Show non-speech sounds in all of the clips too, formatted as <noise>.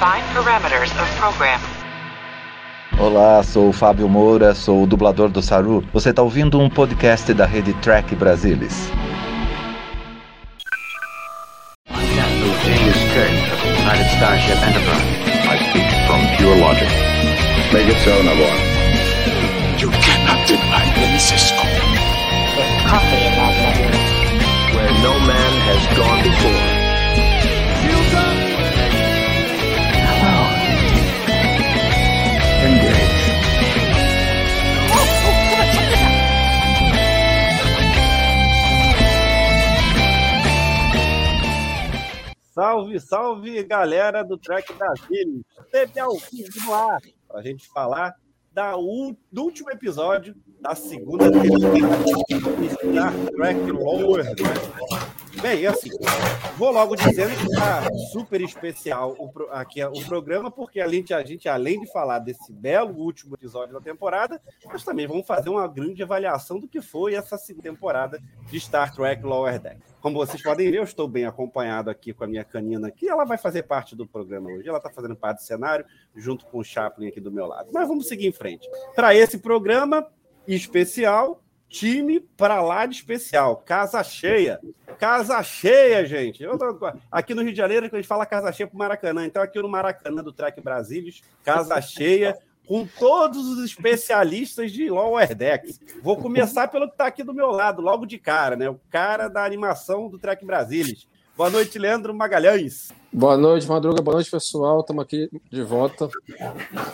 Define parameters of program. Olá, sou o Fábio Moura, sou o dublador do Saru. Você está ouvindo um podcast da rede Track Brasilis. I speak from pure logic. Make it so, Nabor. You cannot deny me, Cisco. coffee in that letter. Where no man has gone before. Salve, salve, galera do Track Brasil. Teve ao vivo no ar para a gente falar da do último episódio da segunda temporada de Star Trek Lower. Bem, assim, vou logo dizendo que está super especial o, aqui o programa, porque além de, a gente, além de falar desse belo último episódio da temporada, nós também vamos fazer uma grande avaliação do que foi essa temporada de Star Trek Lower Decks. Como vocês podem ver, eu estou bem acompanhado aqui com a minha canina aqui. Ela vai fazer parte do programa hoje. Ela está fazendo parte do cenário, junto com o Chaplin aqui do meu lado. Mas vamos seguir em frente. Para esse programa especial, time para lá de especial. Casa cheia. Casa cheia, gente. Aqui no Rio de Janeiro, a gente fala casa cheia para o Maracanã. Então, aqui no Maracanã do Track Brasilis, casa cheia com todos os especialistas de Lower Decks. Vou começar pelo que está aqui do meu lado, logo de cara, né? O cara da animação do Trek Brasilis. Boa noite, Leandro Magalhães. Boa noite, Madruga. Boa noite, pessoal. Estamos aqui de volta.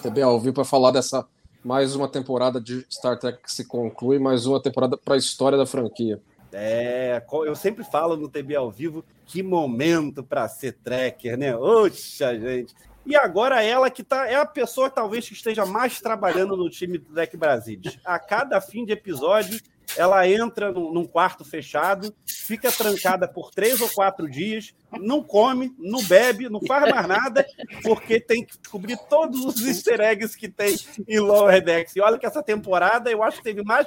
Também ao vivo para falar dessa mais uma temporada de Star Trek que se conclui, mais uma temporada para a história da franquia. É, eu sempre falo no TB ao vivo que momento para ser tracker, né? Oxa, gente. E agora ela que tá, é a pessoa talvez que esteja mais trabalhando no time do Trek Brasil. A cada fim de episódio, ela entra num, quarto fechado, fica trancada por três ou quatro dias, não come, não bebe, não faz mais nada, porque tem que descobrir todos os easter eggs que tem em Lower Decks. E olha que essa temporada eu acho que teve mais,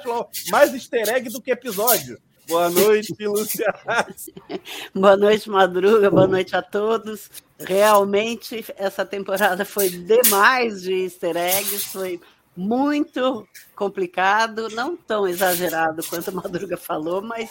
mais easter egg do que episódio. Boa noite, Lúcia. Boa noite, Madruga. Boa noite a todos. Realmente, essa temporada foi demais de easter eggs, foi muito complicado, não tão exagerado quanto a Madruga falou, mas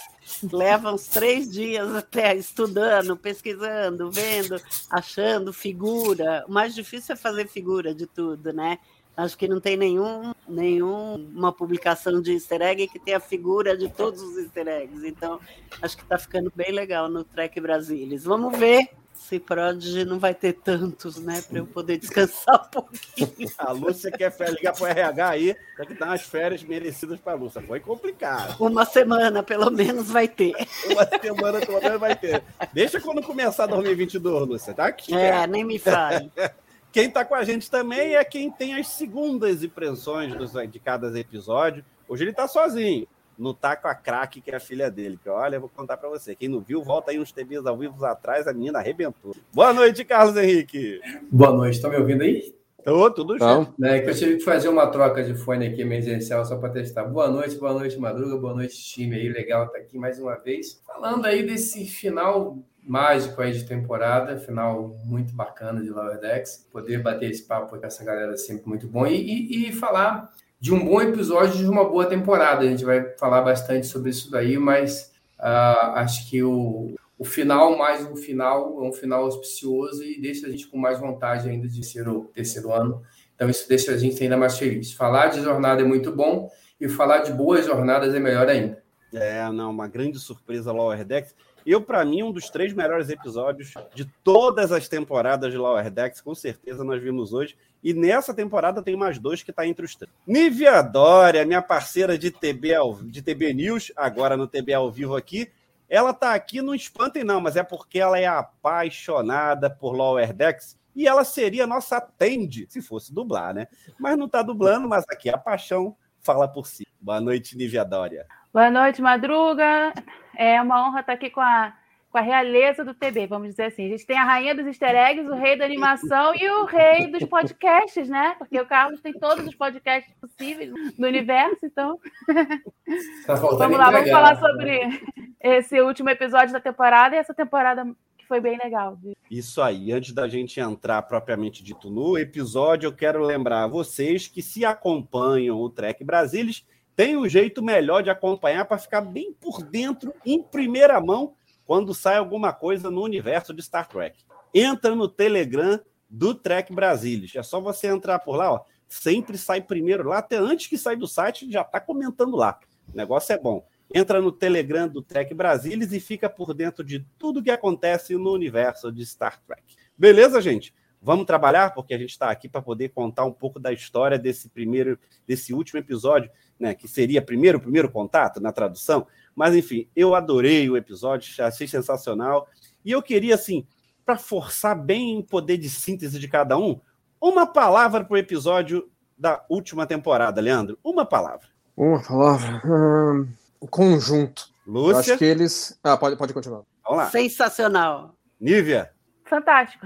leva uns três dias até estudando, pesquisando, vendo, achando figura. O mais difícil é fazer figura de tudo, né? Acho que não tem nenhum, nenhuma publicação de easter egg que tenha a figura de todos os easter eggs. Então, acho que está ficando bem legal no Trek Brasilis. Vamos ver se Prodigy não vai ter tantos, né? Para eu poder descansar um pouquinho. <laughs> A Lúcia quer ligar para o RH aí, tem que dar umas férias merecidas para a Lúcia. Foi complicado. Uma semana, pelo menos, vai ter. Uma semana pelo menos vai ter. Deixa quando começar 2022, Lúcia, tá? Que É, nem me fale. <laughs> Quem está com a gente também é quem tem as segundas impressões dos- de cada episódio. Hoje ele está sozinho. Não tá com a craque, que é a filha dele. Que olha, eu vou contar para você. Quem não viu, volta aí uns TVs ao vivo atrás, a menina arrebentou. Boa noite, Carlos Henrique. Boa noite, estão me ouvindo aí? Tô, tudo Então, certo. Né, que eu tive que fazer uma troca de fone aqui emergencial só para testar. Boa noite, boa noite, Madruga, boa noite, time aí. Legal estar aqui mais uma vez. Falando aí desse final mágico aí de temporada, final muito bacana de Lower Decks. Poder bater esse papo com essa galera é sempre muito bom. E, e- e falar de um bom episódio de uma boa temporada. A gente vai falar bastante sobre isso daí, mas ah, acho que o, o final, mais um final, é um final auspicioso e deixa a gente com mais vontade ainda de ser o terceiro ano. Então, isso deixa a gente ainda mais feliz. Falar de jornada é muito bom e falar de boas jornadas é melhor ainda. É, não, uma grande surpresa Lower Decks. Eu, para mim, um dos três melhores episódios de todas as temporadas de Lower Decks, com certeza nós vimos hoje. E nessa temporada tem mais dois que está entre os três. Nívia Dória, minha parceira de TB, de TB News, agora no TB ao vivo aqui. Ela tá aqui, não espantem não, mas é porque ela é apaixonada por Lower Decks e ela seria nossa atende se fosse dublar, né? Mas não tá dublando, mas aqui a paixão fala por si. Boa noite, Nívia Dória. Boa noite, Madruga. É uma honra estar aqui com a, com a realeza do TB, vamos dizer assim. A gente tem a rainha dos easter eggs, o rei da animação e o rei dos podcasts, né? Porque o Carlos tem todos os podcasts possíveis no universo, então <laughs> Tá faltando vamos lá, vamos falar sobre esse último episódio da temporada e essa temporada que foi bem legal. Isso aí. Antes da gente entrar propriamente dito no episódio, eu quero lembrar a vocês que se acompanham o Trek Brasilis, tem um jeito melhor de acompanhar para ficar bem por dentro, em primeira mão, quando sai alguma coisa no universo de Star Trek. Entra no Telegram do Trek Brasilis. É só você entrar por lá, ó. Sempre sai primeiro lá, até antes que sair do site, já está comentando lá. O negócio é bom. Entra no Telegram do Trek Brasilis e fica por dentro de tudo que acontece no universo de Star Trek. Beleza, gente? Vamos trabalhar, porque a gente está aqui para poder contar um pouco da história desse primeiro, desse último episódio, né? Que seria primeiro, primeiro contato na tradução. Mas enfim, eu adorei o episódio, achei sensacional. E eu queria, assim, para forçar bem o poder de síntese de cada um, uma palavra para o episódio da última temporada, Leandro. Uma palavra. Uma palavra. Hum, conjunto. Lúcia. Eu acho que eles. Ah, pode, pode continuar. Vamos lá. Sensacional. Nívia. Fantástico.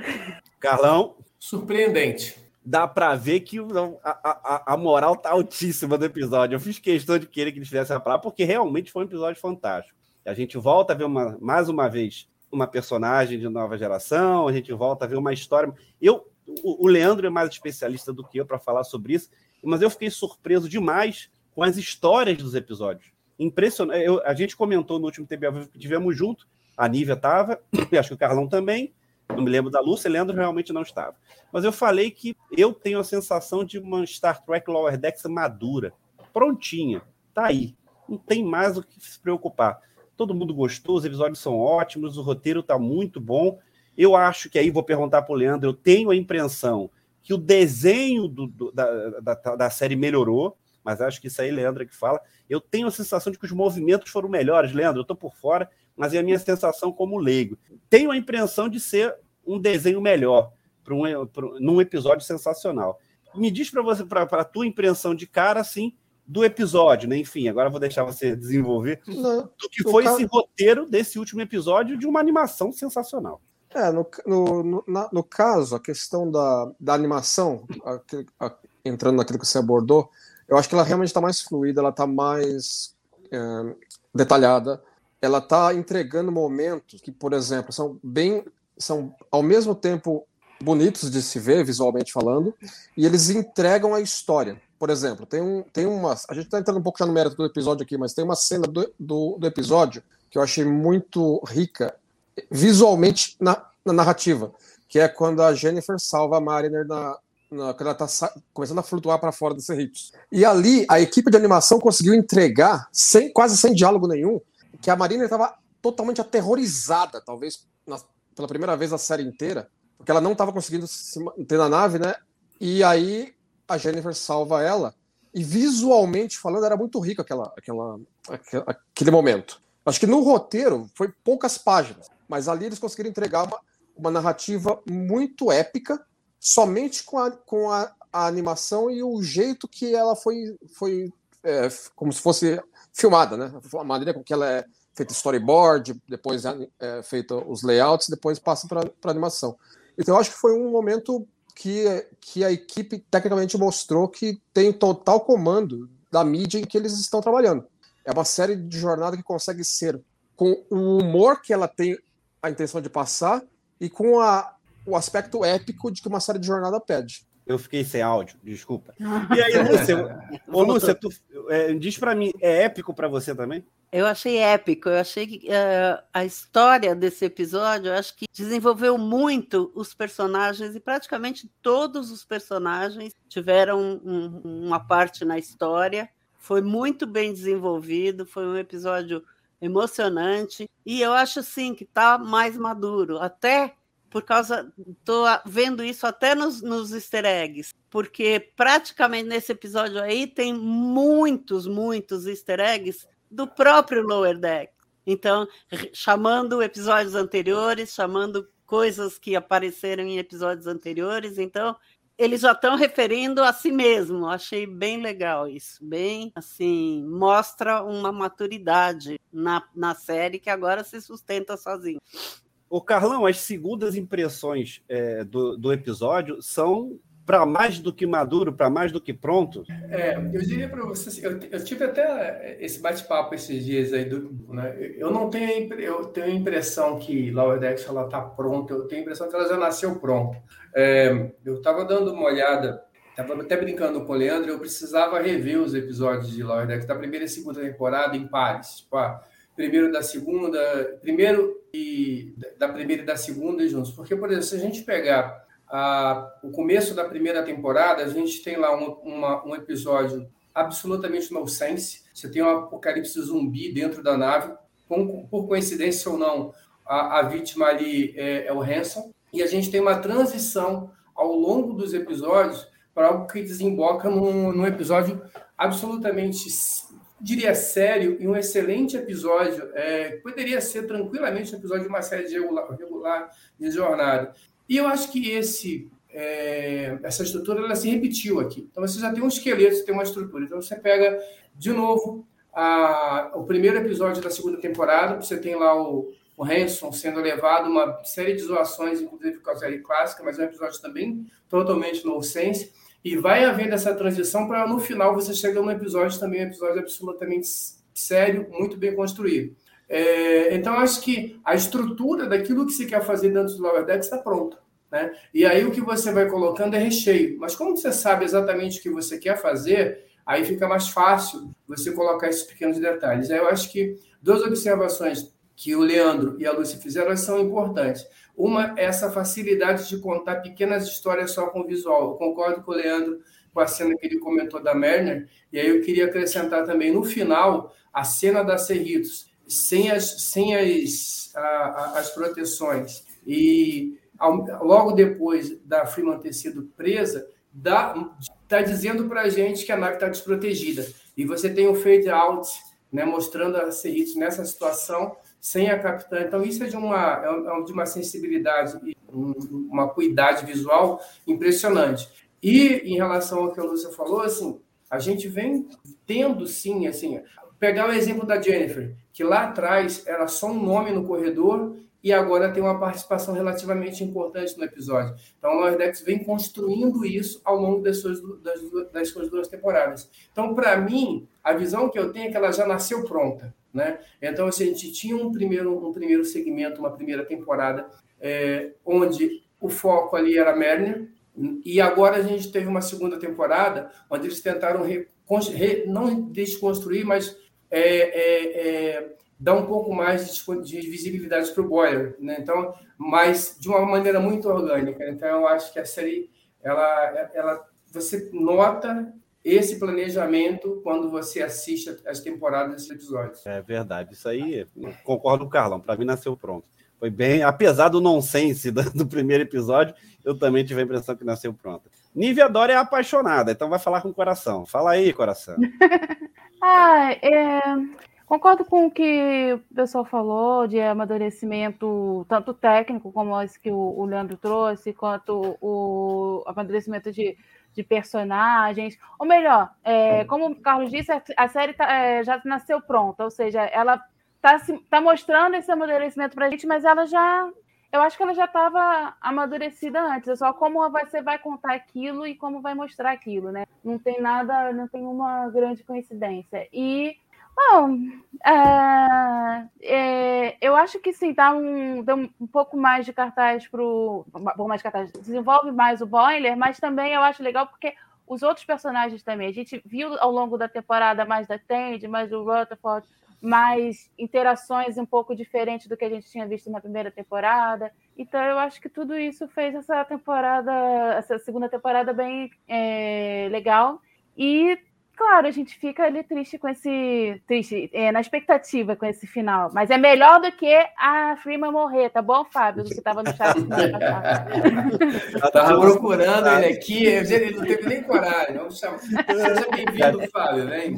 Carlão. Surpreendente. Dá para ver que a, a, a moral tá altíssima do episódio. Eu fiz questão de querer que eles fizessem a palavra, porque realmente foi um episódio fantástico. A gente volta a ver uma, mais uma vez uma personagem de nova geração, a gente volta a ver uma história. Eu, o, o Leandro é mais especialista do que eu para falar sobre isso, mas eu fiquei surpreso demais com as histórias dos episódios. Impressionante. Eu, a gente comentou no último TB que tivemos junto, a Nívia estava, <coughs> acho que o Carlão também, não me lembro da Lúcia, Leandro realmente não estava. Mas eu falei que eu tenho a sensação de uma Star Trek Lower Decks madura, prontinha, tá aí. Não tem mais o que se preocupar todo mundo gostou, os episódios são ótimos, o roteiro está muito bom. Eu acho que aí vou perguntar para o Leandro, eu tenho a impressão que o desenho do, do, da, da, da, série melhorou, mas acho que isso aí, Leandro, é que fala. Eu tenho a sensação de que os movimentos foram melhores, Leandro, eu estou por fora, mas é a minha sensação como leigo. Tenho a impressão de ser um desenho melhor, para um, pra, num episódio sensacional. Me diz para você, para a tua impressão de cara, assim, do episódio, né? Enfim, agora vou deixar você desenvolver Não, do que foi caso... esse roteiro desse último episódio de uma animação sensacional. É, no, no, no, na, no caso, a questão da, da animação, a, a, entrando naquilo que você abordou, eu acho que ela realmente está mais fluida, ela está mais é, detalhada, ela está entregando momentos que, por exemplo, são bem, são ao mesmo tempo bonitos de se ver visualmente falando, e eles entregam a história por exemplo, tem, um, tem uma. A gente está entrando um pouco já no mérito do episódio aqui, mas tem uma cena do, do, do episódio que eu achei muito rica visualmente na, na, narrativa, que é quando a Jennifer salva a Mariner na, na, quando ela está começando a flutuar para fora dos Cerritos. E ali a equipe de animação conseguiu entregar, sem, quase sem diálogo nenhum, que a Mariner estava totalmente aterrorizada, talvez na, pela primeira vez na série inteira, porque ela não estava conseguindo se manter na nave, né? E aí a Jennifer salva ela, e visualmente falando, era muito rico aquela, aquela, aquele momento. Acho que no roteiro foi poucas páginas, mas ali eles conseguiram entregar uma, uma narrativa muito épica, somente com a, com a, a animação e o jeito que ela foi, foi é, como se fosse filmada, né? A maneira com que ela é feita storyboard, depois é, é feita os layouts, depois passa para animação. Então eu acho que foi um momento que, que a equipe tecnicamente mostrou que tem total comando da mídia em que eles estão trabalhando. É uma série de jornada que consegue ser com o humor que ela tem a intenção de passar e com a, o aspecto épico de que uma série de jornada pede. Eu fiquei sem áudio, desculpa. <laughs> E aí, Lúcia, ô, Lúcia tu, é, diz para mim, é épico para você também? Eu achei épico, eu achei que uh, a história desse episódio, eu acho que desenvolveu muito os personagens e praticamente todos os personagens tiveram um, uma parte na história. Foi muito bem desenvolvido, foi um episódio emocionante e eu acho assim que está mais maduro, até por causa. Estou vendo isso até nos, nos easter eggs, porque praticamente nesse episódio aí tem muitos, muitos easter eggs do próprio Lower Deck. Então, chamando episódios anteriores, chamando coisas que apareceram em episódios anteriores, então eles já estão referindo a si mesmo. Achei bem legal isso, bem assim, mostra uma maturidade na, na série que agora se sustenta sozinho. O Carlão, as segundas impressões é, do, do episódio são para mais do que maduro, para mais do que pronto? É, eu diria para você, assim, eu, eu, tive até esse bate-papo esses dias aí, do, né? eu não tenho, eu tenho a impressão que Lower Decks ela está pronta, eu tenho a impressão que ela já nasceu pronta. É, eu estava dando uma olhada, estava até brincando com o Leandro, eu precisava rever os episódios de Lower Decks da primeira e segunda temporada em pares, tipo, ah, primeiro da segunda, primeiro da primeira e da segunda juntos, porque por exemplo, se a gente pegar o começo da primeira temporada, a gente tem lá um, uma, um episódio absolutamente nonsense. Você tem um apocalipse zumbi dentro da nave. Com, por coincidência ou não, a, a vítima ali é, é, o Hanson. E a gente tem uma transição ao longo dos episódios para algo que desemboca num, num episódio absolutamente, diria, sério e um excelente episódio. É, poderia ser tranquilamente um episódio de uma série de regular, regular de jornada. E eu acho que esse, é, essa estrutura ela se repetiu aqui. Então você já tem um esqueleto, você tem uma estrutura. Então você pega de novo a, o primeiro episódio da segunda temporada, você tem lá o, o Hanson sendo levado uma série de zoações, inclusive com a série clássica, mas é um episódio também totalmente nonsense. E vai havendo essa transição para no final você chega num episódio também, um episódio absolutamente sério, muito bem construído. É, então, acho que a estrutura daquilo que se quer fazer dentro do Lower Decks está pronta. Né? E aí o que você vai colocando é recheio. Mas como você sabe exatamente o que você quer fazer, aí fica mais fácil você colocar esses pequenos detalhes. Aí eu acho que duas observações que o Leandro e a Lúcia fizeram são importantes. Uma é essa facilidade de contar pequenas histórias só com visual. Eu concordo com o Leandro com a cena que ele comentou da Merner, e aí eu queria acrescentar também no final a cena da Cerritos sem as, sem as, a, as proteções e ao, logo depois da Freeman ter sido presa, está dizendo para a gente que a nave está desprotegida. E você tem o fade out, né, mostrando a Cerritos nessa situação sem a capitã. Então, isso é de uma, é, é de uma sensibilidade e uma cuidade visual impressionante. E em relação ao que a Lúcia falou, assim, a gente vem tendo, sim, assim, pegar o exemplo da Jennifer que lá atrás era só um nome no corredor e agora tem uma participação relativamente importante no episódio. Então, o Lower vem construindo isso ao longo das suas, das, das suas duas temporadas. Então, para mim, a visão que eu tenho é que ela já nasceu pronta. Né? Então, assim, a gente tinha um primeiro, um primeiro segmento, uma primeira temporada, é, onde o foco ali era Merner, e agora a gente teve uma segunda temporada, onde eles tentaram re, re, não desconstruir, mas é, é, é, dá um pouco mais de, de visibilidade para o Boyer, né? Então, mas de uma maneira muito orgânica. Então, eu acho que a série, ela, ela, você nota esse planejamento quando você assiste as temporadas desses episódios. É verdade, isso aí concordo com o Carlão. Para mim nasceu pronto. Foi bem, apesar do nonsense do primeiro episódio, eu também tive a impressão que nasceu pronto. Nívia Dora é apaixonada, então vai falar com o coração. Fala aí, coração. <laughs> Ah, é, concordo com o que o pessoal falou de amadurecimento, tanto técnico, como esse que o, o Leandro trouxe, quanto o amadurecimento de, de personagens. Ou melhor, é, como o Carlos disse, a, a série tá, é, já nasceu pronta, ou seja, ela está tá mostrando esse amadurecimento para a gente, mas ela já eu acho que ela já estava amadurecida antes. É só como você vai contar aquilo e como vai mostrar aquilo, né? Não tem nada, não tem uma grande coincidência. E, bom, é, é, eu acho que sim, dá um, dá um pouco mais de cartaz para o. mais de cartaz, desenvolve mais o Boiler, mas também eu acho legal porque os outros personagens também. A gente viu ao longo da temporada mais da Tandy, mais do Rutherford mais interações um pouco diferentes do que a gente tinha visto na primeira temporada. Então eu acho que tudo isso fez essa temporada, essa segunda temporada bem é, legal. E Claro, a gente fica ali triste com esse. Triste, é, na expectativa com esse final. Mas é melhor do que a Freeman morrer, tá bom, Fábio? Você estava no chat. <laughs> Eu estava procurando ele aqui, ele não teve nem coragem. Vamos chamar. Seja bem-vindo, <laughs> Fábio, vem.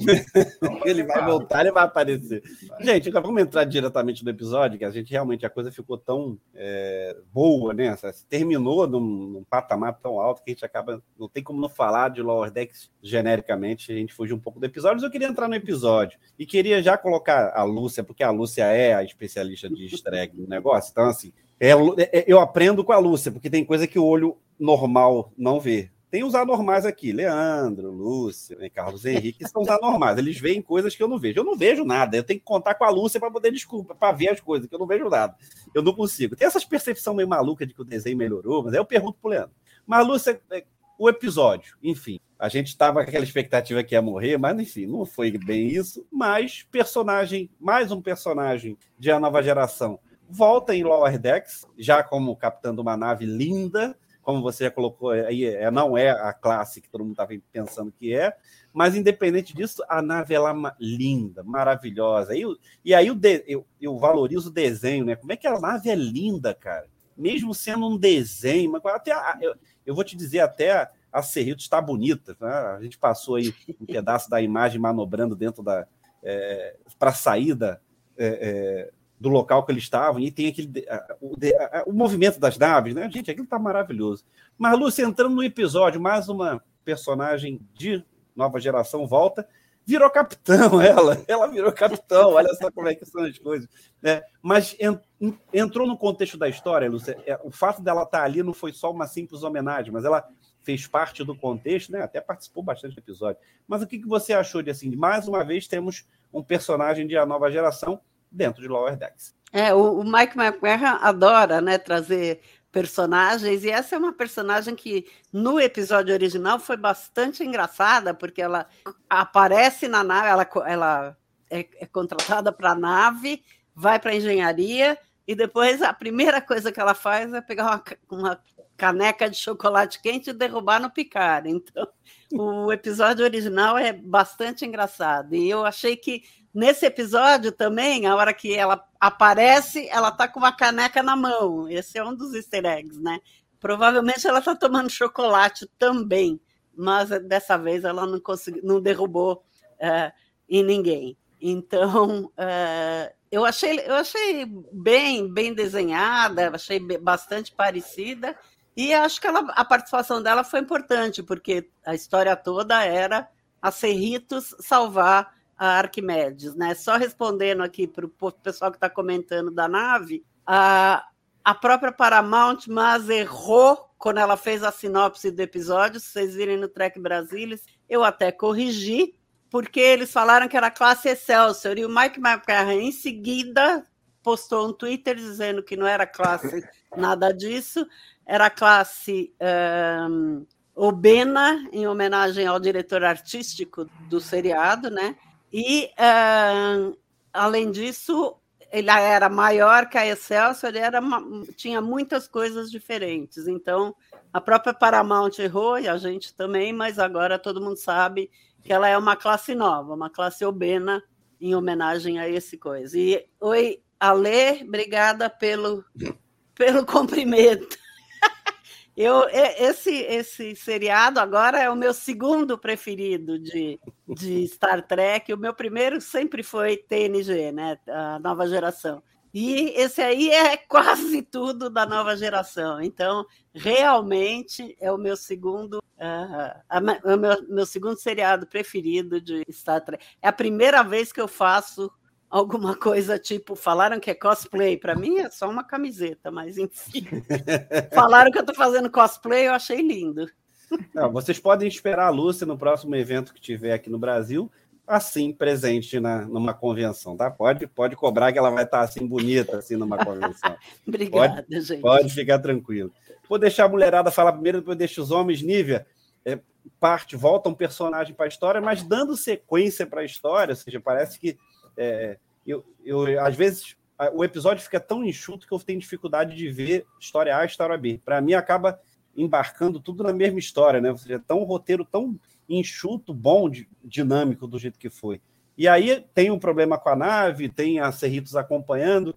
Ele vai voltar, ele vai aparecer. Gente, vamos entrar diretamente no episódio, que a gente realmente a coisa ficou tão é, boa, né? Terminou num, num, patamar tão alto que a gente acaba. Não tem como não falar de Lower Decks genericamente gente fugiu um pouco do episódio, mas eu queria entrar no episódio. E queria já colocar a Lúcia, porque a Lúcia é a especialista de easter no negócio. Então, assim, é, é, eu aprendo com a Lúcia, porque tem coisa que o olho normal não vê. tem os anormais aqui, Leandro, Lúcia, né, Carlos Henrique, que são os anormais. Eles veem coisas que eu não vejo. Eu não vejo nada. Eu tenho que contar com a Lúcia para poder desculpa, para ver as coisas, que eu não vejo nada. Eu não consigo. Tem essas percepção meio maluca de que o desenho melhorou, mas aí eu pergunto pro Leandro. Mas, Lúcia, é, o episódio, enfim, a gente estava com aquela expectativa que ia morrer, mas enfim, não foi bem isso. Mas personagem, mais um personagem de A Nova Geração, volta em Lower Decks, já como capitão de uma nave linda, como você já colocou aí, é, não é a classe que todo mundo estava pensando que é, mas independente disso, a nave é lá linda, maravilhosa. E, e aí eu, eu, eu, valorizo o desenho, né? Como é que a nave é linda, cara? Mesmo sendo um desenho, até eu, eu, vou te dizer, até a, Cerrito está bonita. Né? A gente passou aí um pedaço da imagem manobrando dentro da. É, para a saída é, é, do local que eles estavam, e tem aquele o, o movimento das naves, né? Gente, aquilo está maravilhoso. Mas, Lúcia, entrando no episódio, mais uma personagem de nova geração volta, virou capitão, <laughs> ela, ela virou capitão, olha só como é que são as coisas. Né? Mas entrou no contexto da história, Lúcia, é, o fato dela estar tá ali não foi só uma simples homenagem, mas ela fez parte do contexto, né? até participou bastante do episódio. Mas o que, que você achou de assim? Mais uma vez temos um personagem de a nova geração dentro de Lower Decks. É, o, o Mike McMahon adora, né, trazer personagens, e essa é uma personagem que no episódio original foi bastante engraçada, porque ela aparece na nave, ela, ela é, é contratada para a nave, vai para a engenharia, e depois a primeira coisa que ela faz é pegar uma, uma caneca de chocolate quente e derrubar no picar. Então, o episódio original é bastante engraçado. E eu achei que Nesse episódio também, a hora que ela aparece, ela tá com uma caneca na mão. Esse é um dos easter eggs, né? Provavelmente ela tá tomando chocolate também, mas dessa vez ela não conseguiu, não derrubou uh, em ninguém. Então, uh, eu achei, eu achei bem, bem desenhada, achei bastante parecida. E acho que ela, a participação dela foi importante, porque a história toda era a Cerritos salvar a Arquimedes, né? Só respondendo aqui para o pessoal que está comentando da nave, a, a própria Paramount, mas errou quando ela fez a sinopse do episódio. Se vocês virem no Trek Brasilis, eu até corrigi, porque eles falaram que era classe Excelsior, e o Mike McCarran, em seguida, postou um Twitter dizendo que não era classe nada disso, era classe um, Obena, em homenagem ao diretor artístico do seriado, né? E, uh, além disso, ele era maior que a Excelsior, ele era, tinha muitas coisas diferentes. Então, a própria Paramount errou, e a gente também, mas agora todo mundo sabe que ela é uma classe nova, uma classe obena, em homenagem a esse coisa. E, oi, Ale, obrigada pelo, pelo <laughs> cumprimento. Eu, esse, esse seriado agora é o meu segundo preferido de, de Star Trek. O meu primeiro sempre foi TNG, né? A nova geração. E esse aí é quase tudo da nova geração. Então, realmente é o meu segundo, uh, o meu, meu segundo seriado preferido de Star Trek. É a primeira vez que eu faço alguma coisa tipo, falaram que é cosplay, para mim é só uma camiseta, mas enfim. falaram que eu estou fazendo cosplay, eu achei lindo. Não, vocês podem esperar a Lúcia no próximo evento que tiver aqui no Brasil, assim, presente na, numa convenção, tá? Pode, pode cobrar que ela vai estar assim bonita, assim, numa convenção. <laughs> Obrigada, pode, gente. Pode ficar tranquilo. Vou deixar a mulherada falar primeiro, depois deixo os homens, Nívia. É, parte, volta um personagem para a história, mas dando sequência para a história, ou seja, parece que é, eu, eu, às vezes o episódio fica tão enxuto que eu tenho dificuldade de ver história A e história B. Para mim, acaba embarcando tudo na mesma história, né? Ou seja, tão um roteiro tão enxuto, bom, dinâmico do jeito que foi. E aí tem um problema com a nave, tem a Cerritos acompanhando.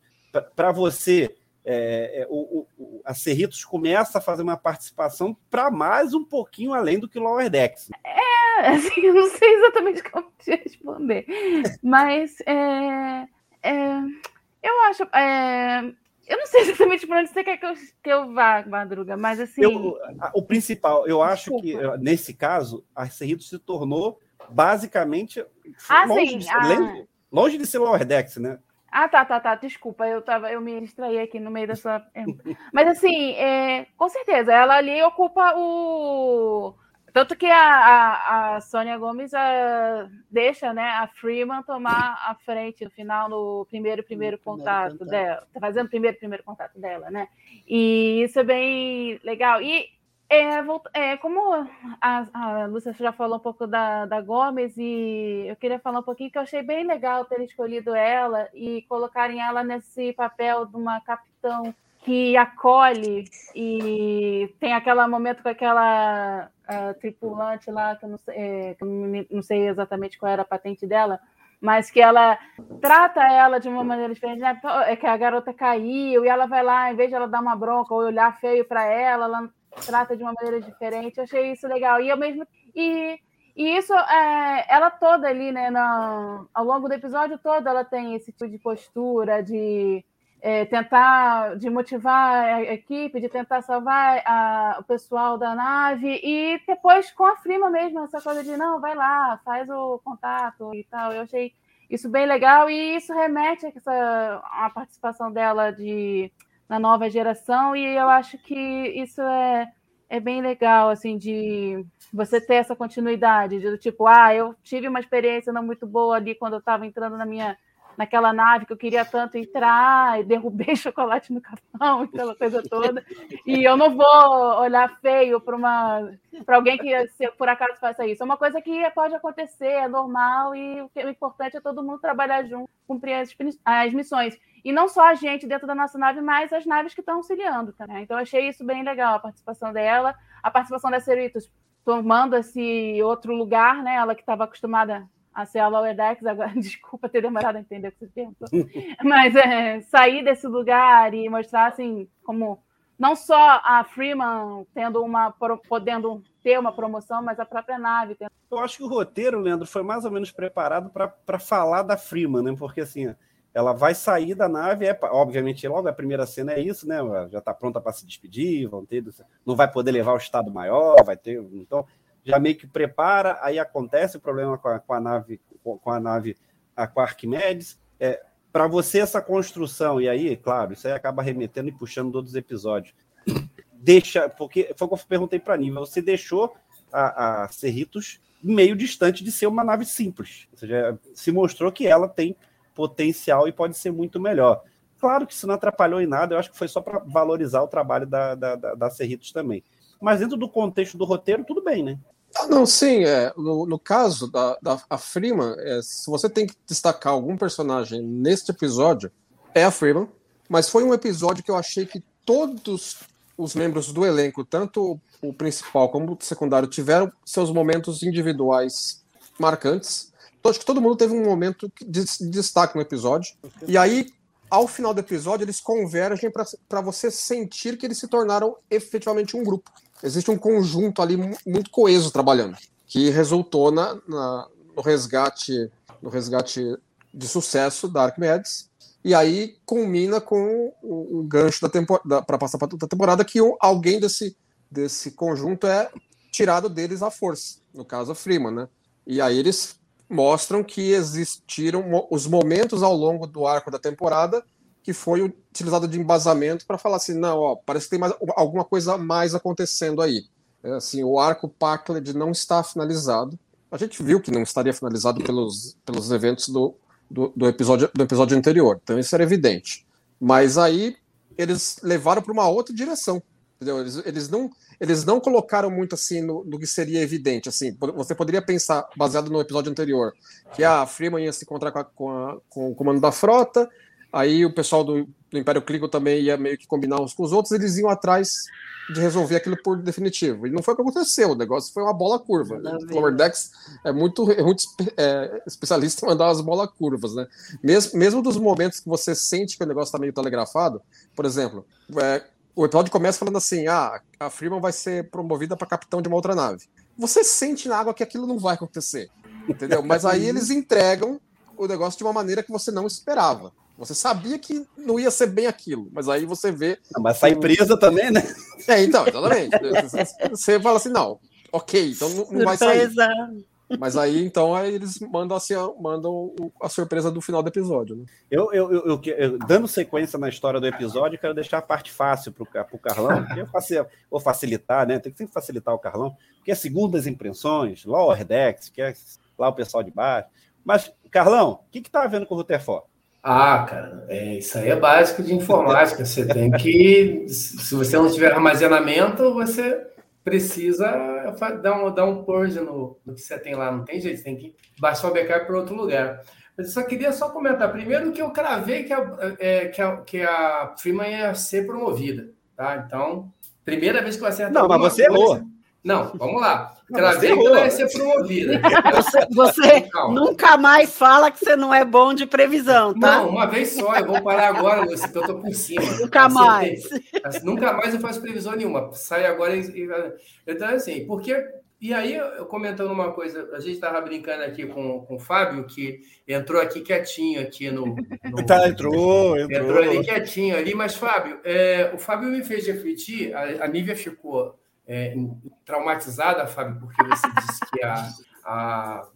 Para você, é, é, o, o, a Cerritos começa a fazer uma participação para mais um pouquinho além do que Lower Decks. É, <laughs> assim, eu não sei exatamente como te responder, mas é, é, eu acho. É, eu não sei <laughs> exatamente para onde você quer que eu, que eu vá, Madruga, mas assim. Eu, o principal, eu acho Desculpa. que nesse caso, a Cerritos se tornou basicamente ah, longe, sim, de, ah. longe de ser Lower Decks, né? Ah, tá, tá, tá. Desculpa, eu tava, eu me distraí aqui no meio da sua. Mas assim, é, com certeza, ela ali ocupa o Tanto que a, a, a Sônia Gomes a, deixa né, a Freeman tomar a frente no final, no primeiro, primeiro contato contato. dela. Tá fazendo o primeiro, primeiro contato dela, né? E isso é bem legal. E é, é, como a, a Lúcia já falou um pouco da, da Gomes, e eu queria falar um pouquinho que eu achei bem legal ter escolhido ela e colocarem ela nesse papel de uma capitão que acolhe e tem aquele momento com aquela tripulante lá, que eu, não sei, é, eu não sei exatamente qual era a patente dela, mas que ela trata ela de uma maneira diferente, né? é que a garota caiu e ela vai lá, em vez de ela dar uma bronca ou olhar feio para ela, ela trata de uma maneira diferente. Eu achei isso legal. E eu mesmo e, e isso é, ela toda ali, né, na, ao longo do episódio todo, ela tem esse tipo de postura de é, tentar de motivar a equipe, de tentar salvar a, o pessoal da nave e depois com a Frima mesmo, essa coisa de não, vai lá, faz o contato e tal. Eu achei isso bem legal e isso remete a essa a participação dela de na nova geração e eu acho que isso é, é bem legal assim de você ter essa continuidade de tipo ah eu tive uma experiência não muito boa ali quando eu estava entrando na minha naquela nave que eu queria tanto entrar e derrubei <laughs> chocolate no capão, aquela coisa toda. E eu não vou olhar feio para uma para alguém que se por acaso faça isso. É uma coisa que pode acontecer, é normal e o, que, o importante é todo mundo trabalhar junto, cumprir as, as missões. E não só a gente dentro da nossa nave, mas as naves que estão auxiliando também. Então, eu achei isso bem legal, a participação dela, a participação da Cerritos tomando esse outro lugar, né? Ela que estava acostumada a ser a Lower Decks, agora, <laughs> desculpa ter demorado a entender o que você pensou, <laughs> mas é, sair desse lugar e mostrar, assim, como não só a Freeman tendo uma, podendo ter uma promoção, mas a própria nave. Tendo... Eu acho que o roteiro, Leandro, foi mais ou menos preparado para falar da Freeman, né? Porque assim, ela vai sair da nave, é, obviamente, logo a primeira cena é isso, né? Já está pronta para se despedir, vão ter, não vai poder levar o Estado Maior, vai ter. Então, já meio que prepara, aí acontece o problema com a, com a nave, com a nave, a Arquimedes. É, para você essa construção, e aí, claro, isso aí acaba remetendo e puxando todos os episódios. Deixa, porque foi o que eu perguntei para a Nível, você deixou a, a Cerritos meio distante de ser uma nave simples. Ou seja, se mostrou que ela tem potencial e pode ser muito melhor. Claro que isso não atrapalhou em nada, eu acho que foi só para valorizar o trabalho da, da, da, da Cerritos também. Mas dentro do contexto do roteiro, tudo bem, né? Ah, não, sim. É, no, no caso da, da a Freeman, é, se você tem que destacar algum personagem neste episódio, é a Freeman. Mas foi um episódio que eu achei que todos os membros do elenco, tanto o principal como o secundário, tiveram seus momentos individuais marcantes. Acho que todo mundo teve um momento de, de destaque no episódio. E aí, ao final do episódio, eles convergem para você sentir que eles se tornaram efetivamente um grupo existe um conjunto ali muito coeso trabalhando, que resultou na, na no resgate no resgate de sucesso da Arquimedes, e aí culmina com o, o gancho da temporada para passar para a temporada que alguém desse desse conjunto é tirado deles à força, no caso a Freeman, né? E aí eles mostram que existiram os momentos ao longo do arco da temporada que foi utilizado de embasamento para falar assim, não, ó, parece que tem mais, alguma coisa mais acontecendo aí. É, assim, o arco Packled não está finalizado. A gente viu que não estaria finalizado pelos, pelos eventos do, do, do, episódio, do episódio anterior, então isso era evidente. Mas aí eles levaram para uma outra direção. Entendeu? Eles, eles, não, eles não colocaram muito assim no, no, que seria evidente. Assim, você poderia pensar, baseado no episódio anterior, que a Freeman ia se encontrar com, a, com, a, com o comando da frota, Aí o pessoal do, do Império Clico também ia meio que combinar uns com os outros, eles iam atrás de resolver aquilo por definitivo. E não foi o que aconteceu, o negócio foi uma bola curva. O Lower Decks é muito, é muito é, especialista em mandar as bolas curvas, né? Mesmo, mesmo dos momentos que você sente que o negócio está meio telegrafado, por exemplo, é, o episódio começa falando assim: ah, a Freeman vai ser promovida para capitão de uma outra nave. Você sente na água que aquilo não vai acontecer, entendeu? Mas aí <laughs> eles entregam o negócio de uma maneira que você não esperava. Você sabia que não ia ser bem aquilo, mas aí você vê. Não, mas sai presa também, né? É, então, exatamente. você fala assim, não, ok, então não, não vai sair. Mas aí, então, aí eles mandam, assim, a- mandam o- a surpresa do final do episódio, né? Eu, eu, eu, eu- eu- dando sequência na história do episódio, eu quero deixar a parte fácil para o Carlão, porque eu faci- vou facilitar, né? Tem que sempre facilitar o Carlão, porque é segundas impressões, Lower Decks, que é lá o pessoal de baixo. Mas, Carlão, o que que tá havendo com o Rutherford? Ah, cara, é, isso aí é básico de informática. Você tem que. Se você não tiver armazenamento, você precisa dar um, dar um purge no, no que você tem lá. Não tem jeito, você tem que baixar o backup para outro lugar. Mas eu só queria só comentar. Primeiro que eu cravei que a, é, que a, que a Freeman ia ser promovida. Tá? Então, primeira vez que eu acerto Não, mas você coisa- errou. Não, <laughs> vamos lá. Ela ia ser promovida. Você, você <laughs> nunca mais fala que você não é bom de previsão, tá? Não, uma vez só, eu vou parar agora, Lúcia, que eu tô por cima. Nunca Acertei. mais. Assim, nunca mais eu faço previsão nenhuma. Sai agora e. e- Então, assim, porque. E aí, eu comentando uma coisa, a gente estava brincando aqui com, com o Fábio, que entrou aqui quietinho aqui no. no- <laughs> Tá, entrou, entrou. Entrou ali quietinho ali, mas, Fábio, é, o Fábio me fez refletir, a, a Nívia ficou é, traumatizada, Fábio, porque você disse que a, a,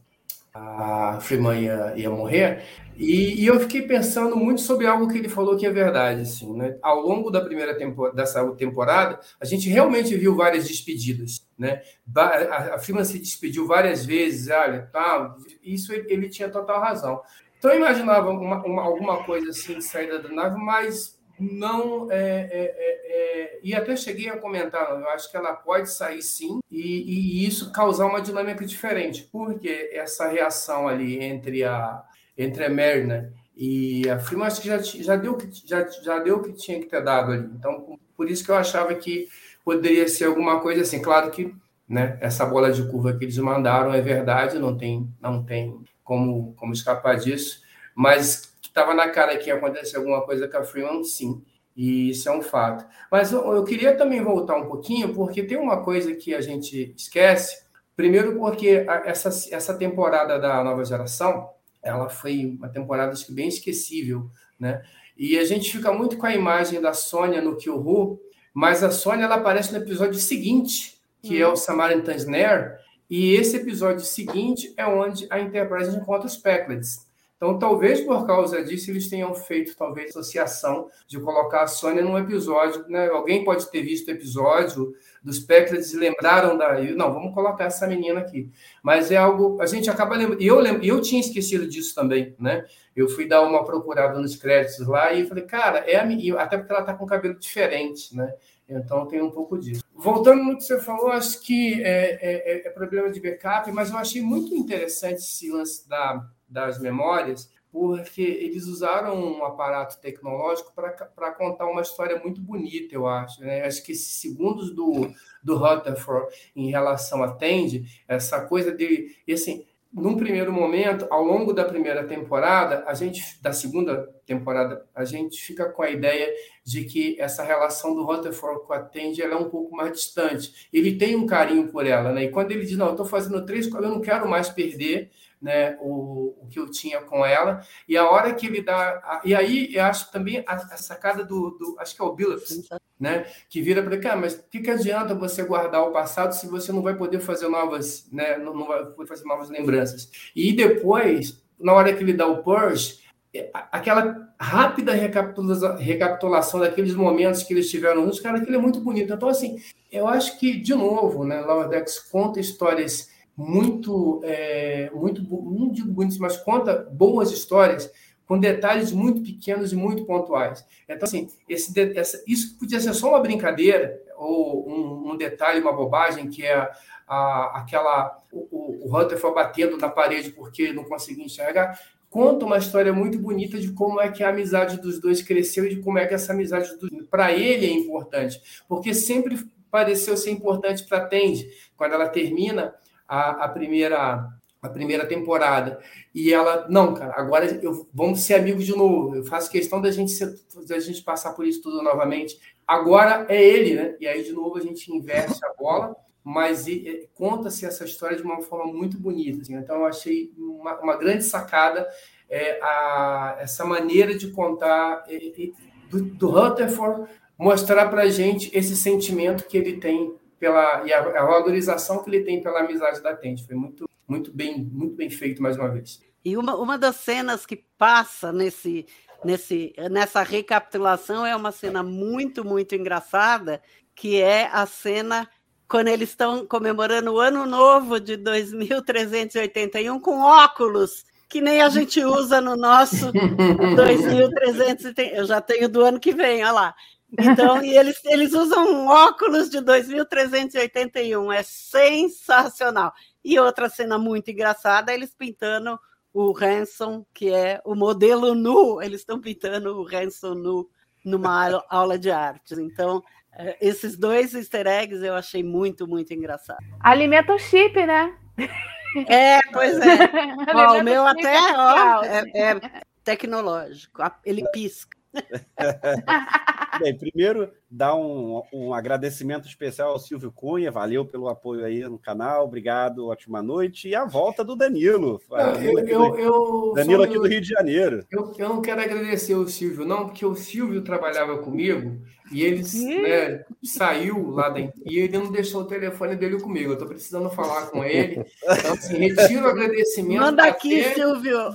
a Freeman ia, ia morrer, e, e eu fiquei pensando muito sobre algo que ele falou que é verdade, assim, né? Ao longo da primeira temporada, dessa temporada, a gente realmente viu várias despedidas, né? A, a Freeman se despediu várias vezes, olha, tá, isso ele, ele tinha total razão. Então eu imaginava uma- uma- alguma coisa assim de saída da nave, mas não. é, é, é, é, e até cheguei a comentar, eu acho que ela pode sair sim, e, e isso causar uma dinâmica diferente, porque essa reação ali entre a, entre a e a Freeman, acho que já, já, deu, já, já deu o que tinha que ter dado ali. Então, por isso que eu achava que poderia ser alguma coisa assim. Claro que né, essa bola de curva que eles mandaram é verdade, não tem, não tem como, como escapar disso, mas estava na cara que ia acontecer alguma coisa com a Freeman, sim. E isso é um fato. Mas eu, eu queria também voltar um pouquinho, porque tem uma coisa que a gente esquece. Primeiro, porque a- essa, essa temporada da nova geração, ela foi uma temporada acho que bem esquecível, né? E a gente fica muito com a imagem da Sônia no Kill Who, mas a Sônia ela aparece no episódio seguinte, que é o Samaritan's Snare, e esse episódio seguinte é onde a Enterprise encontra os Pecklets. Então, talvez por causa disso, eles tenham feito, talvez, associação de colocar a Sônia num episódio. Né? Alguém pode ter visto o episódio dos Pecklets e lembraram da. Não, vamos colocar essa menina aqui. Mas é algo. A gente acaba lembrando. E eu, lem- eu tinha esquecido disso também, né? Eu fui dar uma procurada nos créditos lá e falei, cara, é a menina. Até porque ela tá com cabelo diferente, né? Então tem um pouco disso. Voltando no que você falou, acho que é, é- é problema de backup, mas eu achei muito interessante esse lance da, das memórias, porque eles usaram um aparato tecnológico para contar uma história muito bonita, eu acho. Né? Acho que esses segundos do, do Rutherford em relação a Tandy, essa coisa de. Assim, num primeiro momento, ao longo da primeira temporada, a gente, da segunda temporada, a gente fica com a ideia de que essa relação do Rutherford com a Tandy é um pouco mais distante. Ele tem um carinho por ela, né? E quando ele diz, não, eu estou fazendo três, eu não quero mais perder né, o, o que eu tinha com ela, e a hora que ele dá. e aí eu acho também a, a sacada do, do. Acho que é o Billups, né? Que vira para cá, mas o que, que adianta você guardar o passado se você não vai poder fazer novas, né? Não, não vai poder fazer novas lembranças. E depois, na hora que ele dá o purge, é, aquela rápida recapitula- recapitulação daqueles momentos que eles tiveram juntos, cara, aquilo é muito bonito. Então, assim, eu acho que, de novo, né, Lower Decks conta histórias muito, é, muito, não digo bonitas, mas conta boas histórias com detalhes muito pequenos e muito pontuais. Então, assim, esse, essa, isso podia ser só uma brincadeira ou um, um detalhe, uma bobagem, que é a, aquela o, o, o Rutherford batendo na parede porque não conseguia enxergar. Conta uma história muito bonita de como é que a amizade dos dois cresceu e de como é que essa amizade para ele é importante, porque sempre pareceu ser importante para a Tandy quando ela termina a, a primeira a primeira temporada. E ela não cara agora eu, vamos ser amigos de novo. Eu faço questão da gente ser, da gente passar por isso tudo novamente. Agora é ele né? E aí de novo a gente inverte a bola mas conta-se essa história de uma forma muito bonita assim. então eu achei uma, uma grande sacada é, a, essa maneira de contar e- e do, do Rutherford mostrar para gente esse sentimento que ele tem pela e a, a valorização que ele tem pela amizade da Tente. Foi muito, muito bem, muito bem feito mais uma vez. E uma, uma das cenas que passa nesse, nesse, nessa recapitulação é uma cena muito, muito engraçada, que é a cena quando eles estão comemorando o ano novo de 2381 com óculos, que nem a gente usa no nosso <laughs> 2330. Eu já tenho do ano que vem, olha lá. Então, e eles, eles usam óculos de 2381, é sensacional. E outra cena muito engraçada, eles pintando o Hanson, que é o modelo nu, eles estão pintando o Hanson nu numa aula de artes. Então, é, esses dois easter eggs eu achei muito, muito engraçado. Alimenta o chip, né? É, pois é. <laughs> ó, o meu até ó, é, é tecnológico. Ele pisca. <laughs> Bem, primeiro, dar um, um agradecimento especial ao Silvio Cunha, valeu pelo apoio aí no canal, obrigado, ótima noite. E a volta do Danilo. Danilo, aqui, eu, do, eu, Danilo aqui do Rio de Janeiro. Eu, eu não quero agradecer o Silvio, não, porque o Silvio trabalhava comigo e ele né, saiu lá dentro e ele não deixou o telefone dele comigo. Eu estou precisando falar com ele. Então, assim, retiro o agradecimento. Manda aqui, Silvio.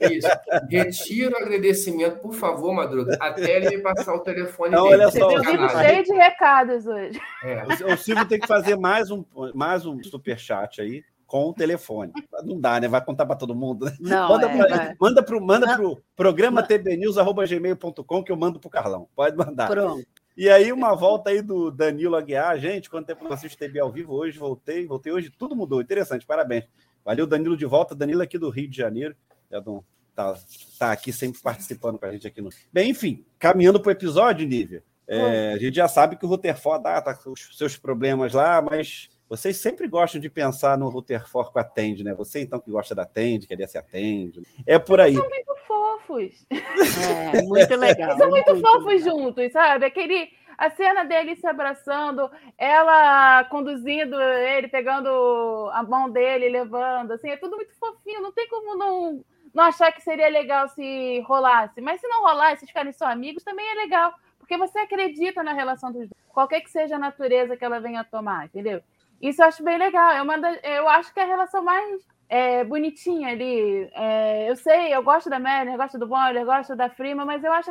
Isso. Retiro o agradecimento, por favor, Madruga, até ele me passar o telefone não, dele. Olha só, eu vivo cheio de recados hoje. É. O Silvio tem que fazer mais um, mais um superchat aí com o telefone. Não dá, né? Vai contar para todo mundo. Né? Não, manda é, para manda pro, manda pro programa tbnews.gmail.com que eu mando pro Carlão. Pode mandar. Pronto. E aí, uma volta aí do Danilo Aguiar. Gente, quanto tempo não assisto TV ao vivo hoje? Voltei, voltei hoje, tudo mudou. Interessante, parabéns. Valeu, Danilo, de volta. Danilo aqui do Rio de Janeiro. Já não, tá, tá aqui sempre participando com a gente aqui no. Bem, enfim, caminhando para o episódio, Nívia. É, a gente já sabe que o Rutherford ah, tá com os seus problemas lá, mas vocês sempre gostam de pensar no Rutherford com a Tende, né? Você, então, que gosta da Tende, queria se atende. É por aí. Eles são muito fofos. É, muito <laughs> legal. Eles são muito, muito fofos juntos, sabe? Aquele, a cena dele se abraçando, ela conduzindo ele, pegando a mão dele, levando, assim, é tudo muito fofinho. Não tem como não, não achar que seria legal se rolasse. Mas se não rolar, se ficarem só amigos, também é legal. Porque você acredita na relação dos dois, qualquer que seja a natureza que ela venha a tomar, entendeu? Isso eu acho bem legal. É uma da, eu acho que é a relação mais é, bonitinha ali. É, eu sei, eu gosto da Mary, eu gosto do Boiler, eu gosto da Frima, mas eu acho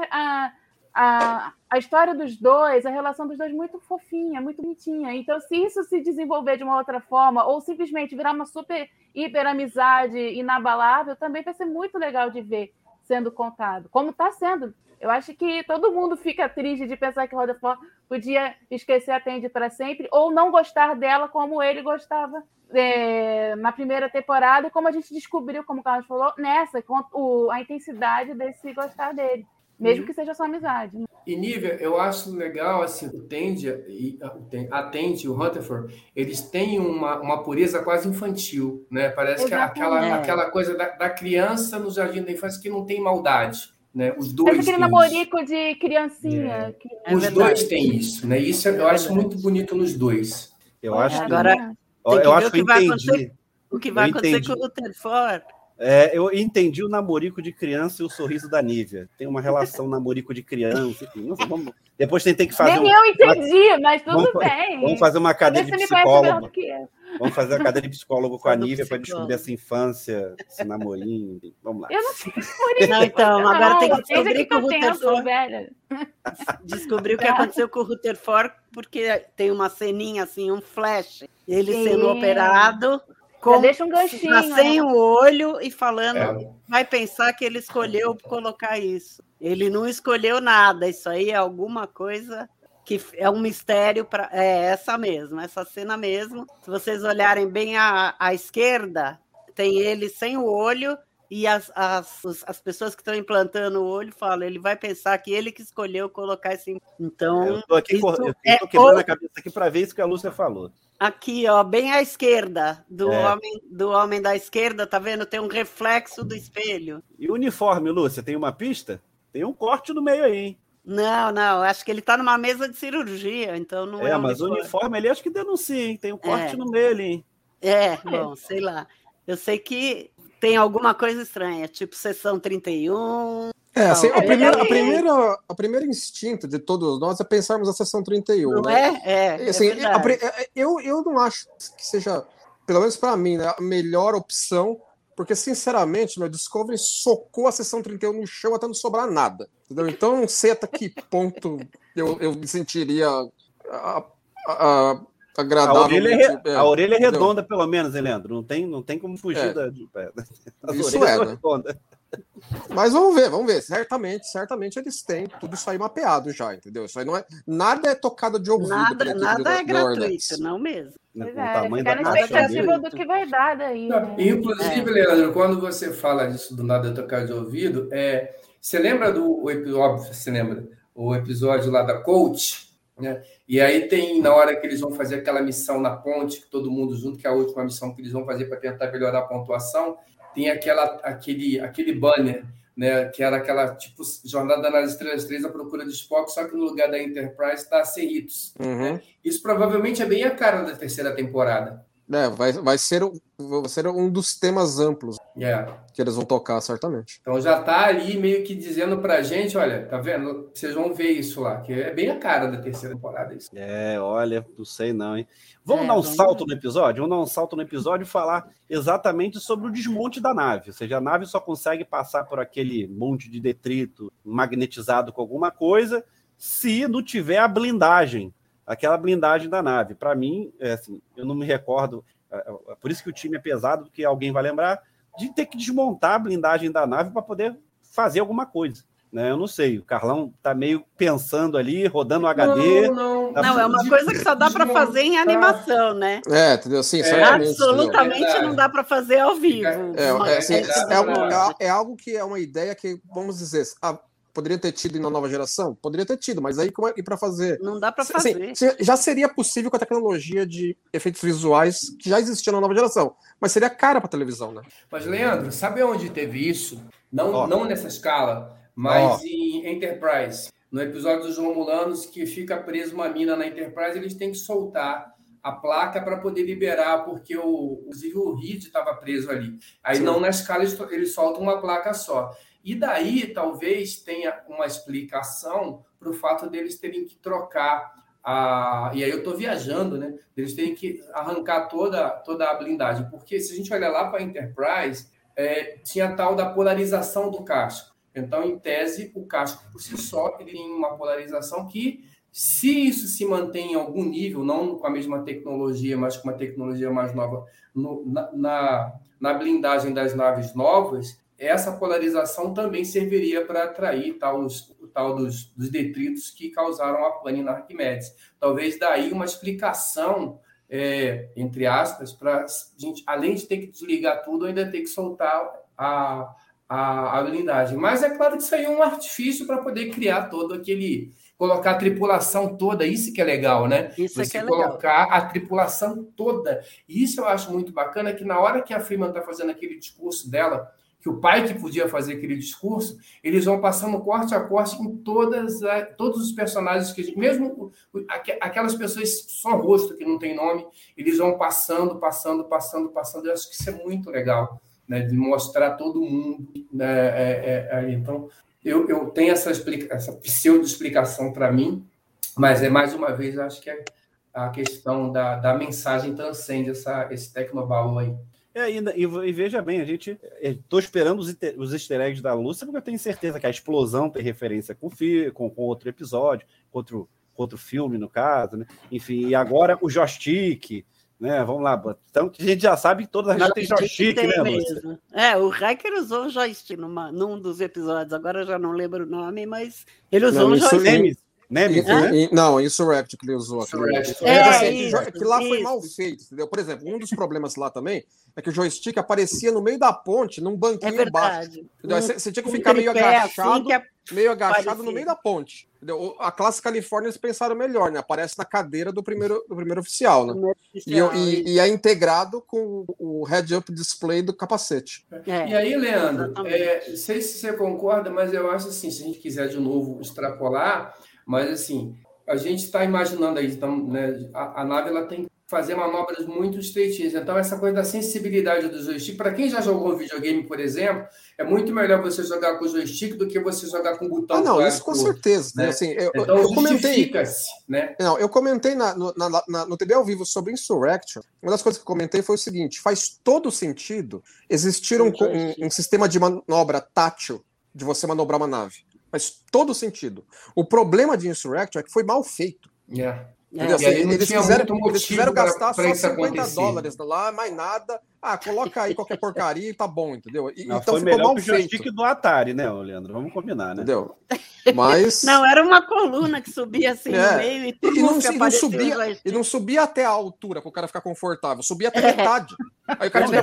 a, a história dos dois, a relação dos dois muito fofinha, muito bonitinha. Então, se isso se desenvolver de uma outra forma, ou simplesmente virar uma super hiper amizade inabalável, também vai ser muito legal de ver sendo contado, como está sendo eu acho que todo mundo fica triste de pensar que Rutherford podia esquecer a Tandy para sempre ou não gostar dela como ele gostava é, na primeira temporada e como a gente descobriu, como o Carlos falou, nessa, com o, a intensidade desse gostar dele. Mesmo que seja só amizade. Né? E, Nívia, eu acho legal, assim, o Tandy, a Tandy e o Rutherford, eles têm uma, uma pureza quase infantil, né? Parece Exatamente. que aquela, aquela coisa da, da criança no jardim da infância que não tem maldade. Né? Os dois. Aquele namorico de criancinha. É. Que... É Os dois têm isso, né? Isso eu acho muito bonito nos dois. Eu acho Agora, que, eu acho que eu entendi. O que vai acontecer com o Rutherford. É, eu entendi o namorico de criança e o sorriso da Nívia. Tem uma relação namorico de criança. Enfim, vamos... Depois tem, tem que fazer. Nem um... eu entendi, uma... mas tudo vamos, bem. Vamos fazer uma cadeira de psicólogo. Vamos fazer a cadeira de psicólogo com a Nívia para descobrir essa infância, esse namorinho. Vamos lá. Eu não sei Não, então, agora tem que descobrir que o Rutherford. Descobrir o que aconteceu com o Rutherford, porque tem uma ceninha assim, um flash. Ele Sim. sendo operado. Com, deixa um ganchinho. Tá sem né? o olho e falando, é. vai pensar que ele escolheu colocar isso. Ele não escolheu nada, isso aí é alguma coisa que é um mistério para é essa mesmo, essa cena mesmo. Se vocês olharem bem à, à esquerda, tem ele sem o olho e as, as, as pessoas que estão implantando o olho falam, ele vai pensar que ele que escolheu colocar esse. Então. Eu estou aqui eu tô é quebrando a cabeça aqui para ver isso que a Lúcia falou. Aqui, ó, bem à esquerda do é. homem do homem da esquerda, tá vendo? Tem um reflexo do espelho. E o uniforme, Lúcia, tem uma pista? Tem um corte no meio aí, hein? Não, não, acho que ele está numa mesa de cirurgia, então não é. É, mas o uniforme ali acho que denuncia, hein? Tem um corte é. no meio hein? É, bom, sei lá. Eu sei que tem alguma coisa estranha, tipo sessão 31. É, assim, a Não, primeira, é- a primeira, a primeira instinto de todos nós é pensarmos na sessão 31. Não né? é? É, é Assim, verdade. a é- eu, eu não acho que seja, pelo menos para mim, né, a melhor opção, porque, sinceramente, meu Discovery socou a sessão 31 no chão até não sobrar nada. Entendeu? Então, eu não sei até que ponto eu, eu me sentiria a, a, a, A agradável. orelha, é, re- a orelha é redonda, pelo menos, hein, Leandro? Não tem, não tem como fugir É. da. de- <laughs> As Isso orelhas é, são né? Mas vamos ver, vamos ver. Certamente, certamente eles têm tudo isso aí mapeado já, entendeu? Isso aí não é. Nada é tocado de ouvido. Nada, nada do- é do Hornets. gratuito, não mesmo. Pois Com o é, tamanho da expectativa do que vai dar daí. né? Inclusive, Leandro, quando você fala disso do nada tocar de ouvido, é, você lembra do o epi- óbvio, você lembra o episódio lá da coach, né? E aí tem na hora que eles vão fazer aquela missão na ponte, que todo mundo junto, que é a última missão que eles vão fazer para tentar melhorar a pontuação, tem aquela aquele aquele banner, né, que era aquela tipo jornada nas estrelas 3 à procura de Spock, só que no lugar da Enterprise está Cerritos. Uhum. Isso provavelmente é bem a cara da terceira temporada. É, vai, vai, ser, um- vai ser um dos temas amplos É. que eles vão tocar, certamente. Então já tá ali meio que dizendo pra gente, olha, tá vendo? Vocês vão ver isso lá, que é bem a cara da terceira temporada isso. É, olha, não sei não, hein? Vamos É, dar um vamos salto no episódio? Vamos dar um salto no episódio e falar exatamente sobre o desmonte da nave. Ou seja, a nave só consegue passar por aquele monte de detrito magnetizado com alguma coisa se não tiver a blindagem, aquela blindagem da nave. Para mim, é assim, eu não me recordo, é, é por isso que o time é pesado, que alguém vai lembrar, de ter que desmontar a blindagem da nave para poder fazer alguma coisa. Né? Eu não sei, o Carlão tá meio pensando ali, rodando o HD. não. Tá Não, é uma coisa que só dá para fazer em animação, né? É, entendeu? Sim, É, entendeu? Absolutamente Verdade. não dá para fazer ao vivo. É, é, assim, É, é, algo, é- é algo que é uma ideia que, vamos dizer, ah, poderia ter tido na nova geração? Poderia ter tido, mas aí como é, e para fazer? Não dá para Assim, fazer. se- já seria possível com a tecnologia de efeitos visuais que já existia na nova geração, mas seria cara para televisão, né? Mas, Leandro, sabe onde teve isso? Não, Ó. não nessa escala, mas Ó. em Enterprise. No episódio dos Romulanos, que fica preso uma mina na Enterprise, eles têm que soltar a placa para poder liberar, porque o, inclusive o Reed estava preso ali. Aí Sim. não na escala, eles, eles soltam uma placa só. E daí talvez tenha uma explicação para o fato deles terem que trocar a. E aí eu estou viajando, né? Eles terem que arrancar toda, toda a blindagem. Porque se a gente olhar lá para a Enterprise, é, tinha tal da polarização do casco. Então, em tese, o casco por si só ele tem uma polarização que, se isso se mantém em algum nível, não com a mesma tecnologia, mas com uma tecnologia mais nova, no- na, na, na blindagem das naves novas, essa polarização também serviria para atrair tal, os- o tal dos, dos detritos que causaram a pane na Arquimedes. Talvez daí uma explicação, é, entre aspas, para a gente, além de ter que desligar tudo, ainda ter que soltar a, a, a blindagem. Mas é claro que isso aí é um artifício para poder criar todo aquele. colocar a tripulação toda, isso que é legal, né? Isso é Você que é legal. colocar a tripulação toda. E isso eu acho muito bacana, que na hora que a Freeman está fazendo aquele discurso dela, que o pai que podia fazer aquele discurso, eles vão passando corte a corte em todas a- todos os personagens que mesmo aquelas pessoas só rosto que não tem nome, eles vão passando, passando, passando, passando. Eu acho que isso é muito legal, né? De mostrar todo mundo. Né? É- é- é- então, eu, eu tenho essa, explica, essa pseudo-explicação para mim, mas é mais uma vez, acho que é a questão da, da mensagem transcende essa, esse tecnobaú aí. É, ainda, e, e veja bem, a gente. Estou esperando os, easter- os easter eggs da Lúcia, porque eu tenho certeza que a explosão tem referência com, com, com outro episódio, com outro, com outro filme, no caso, né? Enfim, e agora o joystick, né? Vamos lá, então a gente já sabe que todas as têm joystick, tem né, mesmo. É, o Hacker usou o joystick numa, num dos episódios, agora eu já não lembro o nome, mas ele usou Não, um joystick. E- né? e- não, Insurrect que ele usou. Mas, É, assim, isso, que, lá foi mal feito, entendeu? Por exemplo, um dos problemas lá também é que o joystick aparecia no meio da ponte, num É banquinho baixo. Entendeu? Um- Você, você tinha que um ficar meio agachado, assim, que é- meio agachado no meio da ponte. entendeu? A classe Califórnia eles pensaram melhor, né? Aparece na cadeira do primeiro, do primeiro oficial, né? E, eu- e- e é integrado com o head-up display do capacete. É, E aí, Leandro, é, não sei se você concorda, mas eu acho assim, se a gente quiser de novo extrapolar, mas assim, a gente está imaginando aí, então, né, a, a nave ela tem fazer manobras muito estreitinhas. Então, essa coisa da sensibilidade do joystick, para quem já jogou videogame, por exemplo, é muito melhor você jogar com o joystick do que você jogar com o botão. Ah, não, isso com certeza. né? Assim, eu, Então, eu comentei. justifica-se, né? Não, eu comentei na- no, na- na- no TB ao vivo sobre Insurrection. Uma das coisas que eu comentei foi o seguinte: faz todo sentido existir um, um- um sistema de manobra tátil de você manobrar uma nave. Faz todo sentido. O problema de Insurrection é que foi mal feito. É. E aí Assim, eles, muito eles pra- gastar pra só isso 50 acontecer. dólares lá, mais nada. Ah, coloca aí qualquer porcaria e tá bom, entendeu? E- Não, então foi ficou melhor mal que o feito. do Atari, né, Leandro? Vamos combinar, né? Entendeu? Mas. <laughs> Não, era uma coluna que subia assim É. no meio e tudo E não, que se- não aparecia subia, e não subia até a altura para o cara ficar confortável, subia até <laughs> metade. Aí o cara É tinha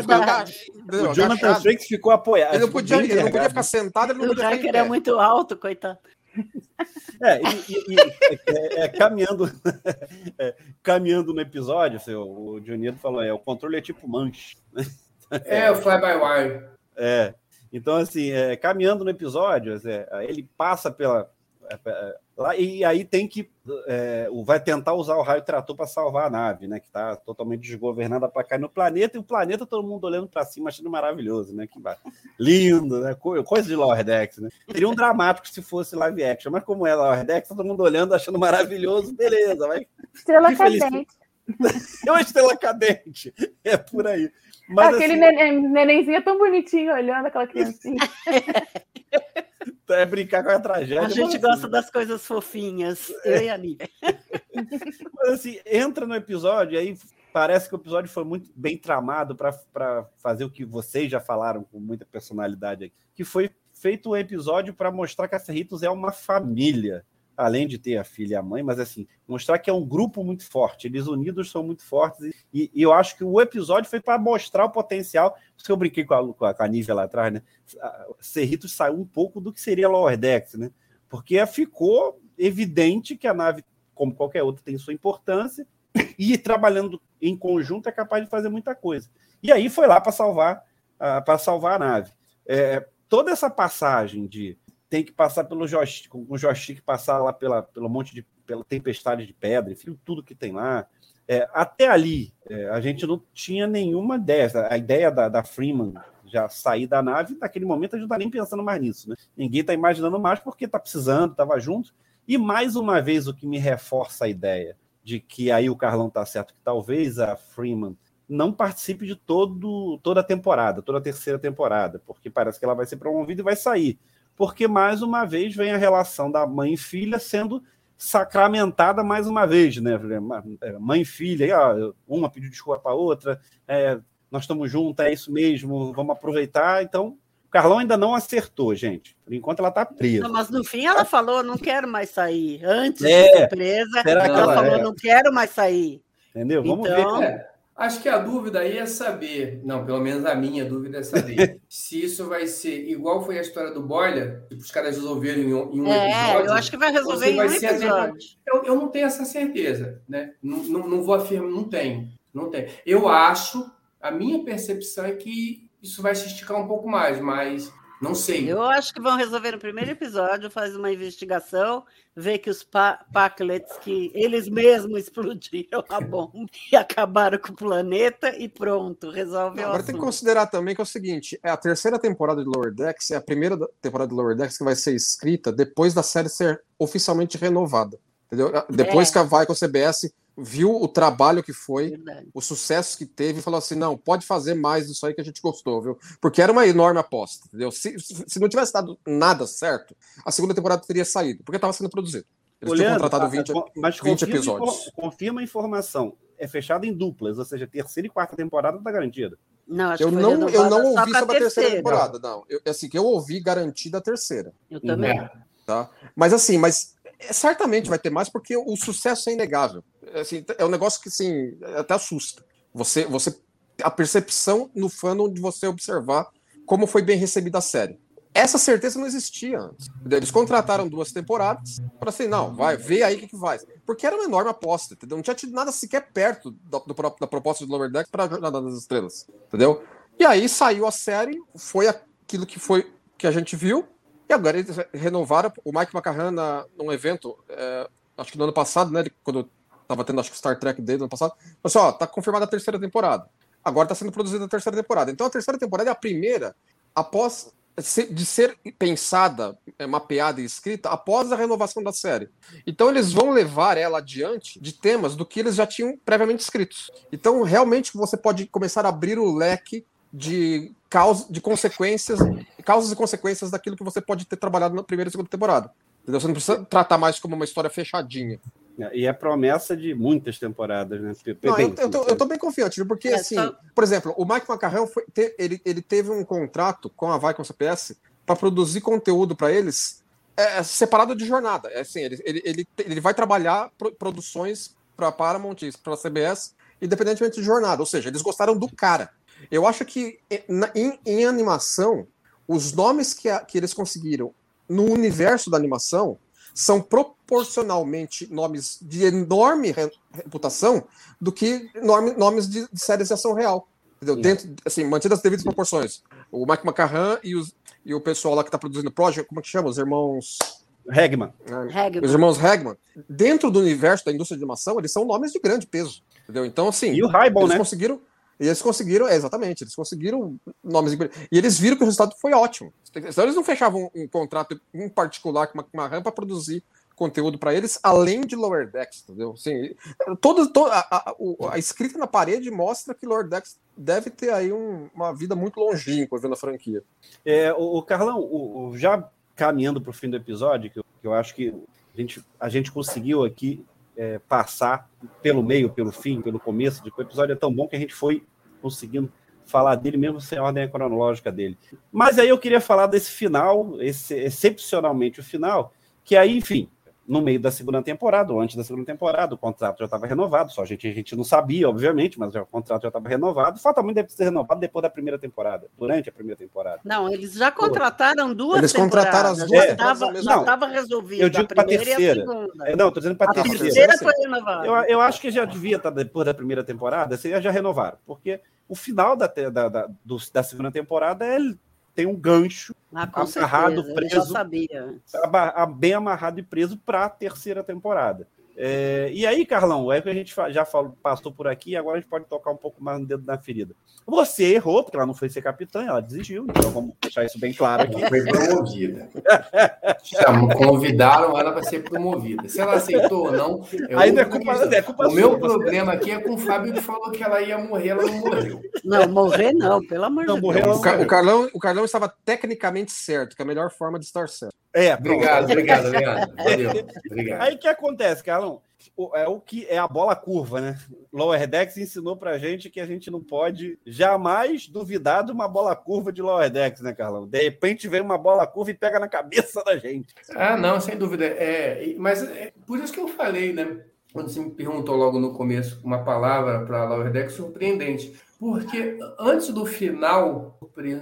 entendeu? O Jonathan. Frakes ficou apoiado. Ele não podia, ele não podia ficar sentado, ele não O podia ficar em Jack era muito alto, coitado. É, e, e- e- é, é, caminhando, <laughs> é, caminhando no episódio, seu, o Dionísio falou, é, o controle é tipo manche. É, o fly-by-wire. É. Então, assim, é, caminhando no episódio, é, ele passa pela. É, é, lá, e aí tem que. é, vai tentar usar o raio trator para salvar a nave, né? Que está totalmente desgovernada para cair no planeta, e o planeta todo mundo olhando para cima, achando maravilhoso, né? Que lindo, né? Co- Coisa de Lower Decks, né? Seria um dramático se fosse live action, mas como é Lower Decks, todo mundo olhando, achando maravilhoso, beleza, vai. Estrela cadente. <laughs> É uma estrela cadente, é por aí. Mas, Aquele assim, nenenzinho tão bonitinho olhando aquela <laughs> criancinha. <laughs> <laughs> é brincar com a tragédia. A gente assim, gosta das coisas fofinhas, <laughs> eu e a Nívia. <laughs> Mas assim, entra no episódio, aí parece que o episódio foi muito bem tramado para fazer o que vocês já falaram com muita personalidade aqui, que foi feito um episódio para mostrar que a Cerritos é uma família, além de ter a filha e a mãe, mas assim, mostrar que é um grupo muito forte, eles unidos são muito fortes, e, e eu acho que o episódio foi para mostrar o potencial, que eu brinquei com a, com a, com a Nívia lá atrás, né? Cerritos saiu um pouco do que seria Lower Decks, né? Porque ficou evidente que a nave como qualquer outra, tem sua importância, e trabalhando em conjunto é capaz de fazer muita coisa. E aí foi lá para salvar, para salvar a nave. É, toda essa passagem de tem que passar pelo joystick, com o joystick passar lá pela, pelo monte de pela tempestade de pedra, enfim, tudo que tem lá. É, até ali, é, a gente não tinha nenhuma ideia. A ideia da, da Freeman já sair da nave, naquele momento a gente não está nem pensando mais nisso. Né? Ninguém está imaginando mais porque está precisando, estava junto. E mais uma vez, o que me reforça a ideia de que aí o Carlão está certo, que talvez a Freeman não participe de todo, toda a temporada, toda a terceira temporada, porque parece que ela vai ser promovida e vai sair. Porque mais uma vez vem a relação da mãe e filha sendo sacramentada mais uma vez, né? Mãe e filha, uma pediu desculpa para a outra, é, nós estamos juntos, é isso mesmo, vamos aproveitar. Então, o Carlão ainda não acertou, gente. Por enquanto ela está presa. Não, mas no fim ela falou, não quero mais sair. Antes É. de ser presa, ela, ela falou, é? não quero mais sair. Entendeu? Vamos Então- ver. É, acho que a dúvida aí é saber, não, pelo menos a minha dúvida é saber <laughs> se isso vai ser igual foi a história do Boiler, tipo, os caras resolveram em um, em um É, episódio. eu acho que vai resolver em vai um ser a mesma- episódio. Eu, eu não tenho essa certeza, né? Não, não, não vou afirmar, não tenho, não tenho. Eu acho, a minha percepção é que isso vai se esticar um pouco mais, mas não sei. Eu acho que vão resolver no primeiro episódio, faz uma investigação, ver que os pa Packlets, que eles mesmos explodiram a bomba <laughs> e acabaram com o planeta e pronto, resolve Não, o agora tem que assunto. considerar também que é o seguinte: é a terceira temporada de Lower Decks, é a primeira da- temporada de Lower Decks que vai ser escrita depois da série ser oficialmente renovada. Entendeu? Depois É. que a Vai com a CBS viu o trabalho que foi, Verdade. o sucesso que teve, e falou assim: não, pode fazer mais disso aí que a gente gostou, viu? Porque era uma enorme aposta, entendeu? Se, se não tivesse dado nada certo, a segunda temporada teria saído, porque estava sendo produzido. Eles Ô, tinham Leandro, contratado ah, 20, con- mas 20 confirma, episódios. infor- confirma a informação. É fechado em duplas, ou seja, terceira e quarta temporada está garantida. Não, acho Eu não, eu não ouvi sobre a terceira terceira. temporada, não. Eu, assim, que eu ouvi garantida a terceira. Eu também. É. tá? Mas assim, mas certamente vai ter mais porque o sucesso é inegável. É, Assim, é um negócio que assim, até assusta. Você, você a percepção no fandom de você observar como foi bem recebida a série. Essa certeza não existia antes. Eles contrataram duas temporadas para assim, não, vai, vê aí o que, que vai. Porque era uma enorme aposta, entendeu? Não tinha tido nada sequer perto da, do da proposta de Lower Decks para a Jornada das Estrelas, entendeu? E aí saiu a série, foi aquilo que foi que a gente viu, agora eles renovaram o Mike McCarran num evento, é, acho que no ano passado, né? Quando Tava tendo, acho que Star Trek desde o ano passado. Mas, ó, tá confirmada a terceira temporada. Agora tá sendo produzida a terceira temporada. Então a terceira temporada é a primeira após de ser pensada, é, mapeada e escrita após a renovação da série. Então eles vão levar ela adiante de temas do que eles já tinham previamente escritos. Então realmente você pode começar a abrir o leque de causa, de consequências, causas e consequências daquilo que você pode ter trabalhado na primeira e segunda temporada. Entendeu? Você não precisa tratar mais como uma história fechadinha. E é promessa de muitas temporadas, né? Não, eu, eu, tô, eu tô bem confiante, porque, é, assim, só... por exemplo, o Mike Macarrão foi, ele, ele teve um contrato com a Vai com a CPS para produzir conteúdo para eles é, separado de jornada. É assim, ele, ele, ele, ele vai trabalhar pro, produções para Paramount, para a CBS, independentemente de jornada. Ou seja, eles gostaram do cara. Eu acho que em, em animação, os nomes que, a, que eles conseguiram no universo da animação são proporcionalmente nomes de enorme reputação do que nome, nomes de, de, séries de ação real. Entendeu? Dentro, assim, mantidas as devidas proporções. O Mike McCarran e, os, e o pessoal lá que está produzindo o Project, como é que chama? Os irmãos. Regman. Os irmãos Regman. Dentro do universo da indústria de animação, eles são nomes de grande peso. Entendeu? Então, assim. E o eles né? conseguiram. E eles conseguiram, é, exatamente, eles conseguiram nomes. E eles viram que o resultado foi ótimo. Então eles não fechavam um, contrato em particular com uma RAM para produzir conteúdo para eles, além de Lower Decks, entendeu? Assim, todo, todo, a, a, a, escrita na parede mostra que Lower Decks deve ter aí um, uma vida muito longínqua vendo a franquia. É, o, o Carlão, o, o, já caminhando para o fim do episódio, que eu, que eu, acho que a gente, a gente conseguiu aqui é, passar pelo meio, pelo fim, pelo começo, de, o episódio é tão bom que a gente foi conseguindo falar dele mesmo sem a ordem cronológica dele. Mas aí eu queria falar desse final, esse, excepcionalmente o final, que aí, enfim, no meio da segunda temporada, ou antes da segunda temporada, o contrato já estava renovado, só a gente, a gente não sabia, obviamente, mas já, o contrato já estava renovado. Fatalmente deve ser renovado depois da primeira temporada, durante a primeira temporada. Não, eles já contrataram duas eles contrataram as duas é, já estava resolvido. Eu digo para a terceira. A não, estou dizendo para a terceira. terceira foi renovada. Eu, eu acho que já devia estar depois da primeira temporada, seria já renovaram, porque o final da, da, da, do, da segunda temporada é tem um gancho ah, amarrado, certeza, preso, sabia. bem amarrado e preso para a terceira temporada. É, e aí, Carlão, é que a gente já falou, passou por aqui, agora a gente pode tocar um pouco mais no dedo da ferida. Você errou, porque ela não foi ser capitã, ela desistiu, então vamos deixar isso bem claro aqui. Foi promovida. convidaram ela para ser promovida. Se ela aceitou ou não. É Ainda é culpa, é culpa O sua, meu problema aqui é com o Fábio que falou que ela ia morrer, ela não morreu. Não, morrer não, pelo amor de Deus. O, o, Carlão, o Carlão estava tecnicamente certo, que é a melhor forma de estar certo. É, obrigado, obrigado, obrigado. Valeu. Obrigado. Aí o que acontece, Carlão? É o que é a bola curva, né? Lower Decks ensinou pra gente que a gente não pode jamais duvidar de uma bola curva de Lower Decks, né, Carlão? De repente vem uma bola curva e pega na cabeça da gente. Ah, não, sem dúvida. É, mas é por isso que eu falei, né? Quando você me perguntou logo no começo uma palavra para Lower Decks, surpreendente. Porque antes do final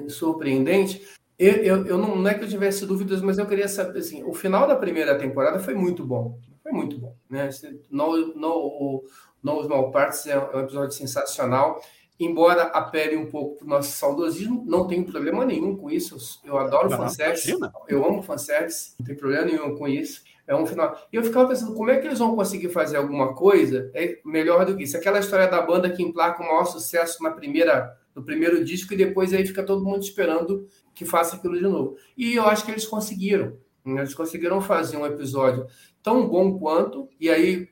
surpreendente, eu, eu, eu não, não, é que eu tivesse dúvidas, mas eu queria saber, assim, o final da primeira temporada foi muito bom. Foi muito bom, né? No, no, Small Parts é um episódio sensacional. Embora apele um pouco para o nosso saudosismo, não tenho problema nenhum com isso. Eu adoro não, fanservice, eu amo fanservice, não tem problema nenhum com isso. É um final. E eu ficava pensando, como é que eles vão conseguir fazer alguma coisa é melhor do que isso? Aquela história da banda que emplaca o maior sucesso na primeira, no primeiro disco e depois aí fica todo mundo esperando que faça aquilo de novo. E eu acho que eles conseguiram. Eles conseguiram fazer um episódio tão bom quanto, e aí,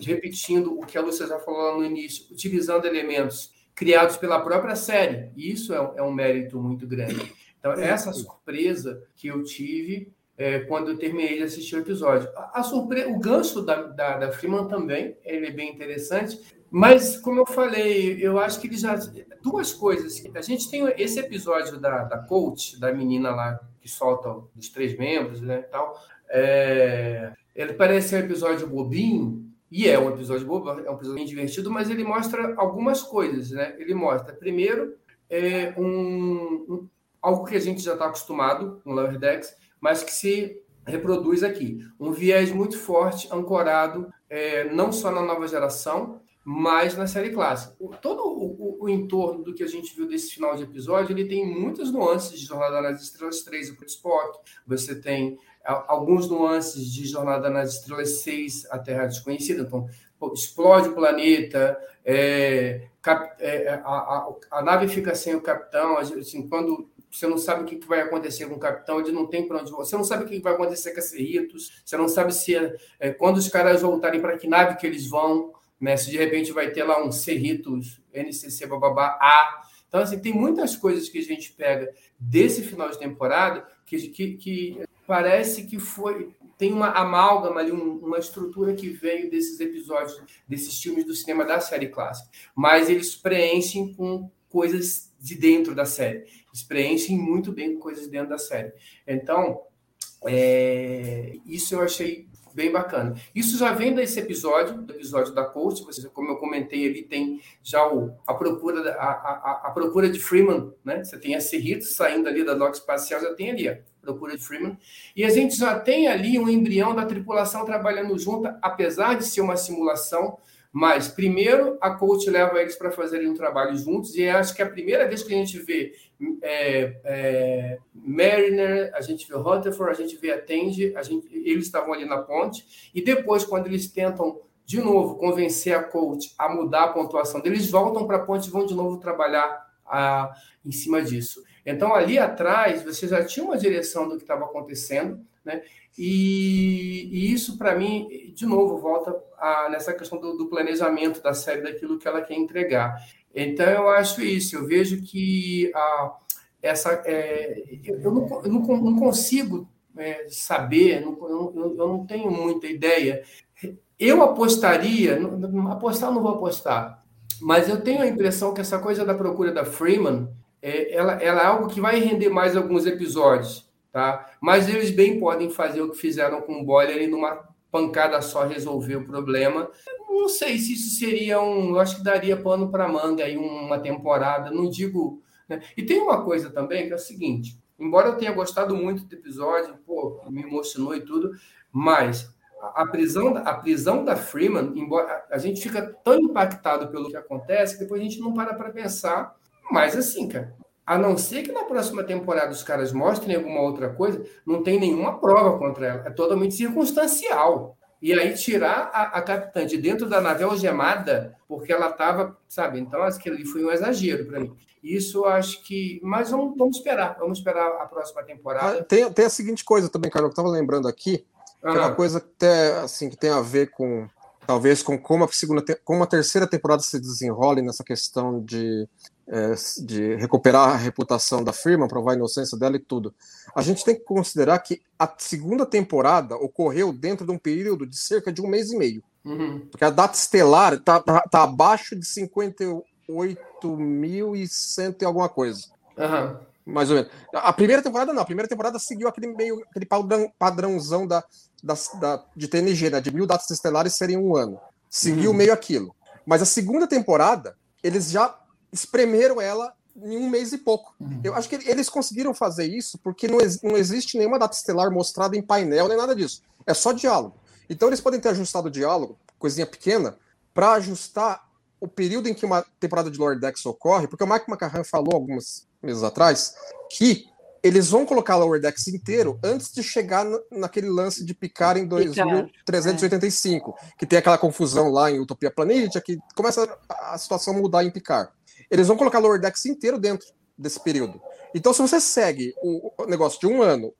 repetindo o que a Lúcia já falou lá no início, utilizando elementos criados pela própria série. E isso é, é um mérito muito grande. Então, essa surpresa que eu tive é, quando eu terminei de assistir o episódio. A, a surpresa, o gancho da, da, da Freeman também, ele é bem interessante. Mas, como eu falei, eu acho que ele já. Duas coisas. A gente tem esse episódio da, da coach, da menina lá que solta os três membros, né? Tal. É, ele parece um episódio bobinho, e é um episódio bobo, é um episódio bem divertido, mas ele mostra algumas coisas, né? Ele mostra, primeiro, é um, um algo que a gente já está acostumado com Lower Decks, mas que se reproduz aqui. Um viés muito forte, ancorado é, não só na nova geração, mas na série clássica. Todo o, o, o, entorno do que a gente viu desse final de episódio, ele tem muitas nuances de Jornada nas Estrelas 3 e Spock, você tem alguns nuances de Jornada nas Estrelas 6, A Terra Desconhecida, então explode o planeta, é, cap, é, a, a, a, nave fica sem o capitão, assim, quando você não sabe o que vai acontecer com o capitão, ele não tem para onde você não sabe o que vai acontecer com a Cerritos, você não sabe se é, quando os caras voltarem para que nave que eles vão, né, se de repente vai ter lá um Cerritos, NCC, bababá, A. Então, assim, tem muitas coisas que a gente pega desse final de temporada que, que, que parece que foi tem uma amálgama ali, um, uma estrutura que veio desses episódios, desses filmes do cinema da série clássica. Mas eles preenchem com coisas de dentro da série. Eles preenchem muito bem com coisas dentro da série. Então, é, isso eu achei bem bacana. Isso já vem desse episódio, do episódio da Coach, você, como eu comentei, ele tem já o, a, procura, a, a, a procura de Freeman, né? Você tem a Cerrito saindo ali da dock espacial, já tem ali, ó, procura de Freeman. E a gente já tem ali um embrião da tripulação trabalhando junto, apesar de ser uma simulação, mas, primeiro, a coach leva eles para fazerem um trabalho juntos, e acho que é a primeira vez que a gente vê é, é, Mariner, a gente vê Rutherford, a gente vê a Tange, a gente, eles estavam ali na ponte, e depois, quando eles tentam, de novo, convencer a coach a mudar a pontuação deles, voltam para a ponte e vão de novo trabalhar a, em cima disso. Então, ali atrás, você já tinha uma direção do que estava acontecendo, né? E, e isso, para mim, de novo, volta a, nessa questão do, do, planejamento da série, daquilo que ela quer entregar. Então, eu acho isso. Eu vejo que a, essa, é, eu, não, eu não, consigo é, saber, não, eu, eu, não tenho muita ideia. Eu apostaria, apostar não vou apostar, mas eu tenho a impressão que essa coisa da procura da Freeman, é, ela, ela é algo que vai render mais alguns episódios tá? Mas eles bem podem fazer o que fizeram com o Boiler e numa pancada só resolver o problema. Não sei se isso seria um. Eu acho que daria pano para manga aí uma temporada. Não digo. Né? E tem uma coisa também que é o seguinte: embora eu tenha gostado muito do episódio, pô, me emocionou e tudo, mas a prisão, a prisão da Freeman, embora a gente fica tão impactado pelo que acontece, que depois a gente não para para pensar. Mas assim, cara, a não ser que na próxima temporada os caras mostrem alguma outra coisa, não tem nenhuma prova contra ela. É totalmente circunstancial. E aí tirar a, a capitã de dentro da nave algemada, porque ela estava, sabe? Então aquilo ali foi um exagero para mim. Isso acho que. Mas vamos, vamos esperar. Vamos esperar a próxima temporada. Ah, tem, tem a seguinte coisa também, Carol, que eu estava lembrando aqui, que é uma coisa até, assim, que tem a ver com. Talvez com como a, segunda, como a terceira temporada se desenrola nessa questão de é, de recuperar a reputação da firma, provar a inocência dela e tudo. A gente tem que considerar que a segunda temporada ocorreu dentro de um período de cerca de um mês e meio. Uhum. Porque a data estelar está tá, tá abaixo de 58.100 e alguma coisa. Uhum. Mais ou menos. A primeira temporada não, a primeira temporada seguiu aquele meio aquele padrão, padrãozão da, da, da, de TNG, né, de mil datas estelares serem um ano. Seguiu uhum. meio aquilo. Mas a segunda temporada, eles já espremeram ela em um mês e pouco. Uhum. Eu acho que eles conseguiram fazer isso porque não, não existe nenhuma data estelar mostrada em painel, nem nada disso. É só diálogo. Então eles podem ter ajustado o diálogo, coisinha pequena, para ajustar o período em que uma temporada de Lord Dex ocorre, porque o Mike McCarran falou alguns meses atrás que eles vão colocar o Lower Decks inteiro antes de chegar naquele lance de picar em 2385, é. que tem aquela confusão lá em Utopia Planet, que começa a situação mudar em picar eles vão colocar Lower Decks inteiro dentro desse período. Então, se você segue o negócio de um ano,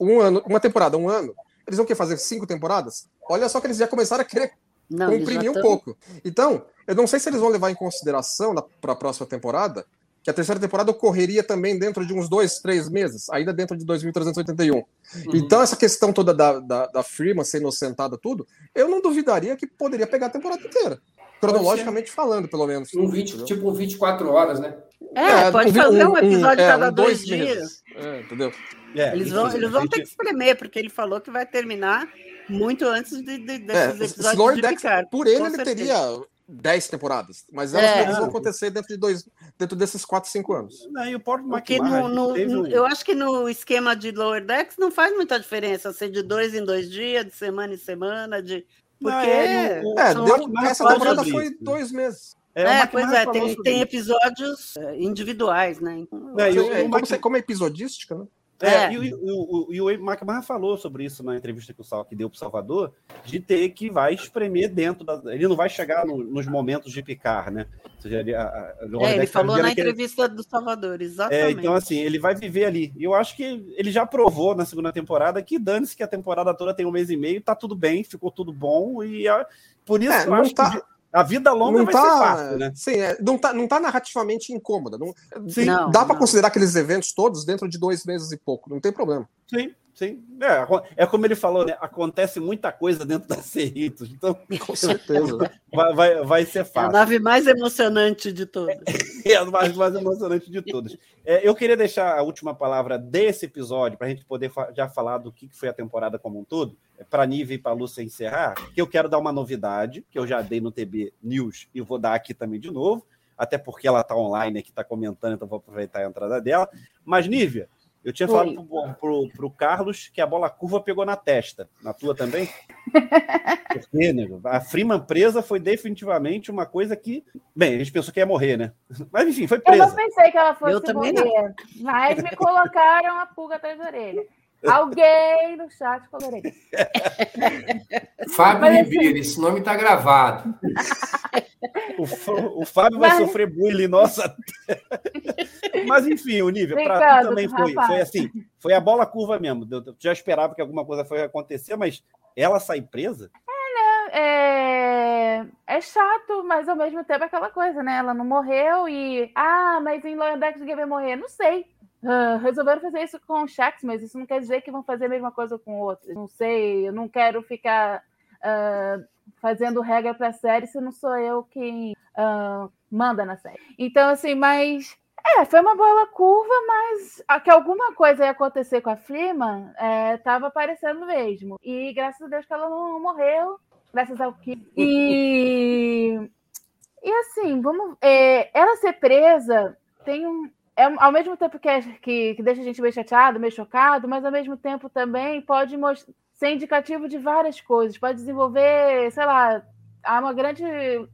um ano, uma temporada, um ano, eles vão querer fazer cinco temporadas? Olha só que eles já começaram a querer não, comprimir um pouco. Então, eu não sei se eles vão levar em consideração para a próxima temporada que a terceira temporada ocorreria também dentro de uns dois, três meses, ainda dentro de 2381. Uhum. Então, essa questão toda da, da, da Freeman ser inocentada, tudo, eu não duvidaria que poderia pegar a temporada inteira. Cronologicamente falando, pelo menos. Um 20, tipo um 24 horas, né? É, é pode um, fazer um episódio um, cada é, dois, dois dias. É, entendeu? É, eles vão, eles vão ter que espremer, porque ele falou que vai terminar muito antes de, de, desses é, episódios Lord de Picard. Por ele, ele certeza. teria 10 temporadas, mas elas é, vão acontecer dentro, de dois, dentro desses 4, 5 anos. Não, e o Porto Porque no, no, um... Eu acho que no esquema de Lower Decks não faz muita diferença ser de dois em dois dias, de semana em semana, de Porque é, o- É, são deu- essa temporada foi isso. dois meses. É, Mac pois é, tem, tem episódios é, individuais, né? É, e o- É, o como, Mac- você- como é episodística, né? É, É. E, o, o, e o McMahon falou sobre isso na entrevista que o Sal que deu para o Salvador, de ter que vai espremer dentro da. Ele não vai chegar no- nos momentos de picar, né? Ou seja, ele, a- a- É, ele falou na que ele- entrevista do Salvador, É, exatamente. então, assim, ele vai viver ali. E eu acho que ele já provou na segunda temporada que dane-se que a temporada toda tem um mês e meio, tá tudo bem, ficou tudo bom. E a- por isso É, eu não acho tá- que a vida longa não vai tá, ser fácil, né? Sim, é, não, tá, não tá narrativamente incômoda. Não, Sim. Não, dá para considerar aqueles eventos todos dentro de dois meses e pouco, não tem problema. Sim, sim. É, é como ele falou, né? Acontece muita coisa dentro <laughs> da Cerritos. Então, Com certeza. <laughs> vai, vai, vai ser É a fácil. nave mais emocionante de todas. É <laughs> a mais, mais emocionante de todas. É, eu queria deixar a última palavra desse episódio, para a gente poder fa- já falar do que que foi a temporada como um todo, para a Nive e para a Lúcia encerrar, que eu quero dar uma novidade, que eu já dei no TB News e vou dar aqui também de novo, até porque ela está online aqui, está comentando, então vou aproveitar a entrada dela. Mas, Nívia, eu tinha Oi. falado para o Carlos que a bola curva pegou na testa. Na tua também? <laughs> Porque, nego, a Freeman presa foi definitivamente uma coisa que. Bem, a gente pensou que ia morrer, né? Mas enfim, foi Eu não presa. pensei que ela fosse Eu também não. morrer, mas me colocaram a pulga atrás da orelha. Alguém no chat falou orelha. <laughs> Fábio Mas, assim- Ribeiro, esse nome tá gravado. O, o Fábio vai Mas- sofrer bullying, nossa. Mas enfim, o nível, para também foi, foi assim, foi a bola curva mesmo. Eu já esperava que alguma coisa fosse acontecer, mas ela sair presa? É... é chato, mas ao mesmo tempo é aquela coisa, né? Ela não morreu e. Ah, mas em Loyal Decks ninguém vai morrer. Não sei. Ah, resolveram fazer isso com o Shax, mas isso não quer dizer que vão fazer a mesma coisa com outros. Não sei, eu não quero ficar ah, fazendo regra para a série se não sou eu quem ah, manda na série. Então, assim, mas. É, foi uma bola curva, mas a- que alguma coisa ia acontecer com a Freeman estava aparecendo mesmo. E graças a Deus que ela não morreu, graças ao que. E, e assim, vamos. é, ela ser presa tem um. É, ao mesmo tempo que, é- que, que deixa a gente meio chateado, meio chocado, mas ao mesmo tempo também pode ser indicativo de várias coisas. Pode desenvolver, sei lá, há uma grande.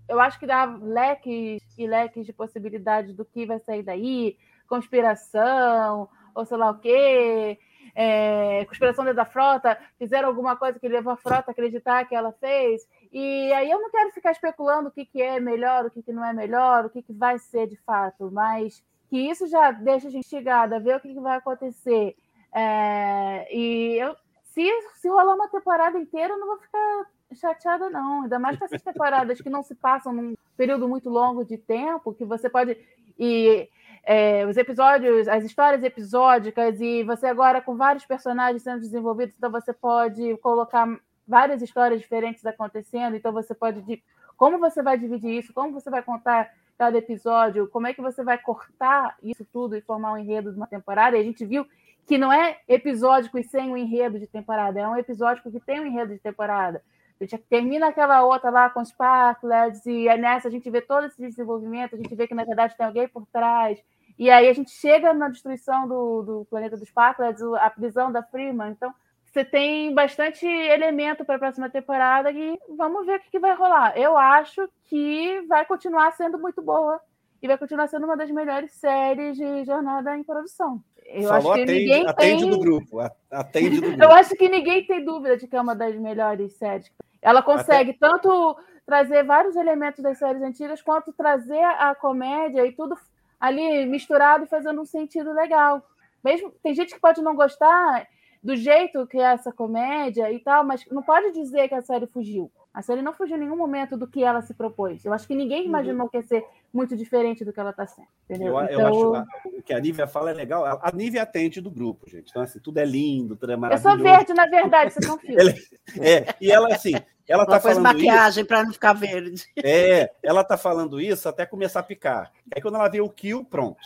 Eu acho que dá leques e leques de possibilidades do que vai sair daí, conspiração, ou sei lá o quê. é, conspiração da frota, fizeram alguma coisa que levou a frota a acreditar que ela fez. E aí eu não quero ficar especulando o que, que é melhor, o que, que não é melhor, o que, que vai ser de fato, mas que isso já deixa a gente instigada, ver o que, que vai acontecer. É, e eu, se, se rolar uma temporada inteira, eu não vou ficar chateada, não. Ainda mais com essas <laughs> temporadas que não se passam num período muito longo de tempo, que você pode. E é, os episódios, as histórias episódicas, e você agora com vários personagens sendo desenvolvidos, então você pode colocar várias histórias diferentes acontecendo, então você pode. Como você vai dividir isso? Como você vai contar cada episódio? Como é que você vai cortar isso tudo e formar um enredo de uma temporada? E a gente viu que não é episódico e sem um enredo de temporada, é um episódico que tem um enredo de temporada. A gente termina aquela outra lá com os Sparklets, e aí nessa a gente vê todo esse desenvolvimento, a gente vê que na verdade tem alguém por trás. E aí a gente chega na destruição do, do planeta dos Sparklets, o- a prisão da Freeman. Então, você tem bastante elemento para a próxima temporada e vamos ver o que, que vai rolar. Eu acho que vai continuar sendo muito boa e vai continuar sendo uma das melhores séries de jornada em produção. Eu Falou, acho que atende, ninguém atende tem... do grupo. Atende do <laughs> Eu grupo. acho que ninguém tem dúvida de que é uma das melhores séries. Ela consegue tanto trazer vários elementos das séries antigas, quanto trazer a comédia e tudo ali misturado e fazendo um sentido legal. Mesmo tem gente que pode não gostar do jeito que é essa comédia e tal, mas não pode dizer que a série fugiu. A série não fugiu em nenhum momento do que ela se propôs. Eu acho que ninguém imaginou que ia ser muito diferente do que ela está sendo. Entendeu? Eu, eu Então, acho a- o que a Nívia fala é legal. A- Nívia atende do grupo, gente. Então, assim, tudo é lindo, tudo é eu maravilhoso. sou verde, na verdade, você confia. <laughs> Ela- É, e ela, assim, ela tá Ela pôs falando isso. maquiagem para não ficar verde. É, ela tá falando isso até começar a picar. Aí quando ela vê o kill, pronto.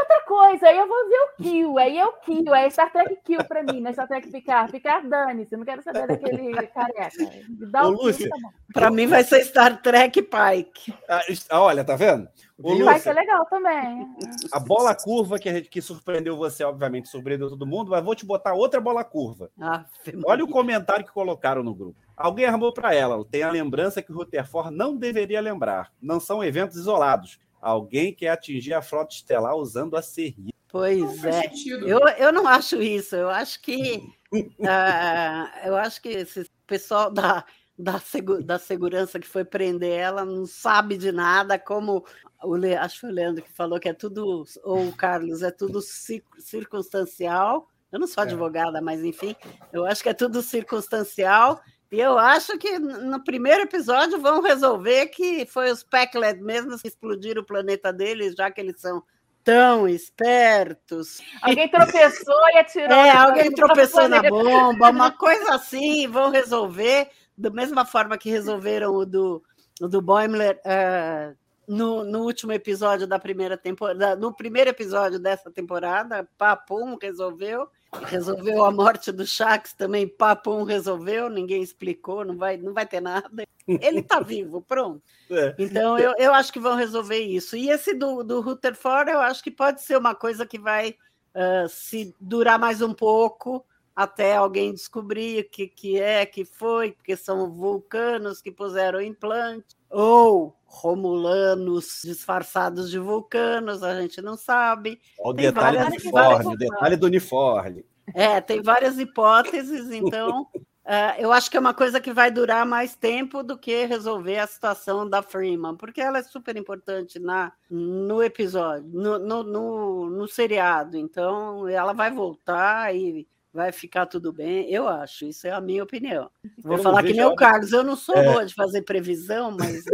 Outra coisa, aí eu vou ver o Kill, aí é o Kill, aí é Star Trek Kill pra mim, não é Star Trek Picard. Picard, dane-se, eu não quero saber daquele careca. Dá Ô, o Kill, Lúcia. tá. Para mim vai ser Star Trek Pike. Ah, ah, olha, tá vendo? Vai Lúcia, ser legal também. a bola curva que, a gente, que surpreendeu você, obviamente, surpreendeu todo mundo, mas vou te botar outra bola curva. Ave Olha o comentário que colocaram no grupo. Alguém armou para ela. Tem a lembrança que o Rutherford não deveria lembrar. Não são eventos isolados. Alguém quer atingir a frota estelar usando a serria. Pois Faz é. Eu, eu não acho isso. Eu acho que <laughs> ah, eu acho que esse pessoal da, da, segu- da segurança que foi prender ela não sabe de nada, como o Le- acho que foi o Leandro que falou que é tudo, ou o Carlos, é tudo cir- circunstancial. Eu não sou É. advogada, mas enfim, eu acho que é tudo circunstancial. E eu acho que no primeiro episódio vão resolver que foi os Packlet mesmo que explodiram o planeta deles, já que eles são tão espertos. Alguém tropeçou e atirou. É, alguém tropeçou na <laughs> bomba, uma coisa assim, vão resolver, da mesma forma que resolveram o do, o do Boimler eh, no, no último episódio da primeira temporada, no primeiro episódio dessa temporada, papum, resolveu. Resolveu a morte do Shax também, papum, resolveu, ninguém explicou, não vai, não vai ter nada. Ele está <laughs> vivo, pronto. É. Então, eu, eu acho que vão resolver isso. E esse do, do Rutherford, eu acho que pode ser uma coisa que vai ah, se durar mais um pouco até alguém descobrir o que, que é, que foi, porque são vulcanos que puseram implante, ou romulanos disfarçados de vulcanos, a gente não sabe. Olha o Tem detalhe do várias- uniforme, o detalhe do uniforme. É, tem várias hipóteses, então <laughs> ah, eu acho que é uma coisa que vai durar mais tempo do que resolver a situação da Freeman, porque ela é super importante na, no episódio, no, no, no, no seriado. Então ela vai voltar e vai ficar tudo bem, eu acho, isso é a minha opinião. <laughs> Vou Eu falar que nem o Carlos, eu não sou É. boa de fazer previsão, mas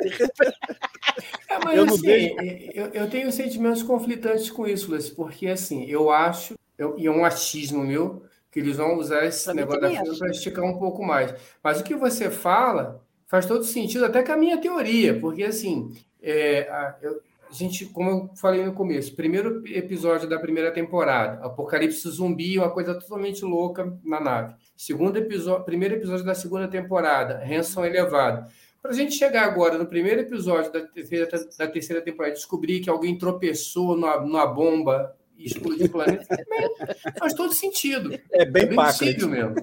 É, <laughs> mas Eu assim, eu, eu tenho sentimentos conflitantes com isso, Luiz, porque assim, eu acho, eu- e é um achismo meu, que eles vão usar esse Também negócio da fila para esticar um pouco mais. Mas o que você fala faz todo sentido, até com a minha teoria, porque assim, é, eu- a gente, como eu falei no começo, primeiro episódio da primeira temporada, Apocalipse Zumbi, uma coisa totalmente louca na nave. Segundo episódio, primeiro episódio da segunda temporada, Ransom elevado. Para a gente chegar agora no primeiro episódio da terceira, da terceira temporada descobrir que alguém tropeçou numa, numa bomba e explodiu o planeta, é, faz todo sentido. É É bem bem Packlet. possível mesmo.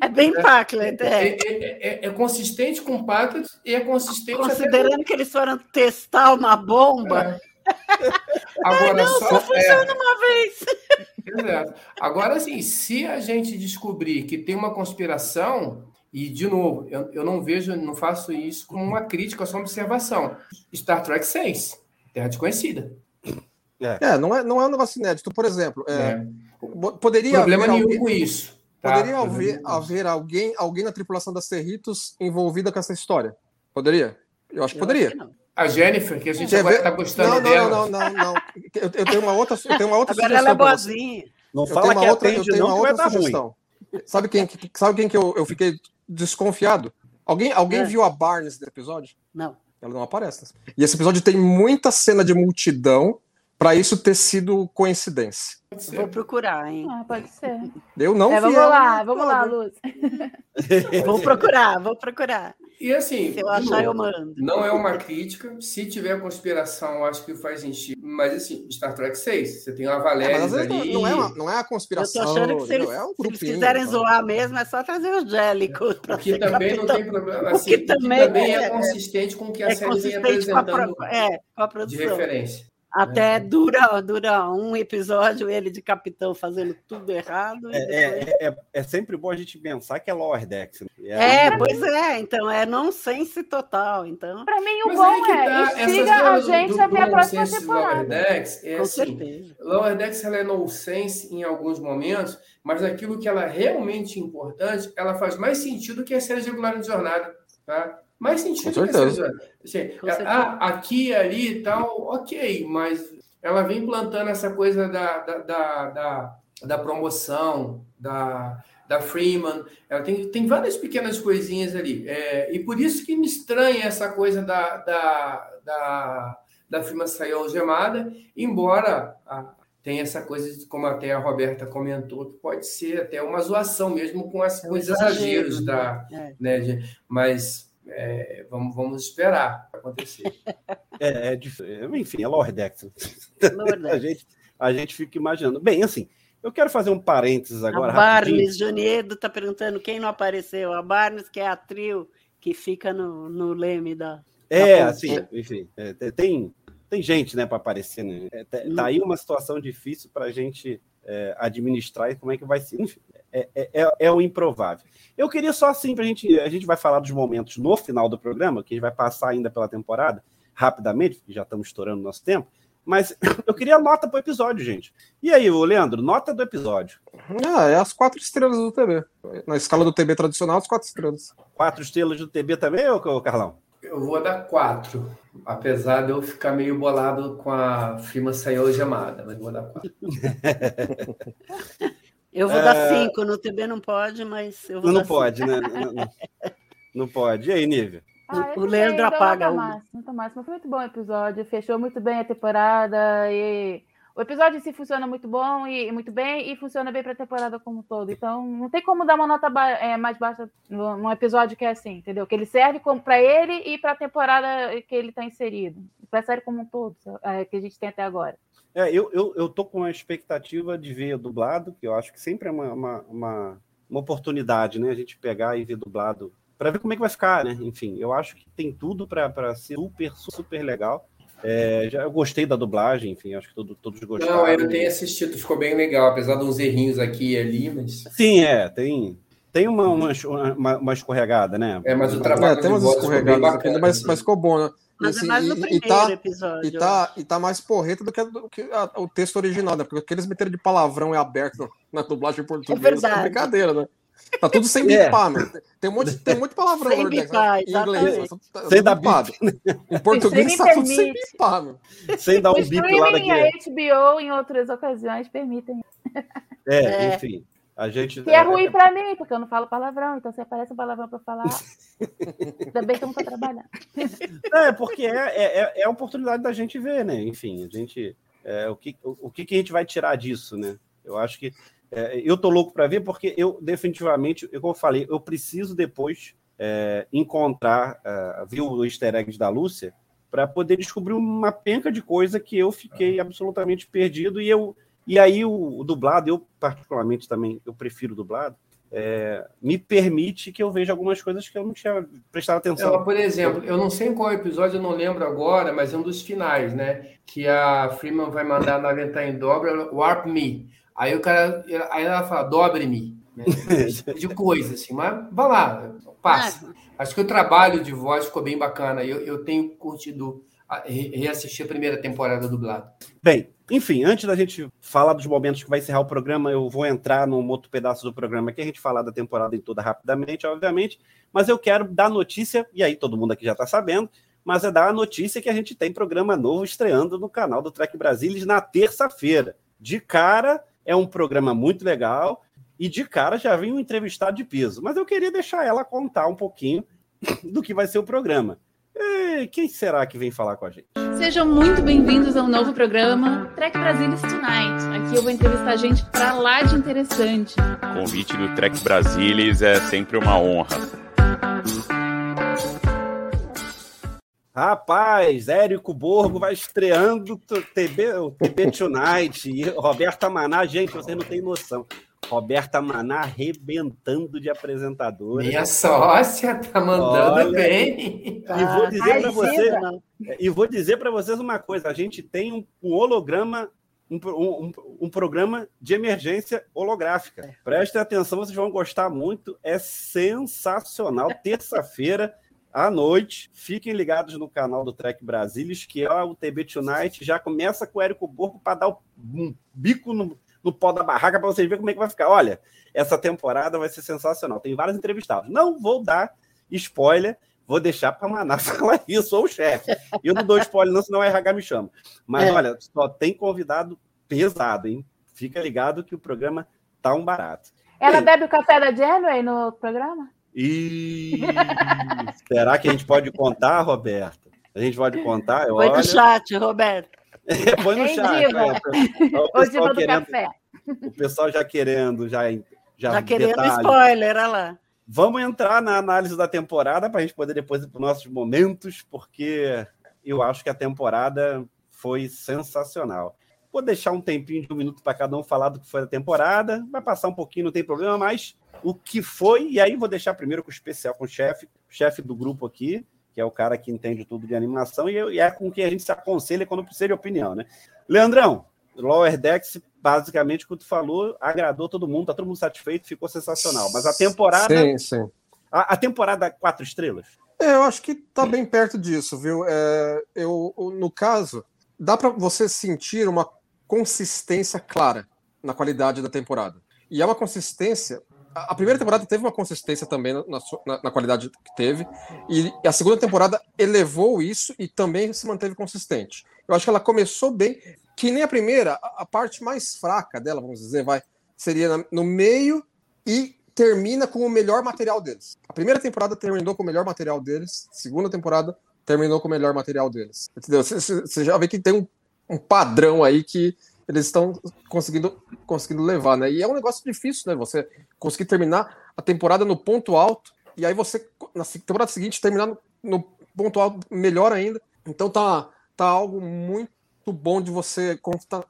é bem Packlet, É, é. é- é- é consistente com o Packlet e é consistente até Considerando que eles foram testar uma bomba, É. Agora só, só funciona é, uma vez. Exato. Agora, assim, se a gente descobrir que tem uma conspiração, e, de novo, eu, eu não vejo, não faço isso como uma crítica, só uma observação. Star Trek 6, Terra Desconhecida. É, não é, não é um negócio inédito. Por exemplo, é, né? bo- poderia Problema haver nenhum alguém, com isso. tá? poderia haver, haver alguém, alguém na tripulação das Cerritos envolvida com essa história? Poderia? Eu acho que Eu poderia. acho que não. A Jennifer, que a gente agora está gostando não, não, dela. não, não, não, não. Eu, eu tenho uma outra, eu tenho uma outra Agora ela é sugestão pra você. boazinha. Não Eu fala tenho que uma outra, eu atende tenho uma não, vai outra dar ruim. sugestão. Sabe quem, que- sabe quem que eu, eu fiquei desconfiado? Alguém, alguém É. viu a Barnes nesse episódio? Não. Ela não aparece. E esse episódio tem muita cena de multidão para isso ter sido coincidência. Vou procurar, hein? Ah, pode ser. Eu não É, vi vamos ela lá, vamos lá. Luz. <laughs> Vou procurar, vou procurar. E assim, Se eu de achar, eu mando. não é uma crítica. Se tiver conspiração, eu acho que faz sentido. Mas assim, Star Trek 6, você tem uma É, Valéria vezes ali. não é, uma, não é a Eu tô conspiração. achando que se eles, é um se eles grupinho. quiserem tá? zoar mesmo, é só trazer o Gélico para O que também não capitão. tem problema. O Assim, que o que também também é, é- consistente com o que a É série vem consistente com a, apresentando pro- é, com a de produção. referência. Até dura, dura um episódio ele de capitão fazendo tudo errado. e É, depois- é, é, é sempre bom a gente pensar que é Lower Decks. né? É, aí- pois é, então é nonsense total. Então, Pra mim, o Mas bom é tá, instiga a história do- gente do a ver a próxima nonsense Lower temporada. Decks é com assim, certeza. Lower Decks ela é nonsense em alguns momentos, mas aquilo que ela é realmente importante, ela faz mais sentido que a série regular de jornada, tá? Mais sentido Com que. Assim, Com certeza. ah, aqui, ali e tal, ok, mas ela vem plantando essa coisa da, da, da, da, da promoção, da, da Freeman, ela tem, tem várias pequenas coisinhas ali. É, e por isso que me estranha essa coisa da, da, da, da Freeman sair algemada, embora a, tenha essa coisa, de, como até a Roberta comentou, que pode ser até uma zoação mesmo com, as, É um com os exagero, exageros da. É. Né, de- mas é, vamos, vamos esperar acontecer. <laughs> É, é difícil. Enfim, é Lordex. <laughs> a, gente, a gente fica imaginando. Bem, assim, eu quero fazer um parênteses agora. A Barnes Joniedo está perguntando quem não apareceu. A Barnes, que é a trio que fica no, no leme da. É, da assim, enfim, é, tem, tem gente né, para aparecer. Né? É, tá, tá aí uma situação difícil para a gente é, administrar e como é que vai ser. Enfim, é, é, é, é o improvável. Eu queria só assim, para a gente. A gente vai falar dos momentos no final do programa, que a gente vai passar ainda pela temporada, rapidamente, porque já estamos estourando nosso tempo. Mas <coughs> eu queria nota para o episódio, gente. E aí, o Leandro, nota do episódio? Ah, é as quatro estrelas do TB. Na escala do TB tradicional, as quatro estrelas. Quatro estrelas do TB também, ô, Carlão? Eu vou dar quatro. Apesar de eu ficar meio bolado com a firma Senhor Gemada, mas vou dar quatro. <laughs> eu vou é... dar cinco. No TB não pode, mas eu vou não dar pode, cinco. né? Não, não, não, pode. E aí, Nívia? Ah, o Leandro apaga o. Muito máximo. Foi muito bom o episódio, fechou muito bem a temporada e o episódio em si funciona muito bom e muito bem e funciona bem para a temporada como um todo. Então, não tem como dar uma nota ba é, mais baixa num episódio que é assim, entendeu? Que ele serve para ele e para a temporada que ele está inserido. Para a série como um todo, é, que a gente tem até agora. É, eu, eu, eu tô com a expectativa de ver dublado, que eu acho que sempre é uma, uma, uma, uma oportunidade, né? A gente pegar e ver dublado para ver como é que vai ficar, né? Enfim, eu acho que tem tudo para ser super, super legal. É, já, eu gostei da dublagem, enfim, acho que todo, todos gostaram. Não, eu tenho assistido, ficou bem legal, apesar de uns errinhos aqui e ali, mas. Sim, é, tem. Tem uma, uma, uma, uma escorregada, né? É, mas o trabalho é, tem umas escorregadas aqui, mas, mas ficou bom, né? Mas assim, é mais no primeiro e tá, episódio. E tá, e tá mais porreta do que, do que a, o texto original, né? Porque aqueles meteram de palavrão é aberto na dublagem portuguesa é, é brincadeira, né? Tá tudo sem é. bipar, mano. Tem um monte, tem um monte de palavrão sem bipar, em inglês. Tá, sem dar bip. Em português tá tudo sem bipar, mano. Sem dar um bip lá daqui. a HBO em outras ocasiões permitem. É, <laughs> é. enfim. A gente, que é, é ruim para mim, porque eu não falo palavrão, então se aparece um palavrão para falar, <laughs> não tô trabalhando. É, porque é, é, é a oportunidade da gente ver, né? Enfim, a gente. É, o que, o, o que, que a gente vai tirar disso, né? Eu acho que é, eu tô louco para ver, porque eu definitivamente, eu, como eu falei, eu preciso depois é, encontrar, uh, ver o easter eggs da Lúcia, para poder descobrir uma penca de coisa que eu fiquei absolutamente perdido. E, eu, e aí o, o dublado, eu particularmente também, eu prefiro dublado, é, me permite que eu veja algumas coisas que eu não tinha prestado atenção. Por exemplo, eu não sei em qual episódio, eu não lembro agora, mas é um dos finais, né? Que a Freeman vai mandar na em dobra, Warp Me. Aí o cara, aí ela fala, dobre-me. Né? <laughs> de coisa, assim, mas vá lá, passa. Acho que o trabalho de voz ficou bem bacana. Eu, eu tenho curtido reassistir a primeira temporada dublado. Bem, enfim, antes da gente falar dos momentos que vai encerrar o programa, eu vou entrar num outro pedaço do programa que a gente falar da temporada em toda rapidamente, obviamente, mas eu quero dar notícia, e aí todo mundo aqui já está sabendo, mas é dar a notícia que a gente tem programa novo estreando no canal do Trek Brasilis na terça-feira. De cara, é um programa muito legal e de cara já vem um entrevistado de peso. Mas eu queria deixar ela contar um pouquinho do que vai ser o programa. E quem será que vem falar com a gente? Sejam muito bem-vindos ao novo programa Trek Brasilis Tonight. Aqui eu vou entrevistar gente pra lá de interessante. O convite do Trek Brasilis é sempre uma honra. Rapaz, Érico Borgo vai estreando o TB, o TB Tonight. E Roberta Maná, gente, vocês não têm noção. Roberta Maná arrebentando de apresentadora. Minha sócia tá mandando Olha, bem. E vou dizer para vocês, e vou dizer para vocês uma coisa: a gente tem um, um holograma, um, um, um, programa de emergência holográfica. Prestem atenção, vocês vão gostar muito. É sensacional. Terça-feira à noite. Fiquem ligados no canal do Trek Brasilis, que é o TB Tonight. Já começa com o Érico Borgo para dar um bico no, no pó da barraca para vocês verem como é que vai ficar. Olha, essa temporada vai ser sensacional. Tem vários entrevistados. Não vou dar spoiler, vou deixar para Maná <laughs> falar isso, sou o chefe. Eu não dou spoiler, não, senão a RH me chama. Mas é. olha, só tem convidado pesado, hein? Fica ligado que o programa tá um barato. Ela bebe o café da Janeway no programa? E será que a gente pode contar, Roberto? A gente pode contar? Põe olho... no chat, Roberto. <laughs> Põe no chat. É, o, o diva do querendo, café. O pessoal já querendo, já, já, já querendo detalhe. spoiler, olha lá. Vamos entrar na análise da temporada para a gente poder depois ir para os nossos momentos, porque eu acho que a temporada foi sensacional. Vou deixar um tempinho de um minuto para cada um falar do que foi a temporada. Vai passar um pouquinho, não tem problema, mas o que foi, e aí vou deixar primeiro com o especial, com o chefe, chefe do grupo aqui, que é o cara que entende tudo de animação, e, e é com quem a gente se aconselha quando precisa de opinião, né? Leandrão, Lower Decks, basicamente, o que tu falou, agradou todo mundo, tá todo mundo satisfeito, ficou sensacional. Mas a temporada. Sim, sim. A, a temporada quatro estrelas? É, eu acho que tá bem perto disso, viu? É, eu, no caso, dá para você sentir uma consistência clara na qualidade da temporada. E é uma consistência. A primeira temporada teve uma consistência também na, na, na qualidade que teve, e a segunda temporada elevou isso e também se manteve consistente. Eu acho que ela começou bem, que nem a primeira, a, parte mais fraca dela, vamos dizer, vai, seria no meio e termina com o melhor material deles. A primeira temporada terminou com o melhor material deles, segunda temporada terminou com o melhor material deles. Entendeu? Você já vê que tem um, um padrão aí que eles estão conseguindo, conseguindo levar, né? E é um negócio difícil, né? Você conseguir terminar a temporada no ponto alto e aí você, na temporada seguinte, terminar no, no ponto alto melhor ainda. Então tá, tá algo muito bom de você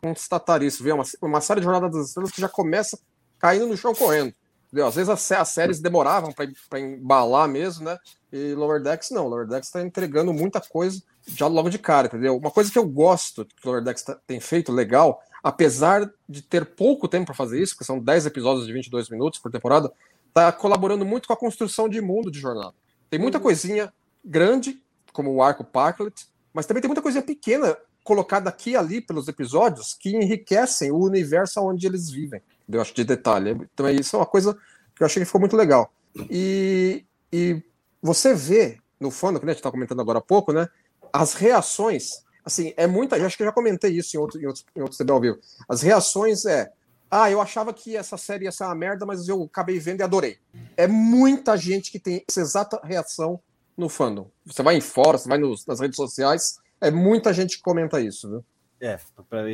constatar isso, viu? Uma, uma série de Jornadas das Estrelas que já começa caindo no chão correndo. Entendeu? Às vezes as, as séries demoravam para embalar mesmo, né? E Lower Decks não. Lower Decks está entregando muita coisa já logo de cara, entendeu? Uma coisa que eu gosto que Lower Decks tá, tem feito legal, apesar de ter pouco tempo para fazer isso, que são 10 episódios de 22 minutos por temporada, tá colaborando muito com a construção de mundo de jornada. Tem muita uhum. coisinha grande, como o arco Parklet, mas também tem muita coisinha pequena colocada aqui e ali pelos episódios que enriquecem o universo onde eles vivem eu acho, de detalhe. Então, isso é uma coisa que eu achei que ficou muito legal. E, e você vê no fandom, que a gente está comentando agora há pouco, né? As reações, assim, é muita. Acho que eu já comentei isso em, outro, em outros, em outros CB ao vivo. As reações é. Ah, eu achava que essa série ia ser uma merda, mas eu acabei vendo e adorei. É muita gente que tem essa exata reação no fandom. Você vai em fora, você vai nos, nas redes sociais, é muita gente que comenta isso, viu? É, para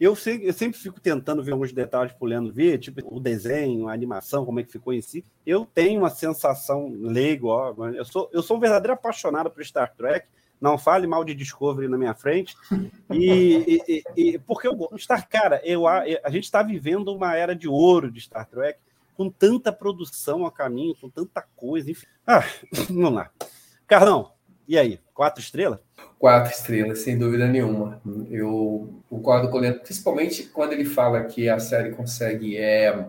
eu, eu, sempre fico tentando ver alguns detalhes pro Leandro ver, tipo o desenho, a animação, como é que ficou em si. Eu tenho uma sensação leigo, ó, eu sou, eu sou um verdadeiro apaixonado por Star Trek. Não fale mal de Discovery na minha frente. E, e, e porque eu Star, cara, eu, a, a gente está vivendo uma era de ouro de Star Trek, com tanta produção a caminho, com tanta coisa. Enfim. Ah, <laughs> vamos lá. Carlão, e aí? Quatro estrelas? Quatro estrelas, sem dúvida nenhuma. Eu concordo com o principalmente quando ele fala que a série consegue, é,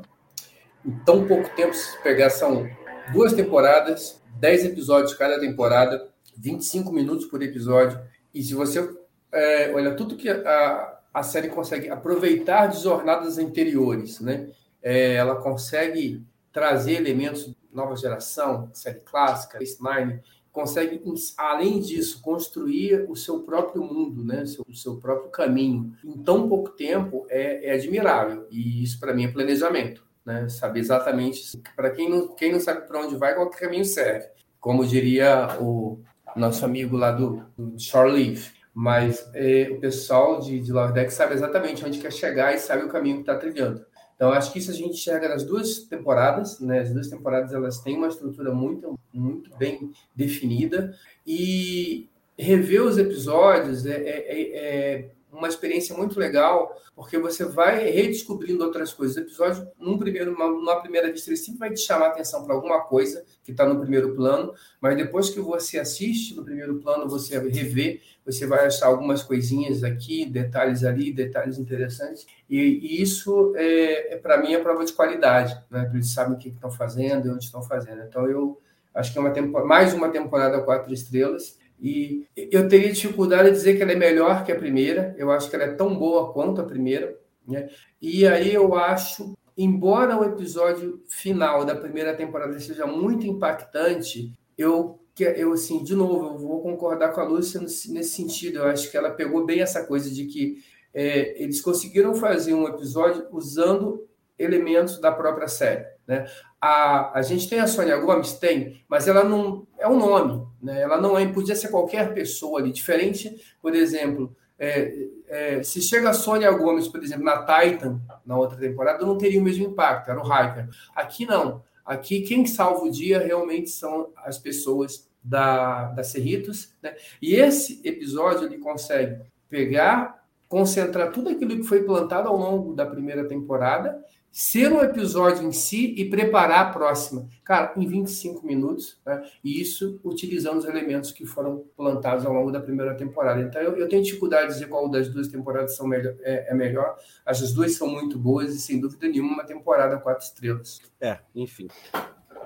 em tão pouco tempo, pegar, são duas temporadas, dez episódios cada temporada, 25 minutos por episódio, e se você é, olha tudo que a, a série consegue aproveitar de jornadas anteriores, né? É, ela consegue trazer elementos nova geração, série clássica, Nine, consegue, além disso, construir o seu próprio mundo, né? o, seu, o seu próprio caminho. Em tão pouco tempo é, é admirável. E isso, para mim, é planejamento. Né? Saber exatamente, para quem não, quem não sabe para onde vai, qual caminho serve. Como diria o nosso amigo lá do, do Shore. Mas é, o pessoal de, de Lordex sabe exatamente onde quer chegar e sabe o caminho que está trilhando. Então, acho que isso a gente enxerga nas duas temporadas, né? As duas temporadas elas têm uma estrutura muito, muito bem definida e rever os episódios é, é, é, é uma experiência muito legal, porque você vai redescobrindo outras coisas. O episódio, num primeiro, numa primeira vista, ele sempre vai te chamar a atenção para alguma coisa que está no primeiro plano, mas depois que você assiste no primeiro plano, você revê, você vai achar algumas coisinhas aqui, detalhes ali, detalhes interessantes, e, e isso, é, é para mim, é prova de qualidade, né? Eles sabem o que estão fazendo e onde estão fazendo. Então, eu acho que é uma mais uma temporada quatro estrelas, e eu teria dificuldade de dizer que ela é melhor que a primeira, eu acho que ela é tão boa quanto a primeira. Né? E aí eu acho, embora o episódio final da primeira temporada seja muito impactante, eu, eu assim, de novo, eu vou concordar com a Lúcia nesse sentido. Eu acho que ela pegou bem essa coisa de que é, eles conseguiram fazer um episódio usando elementos da própria série. Né? A, a gente tem a Sônia Gomes? Tem, mas ela não é um nome, né? ela não é, podia ser qualquer pessoa ali, diferente, por exemplo, é, é, se chega a Sônia Gomes, por exemplo, na Titan, na outra temporada, não teria o mesmo impacto, era o Hiker. Aqui não. Aqui quem salva o dia realmente são as pessoas da, da Cerritos, né? E esse episódio ele consegue pegar, concentrar tudo aquilo que foi plantado ao longo da primeira temporada ser um episódio em si e preparar a próxima. Cara, em 25 minutos, né? E isso utilizando os elementos que foram plantados ao longo da primeira temporada. Então, eu, eu tenho dificuldade de dizer qual das duas temporadas são melhor, é, é, melhor. As duas são muito boas e, sem dúvida nenhuma, uma temporada quatro estrelas. É, enfim.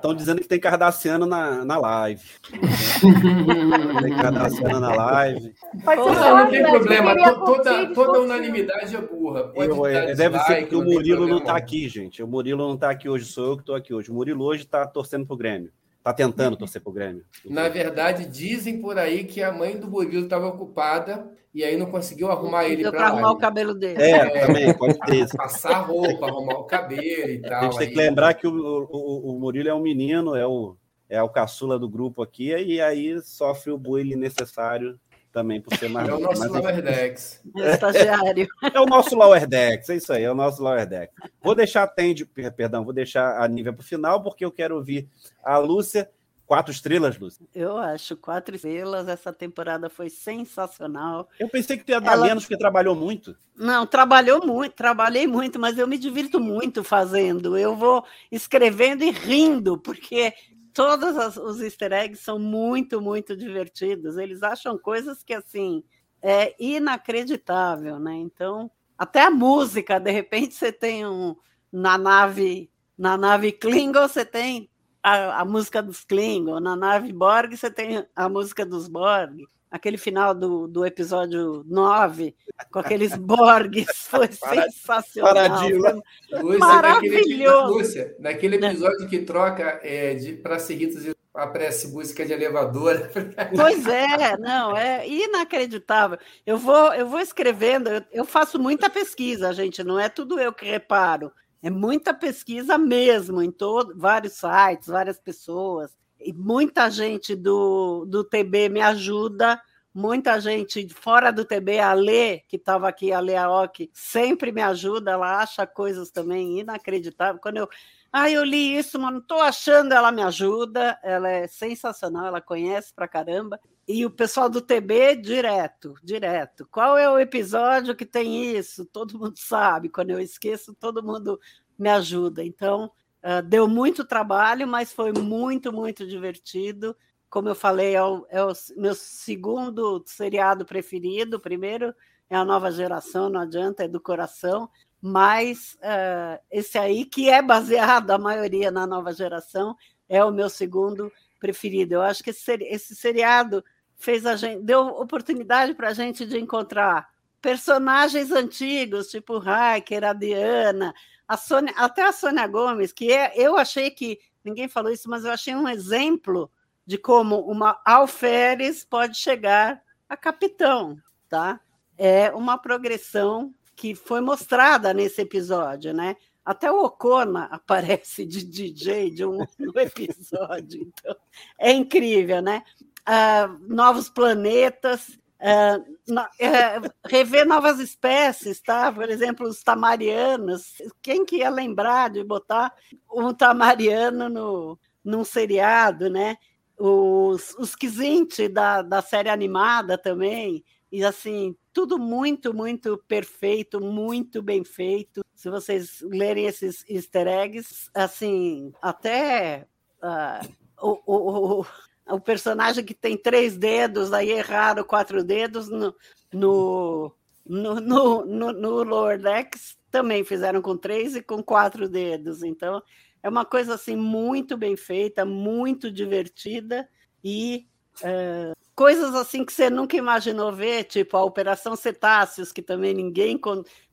Estão dizendo que tem Cardassiano na, na live. tem <laughs> Cardassiano na live. Não, não tem problema. Toda, toda unanimidade é burra. Eu, é, deve ser que o Murilo não está aqui, gente. O Murilo não está aqui hoje, sou eu que estou aqui hoje. O Murilo hoje está torcendo pro Grêmio. Está tentando torcer pro Grêmio. Na verdade, dizem por aí que a mãe do Murilo estava ocupada e aí não conseguiu arrumar ele para arrumar o cabelo dele. É, é também, pode ter. <laughs> Passar roupa, arrumar o cabelo e tal. A gente tem que lembrar que o, o, o Murilo é um menino, é o, é o caçula do grupo aqui, e aí sofre o bullying necessário também por ser mais. É o nosso Lower Decks. É, estagiário. É o nosso Lower Decks, é isso aí, é o nosso Lower Decks. Vou deixar a Tende, perdão, vou deixar a Nívia para o final, porque eu quero ouvir a Lúcia Quatro estrelas, Lúcia? Eu acho quatro estrelas. Essa temporada foi sensacional. Eu pensei que tu ia dar Ela... menos porque trabalhou muito. Não, trabalhou muito, trabalhei muito, mas eu me divirto muito fazendo. Eu vou escrevendo e rindo, porque todos os easter eggs são muito, muito divertidos. Eles acham coisas que, assim, é inacreditável, né? Então, até a música, de repente você tem um na nave, na nave Klingon, você tem a, a, música dos Klingon, na nave Borg você tem a música dos Borg. Aquele final do, do episódio 9, com aqueles Borgs, <laughs> foi sensacional. Paradinho, né? Maravilhoso. Lúcia, naquele episódio que troca é, para Cerritos e aparece música de elevador. <laughs> Pois é, não, é inacreditável. Eu vou, eu vou escrevendo, eu, eu faço muita pesquisa, gente, não é tudo eu que reparo. É muita pesquisa mesmo, em todo, vários sites, várias pessoas. E muita gente do, do TB me ajuda, muita gente fora do TB, a Lê, que estava aqui, a Lê Aoki, sempre me ajuda, ela acha coisas também inacreditáveis. Quando eu. Ah, eu li isso, mas não estou achando, ela me ajuda, ela é sensacional, ela conhece pra caramba. E o pessoal do TB, direto, direto. Qual é o episódio que tem isso? Todo mundo sabe. Quando eu esqueço, todo mundo me ajuda. Então, uh, deu muito trabalho, mas foi muito, muito divertido. Como eu falei, é o, é o meu segundo seriado preferido. O primeiro é a nova geração, não adianta, é do coração. Mas uh, esse aí, que é baseado, a maioria, na nova geração, é o meu segundo preferido. Eu acho que esse, esse seriado fez a gente, deu oportunidade para a gente de encontrar personagens antigos, tipo Hiker, a Diana, a Sônia, até a Sônia Gomes, que é, eu achei que, ninguém falou isso, mas eu achei um exemplo de como uma alferes pode chegar a capitão, tá? É uma progressão que foi mostrada nesse episódio, né? Até o Ocona <laughs> aparece de DJ de um <laughs> episódio, então é incrível, né? uh, novos planetas, no, uh, rever novas espécies, tá? Por exemplo, os tamarianos. Quem que ia lembrar de botar um tamariano no, num seriado, né? Os, os da, da série animada também. E assim, tudo muito, muito perfeito, muito bem feito. Se vocês lerem esses easter eggs, assim, até uh, o, o personagem que tem três dedos, aí erraram quatro dedos no, no, no, no, no, no Lower Decks, também fizeram com três e com quatro dedos. Então, é uma coisa assim muito bem feita, muito divertida e é, coisas assim que você nunca imaginou ver, tipo a Operação Cetáceos, que também ninguém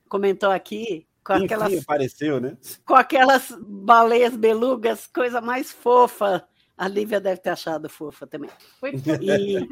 comentou aqui. Com Enfim, aquelas, apareceu, né? Com aquelas baleias belugas, coisa mais fofa a Lívia deve ter achado fofa também. E...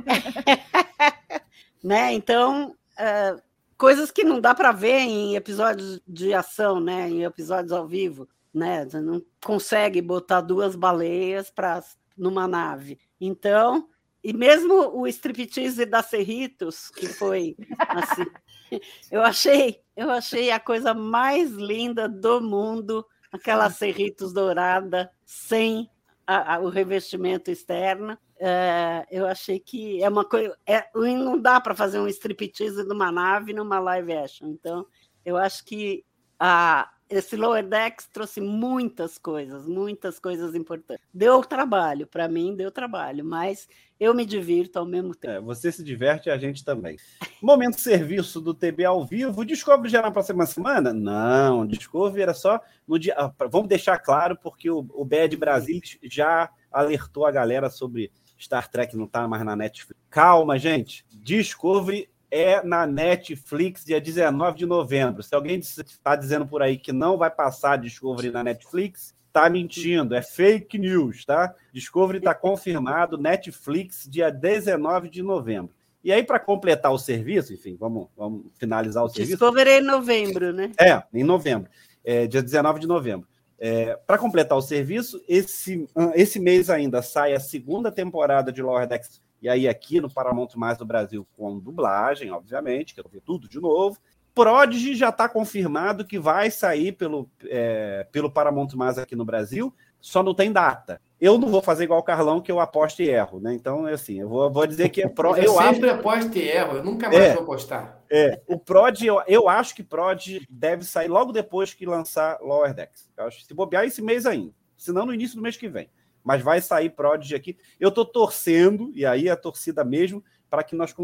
<laughs> né? Então, uh, coisas que não dá para ver em episódios de ação, né? Em episódios ao vivo, né? Você não consegue botar duas baleias para numa nave. Então, e mesmo o striptease da Cerritos, que foi assim, <laughs> eu achei, eu achei a coisa mais linda do mundo, aquela Cerritos dourada, sem a, a, o revestimento externo. é, eu achei que é uma coisa. É, não dá para fazer um striptease numa nave numa live action. Então, eu acho que a, esse Lower Decks trouxe muitas coisas, muitas coisas importantes. Deu trabalho, para mim deu trabalho, mas eu me divirto ao mesmo tempo. É, você se diverte e a gente também. Momento serviço do TB ao vivo. Discovery já na próxima semana? Não, Discovery era só no dia. Ah, vamos deixar claro, porque o, o BED Brasil já alertou a galera sobre Star Trek não tá mais na Netflix. Calma, gente. Discovery é na Netflix dia 19 de novembro. Se alguém está dizendo por aí que não vai passar Discovery na Netflix, está mentindo. É fake news, tá? Discovery está confirmado Netflix dia 19 de novembro. E aí, para completar o serviço, enfim, vamos, vamos finalizar o serviço. Discovery é em novembro, né? É, em novembro. É, dia 19 de novembro. É, para completar o serviço, esse, esse mês ainda sai a segunda temporada de Lower Decks, e aí aqui no Paramount Mais do Brasil, com dublagem, obviamente, quero ver tudo de novo. Prodigy já está confirmado que vai sair pelo, é, pelo Paramount Mais aqui no Brasil, só não tem data. Eu não vou fazer igual o Carlão, que eu aposto e erro, né? Então, é assim, eu vou, vou dizer que é Pro. <laughs> Eu, eu sempre acho... aposto e erro, eu nunca mais é, vou apostar. É, o Prod, eu, eu acho que Prod deve sair logo depois que lançar Lower Decks. Eu acho que se bobear esse mês ainda, se não no início do mês que vem. Mas vai sair Prod aqui. Eu estou torcendo, e aí a torcida mesmo, para que nós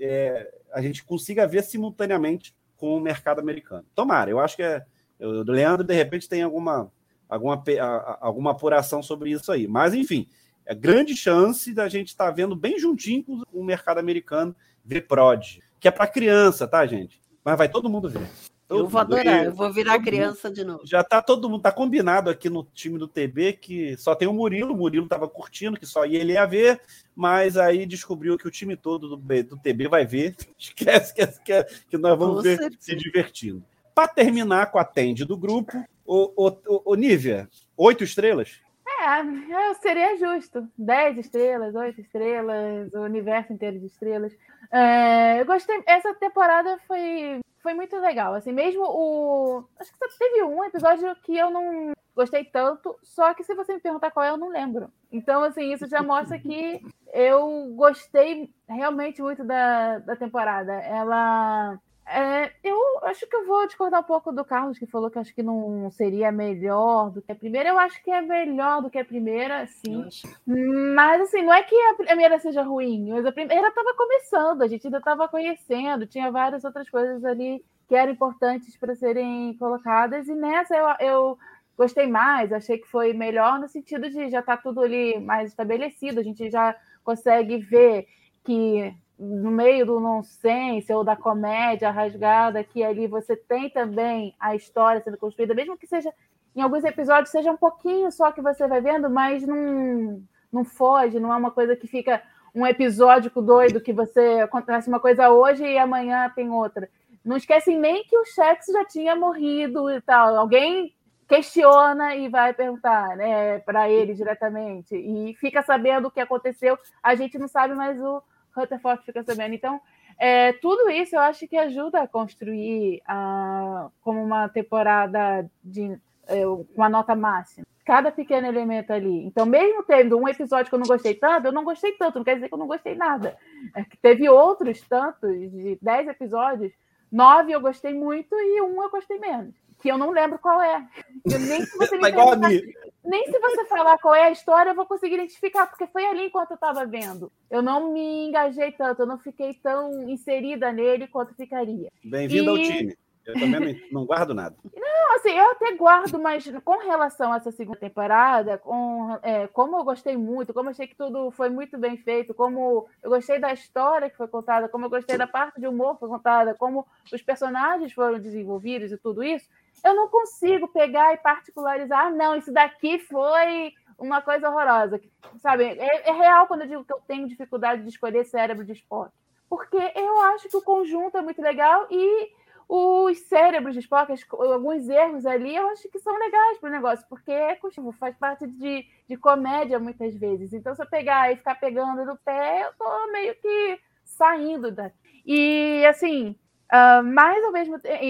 é, a gente consiga ver simultaneamente com o mercado americano. Tomara, eu acho que é. O Leandro, de repente, tem alguma alguma, alguma apuração sobre isso aí. Mas, enfim, é grande chance da gente estar tá vendo bem juntinho com o mercado americano ver prod, que é para criança, tá, gente? Mas vai todo mundo ver. Eu vou adorar, eu vou virar criança de novo. Já tá todo mundo, tá combinado aqui no time do TB que só tem o Murilo, o Murilo tava curtindo, que só ele ia ver, mas aí descobriu que o time todo do, do TB vai ver. <laughs> Esquece que, que, que nós vamos com ver certeza. se divertindo. Para terminar com a tende do grupo, o, o, o, o Nívia, oito estrelas? É, seria justo. Dez estrelas, oito estrelas, o universo inteiro de estrelas. É, eu gostei. Essa temporada foi, foi muito legal. Assim, mesmo o. Acho que só teve um episódio que eu não gostei tanto, só que se você me perguntar qual é, eu não lembro. Então, assim, isso já mostra que eu gostei realmente muito da, da temporada. Ela é, eu acho que eu vou discordar um pouco do Carlos, que falou que acho que não seria melhor do que a primeira. Eu acho que é melhor do que a primeira, sim. Mas, assim, não é que a primeira seja ruim, mas a primeira estava começando, a gente ainda estava conhecendo, tinha várias outras coisas ali que eram importantes para serem colocadas, e nessa eu, eu gostei mais, achei que foi melhor no sentido de já estar tá tudo ali mais estabelecido, a gente já consegue ver que no meio do nonsense ou da comédia rasgada, que ali você tem também a história sendo construída, mesmo que seja em alguns episódios seja um pouquinho só que você vai vendo, mas não, não foge, não é uma coisa que fica um episódico doido que você acontece uma coisa hoje e amanhã tem outra. Não esquecem nem que o Shex já tinha morrido e tal. Alguém questiona e vai perguntar né, para ele diretamente e fica sabendo o que aconteceu. A gente não sabe, mas o Rutherford fica sabendo. Então, é, tudo isso eu acho que ajuda a construir a, como uma temporada de é, uma nota máxima. Cada pequeno elemento ali. Então, mesmo tendo um episódio que eu não gostei tanto, eu não gostei tanto, não quer dizer que eu não gostei nada. É que teve outros tantos, de dez episódios, nove eu gostei muito e um eu gostei menos que eu não lembro qual é. Eu nem se você <laughs> tá nem se você falar qual é a história, eu vou conseguir identificar, porque foi ali enquanto eu estava vendo. Eu não me engajei tanto, eu não fiquei tão inserida nele quanto ficaria. Bem-vindo e... ao time. Eu também não guardo nada. Não, assim, eu até guardo, mas com relação a essa segunda temporada, com, é, como eu gostei muito, como eu achei que tudo foi muito bem feito, como eu gostei da história que foi contada, como eu gostei da parte de humor que foi contada, como os personagens foram desenvolvidos e tudo isso, eu não consigo pegar e particularizar, ah, não, isso daqui foi uma coisa horrorosa. Sabe, é, é, real quando eu digo que eu tenho dificuldade de escolher cérebro de Spock. Porque eu acho que o conjunto é muito legal e os cérebros de Spock, alguns erros ali, eu acho que são legais para o negócio, porque é costume, faz parte de, de comédia muitas vezes. Então, se eu pegar e ficar pegando no pé, eu tô meio que saindo daqui. E, assim, uh, mais ao mesmo tempo.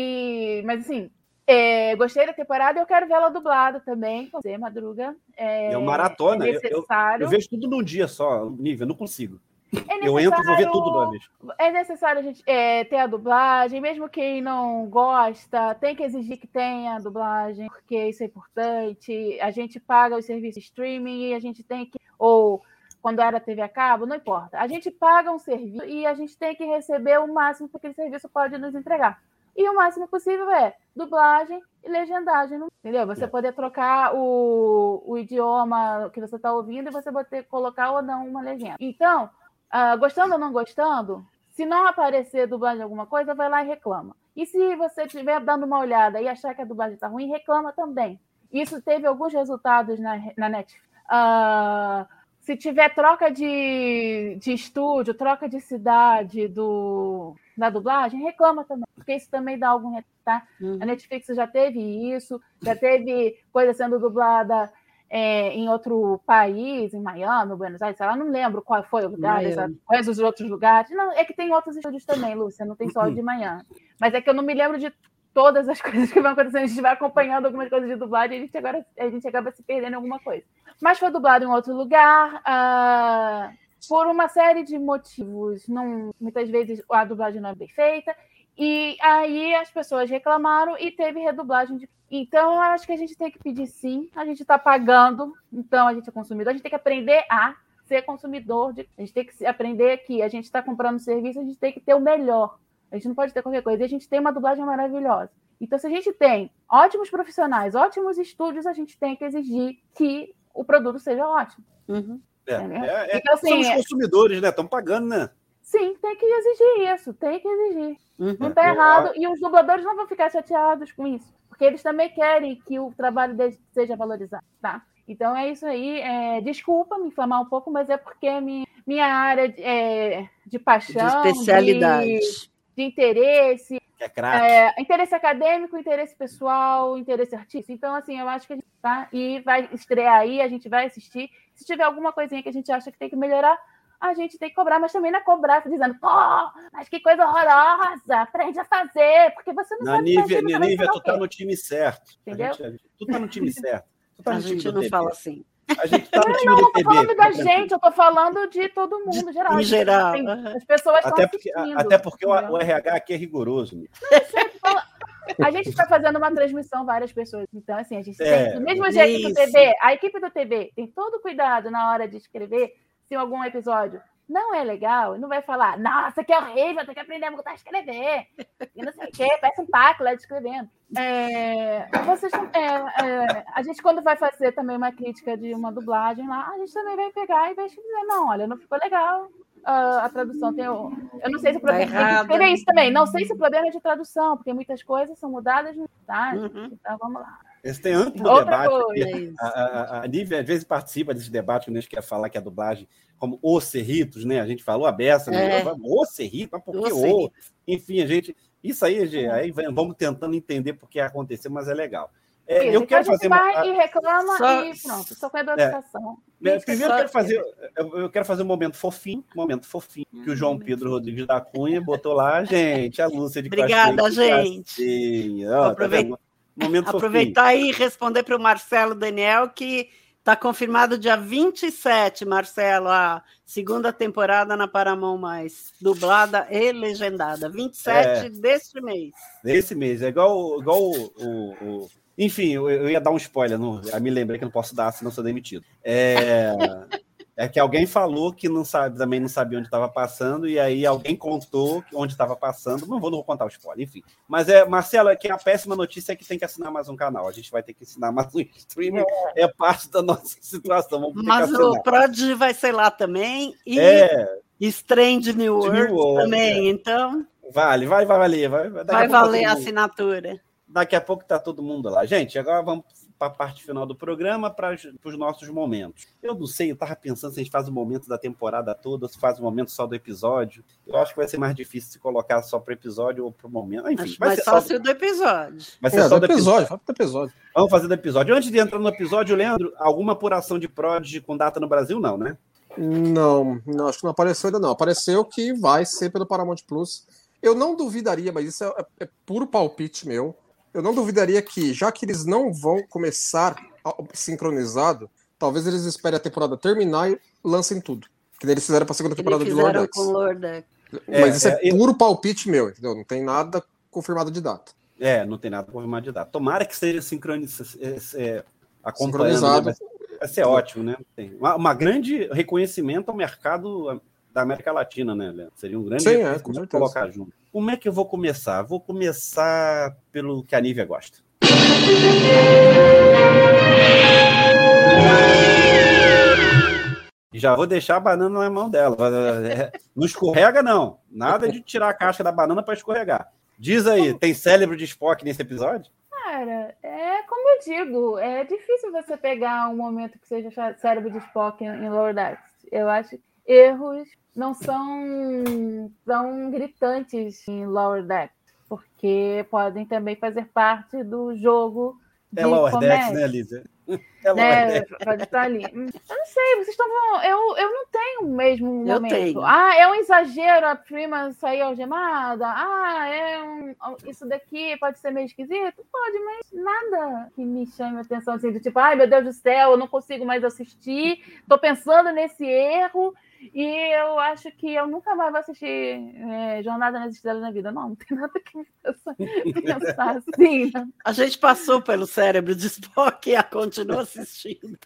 Mas, assim, É, gostei da temporada e eu quero ver ela dublada também. Você, Madruga. É, É uma maratona. É eu- eu, eu vejo tudo num dia só, nível, eu não consigo. É Eu entro e vou ver necessário- tudo. É necessário a gente é, ter a dublagem, mesmo quem não gosta, tem que exigir que tenha a dublagem, porque isso é importante. A gente paga os serviços de streaming e a gente tem que. Ou quando era TV a cabo, não importa. A gente paga um serviço e a gente tem que receber o máximo que aquele serviço pode nos entregar. E o máximo possível é dublagem e legendagem, entendeu? Você É. poder trocar o, o idioma que você está ouvindo e você poder colocar ou não uma legenda. Então, ah, gostando ou não gostando, se não aparecer dublagem de alguma coisa, vai lá e reclama. E se você estiver dando uma olhada e achar que a dublagem está ruim, reclama também. Isso teve alguns resultados na, na Netflix. Ah, se tiver troca de, de estúdio, troca de cidade do, da dublagem, reclama também, porque isso também dá algum retorno, tá? A Netflix já teve isso, já teve coisa sendo dublada é, em outro país, em Miami, Buenos Aires, lá, não lembro qual foi o lugar, quais os outros lugares. Não, é que tem outros estúdios também, Lúcia, não tem só o de Miami. Mas é que eu não me lembro de todas as <laughs> coisas que vão acontecendo, a gente vai acompanhando algumas coisas de dublagem e a gente, agora, a gente acaba se perdendo em alguma coisa. Mas foi dublado em outro lugar, ah, por uma série de motivos. Não, muitas vezes a dublagem não é bem feita, e aí as pessoas reclamaram e teve redublagem. De... Então, eu acho que a gente tem que pedir sim, a gente está pagando, então a gente é consumidor, a gente tem que aprender a ser consumidor, de... a gente tem que se- aprender que a gente está comprando serviço, a gente tem que ter o melhor. A gente não pode ter qualquer coisa. E a gente tem uma dublagem maravilhosa. Então, se a gente tem ótimos profissionais, ótimos estúdios, a gente tem que exigir que o produto seja ótimo. É, Entendeu? é, é, Então, assim, somos é- consumidores, né? Estão pagando, né? Sim, tem que exigir isso, tem que exigir. Não tá Eu- errado. E os dubladores não vão ficar chateados com isso, porque eles também querem que o trabalho deles seja valorizado, tá? Então é isso aí. É, desculpa me inflamar um pouco, mas é porque mi- minha área de, é, de paixão, De especialidade. de, de interesse, é é, interesse acadêmico, interesse pessoal, interesse artístico. Então, assim, eu acho que a gente tá e vai estrear aí, a gente vai assistir. Se tiver alguma coisinha que a gente acha que tem que melhorar, a gente tem que cobrar, mas também não é cobrar dizendo, pô, mas que coisa horrorosa, aprende a fazer, porque você não Na sabe Nívia, fazer, Nívia, você tu não tá quer. no time certo. Entendeu? gente- tu tá no time <laughs> certo. Tu tá A no time gente do não fala assim. A gente tá no time Não, não tô falando da gente, eu tô falando de todo mundo, geral. em geral, Tem- as pessoas estão Até porque, assistindo. até porque o, entendeu? o RH aqui é rigoroso. né? A gente está fazendo uma transmissão, várias pessoas. Então, assim, a gente É, tem, do mesmo jeito que o isso. TB, a equipe do TB tem todo o cuidado na hora de escrever, se algum episódio não é legal, não vai falar, nossa, que horrível, tem que aprender a voltar a escrever. E não sei o quê, parece um paco lá de escrevendo. É, vocês, é, é, a gente, quando vai fazer também uma crítica de uma dublagem lá, a gente também vai pegar e vai dizer, não, olha, não ficou legal. ah, a tradução tem o... Eu não sei se o problema... tem que errada. escrever isso também. Não sei se o problema é de tradução, porque muitas coisas são mudadas, tá? Uhum. Então, vamos lá. Esse tem amplo Outra debate. é. A, a, a Nívia, às vezes, participa desse debate quando a gente quer falar que a dublagem, como os Cerritos, né? A gente falou a beça, né? É. O Cerrito, mas por que o? Enfim, a gente. Isso aí, gente, aí vai- vamos tentando entender por que aconteceu, mas é legal. É, eu então quero a gente fazer uma. vai e reclama Só- e pronto. Só com a educação. É, Primeiro eu quero fazer, eu quero fazer um momento fofinho, um momento fofinho, que o João Pedro Rodrigues da Cunha botou lá, gente, a Lúcia de Obrigada, gente. gracinha. Ó, Vou tá aproveitar-? Momento fofinho. Aproveitar e responder para o Marcelo Daniel, que está confirmado dia 27, Marcelo, a segunda temporada na Paramount Mais, dublada e legendada. 27 É. deste mês. Esse mês, é igual, igual o, o- o- Enfim, eu, eu ia dar um spoiler, não, eu me lembrei que não posso dar, senão sou demitido. É, é que alguém falou que não sabe, também não sabia onde estava passando, e aí alguém contou onde estava passando. Não vou, não vou contar o spoiler, enfim. Mas é, Marcelo, é que a péssima notícia é que tem que assinar mais um canal. A gente vai ter que assinar mais um streaming, é parte da nossa <laughs> situação. Vamos Mas o. Prodigy vai ser lá também. E É, Strange New World, New World, também. é. Então, vale, vai, vai valer. Vai, vai tá valer a mundo- assinatura. Daqui a pouco tá todo mundo lá. Gente, agora vamos para a parte final do programa, para os nossos momentos. Eu não sei, eu tava pensando se a gente faz o momento da temporada toda, ou se faz o momento só do episódio. Eu acho que vai ser mais difícil se colocar só para o episódio ou para o momento. Enfim, Acho vai ser, só, do episódio. vai ser É, só do episódio. episódio, fala do episódio. Vamos fazer do episódio. Antes de entrar no episódio, Leandro, alguma apuração de Prodigy com data no Brasil? Não, né? Não, não, acho que não apareceu ainda não. Apareceu que vai ser pelo Paramount Plus. Eu não duvidaria, mas isso é, é puro palpite meu. Eu não duvidaria que, já que eles não vão começar sincronizado, talvez eles esperem a temporada terminar e lancem tudo. Que eles fizeram pra segunda temporada de Lord com o Lordex. Mas isso é, É, é, puro palpite meu, entendeu? Não tem nada confirmado de data. É, não tem nada confirmado de data. Tomara que seja sincronizado, é, acompanhando, Sincronizado. né? Vai, vai ser ótimo, né? Tem uma, uma grande reconhecimento ao mercado da América Latina, né, Leandro? Seria um grande Sim, é, com reconhecimento certeza. colocar junto. Como é que eu vou começar? Vou começar pelo que a Nívia gosta. Já vou deixar a banana na mão dela. Não escorrega, não. Nada de tirar a casca da banana para escorregar. Diz aí, tem cérebro de Spock nesse episódio? Cara, é como eu digo, é difícil você pegar um momento que seja cérebro de Spock em Lower Decks. Eu acho erros não são tão gritantes em Lower Decks, porque podem também fazer parte do jogo de É Lower Decks, comédia. né, Lízia? <laughs> É Lower né? Decks. Pode estar ali. Eu não sei, vocês estão falando. Eu, eu não tenho o mesmo Eu momento. tenho. Ah, é um exagero a prima sair algemada? Ah, é um. Isso daqui pode ser meio esquisito? Pode, mas nada que me chame a atenção assim, do tipo, ai meu Deus do céu, eu não consigo mais assistir, tô pensando nesse erro. E eu acho que eu nunca mais vou assistir é, Jornada nas Estrelas na vida. Não, não tem nada que me pensar assim. né? A gente passou pelo cérebro de Spock e a continua assistindo.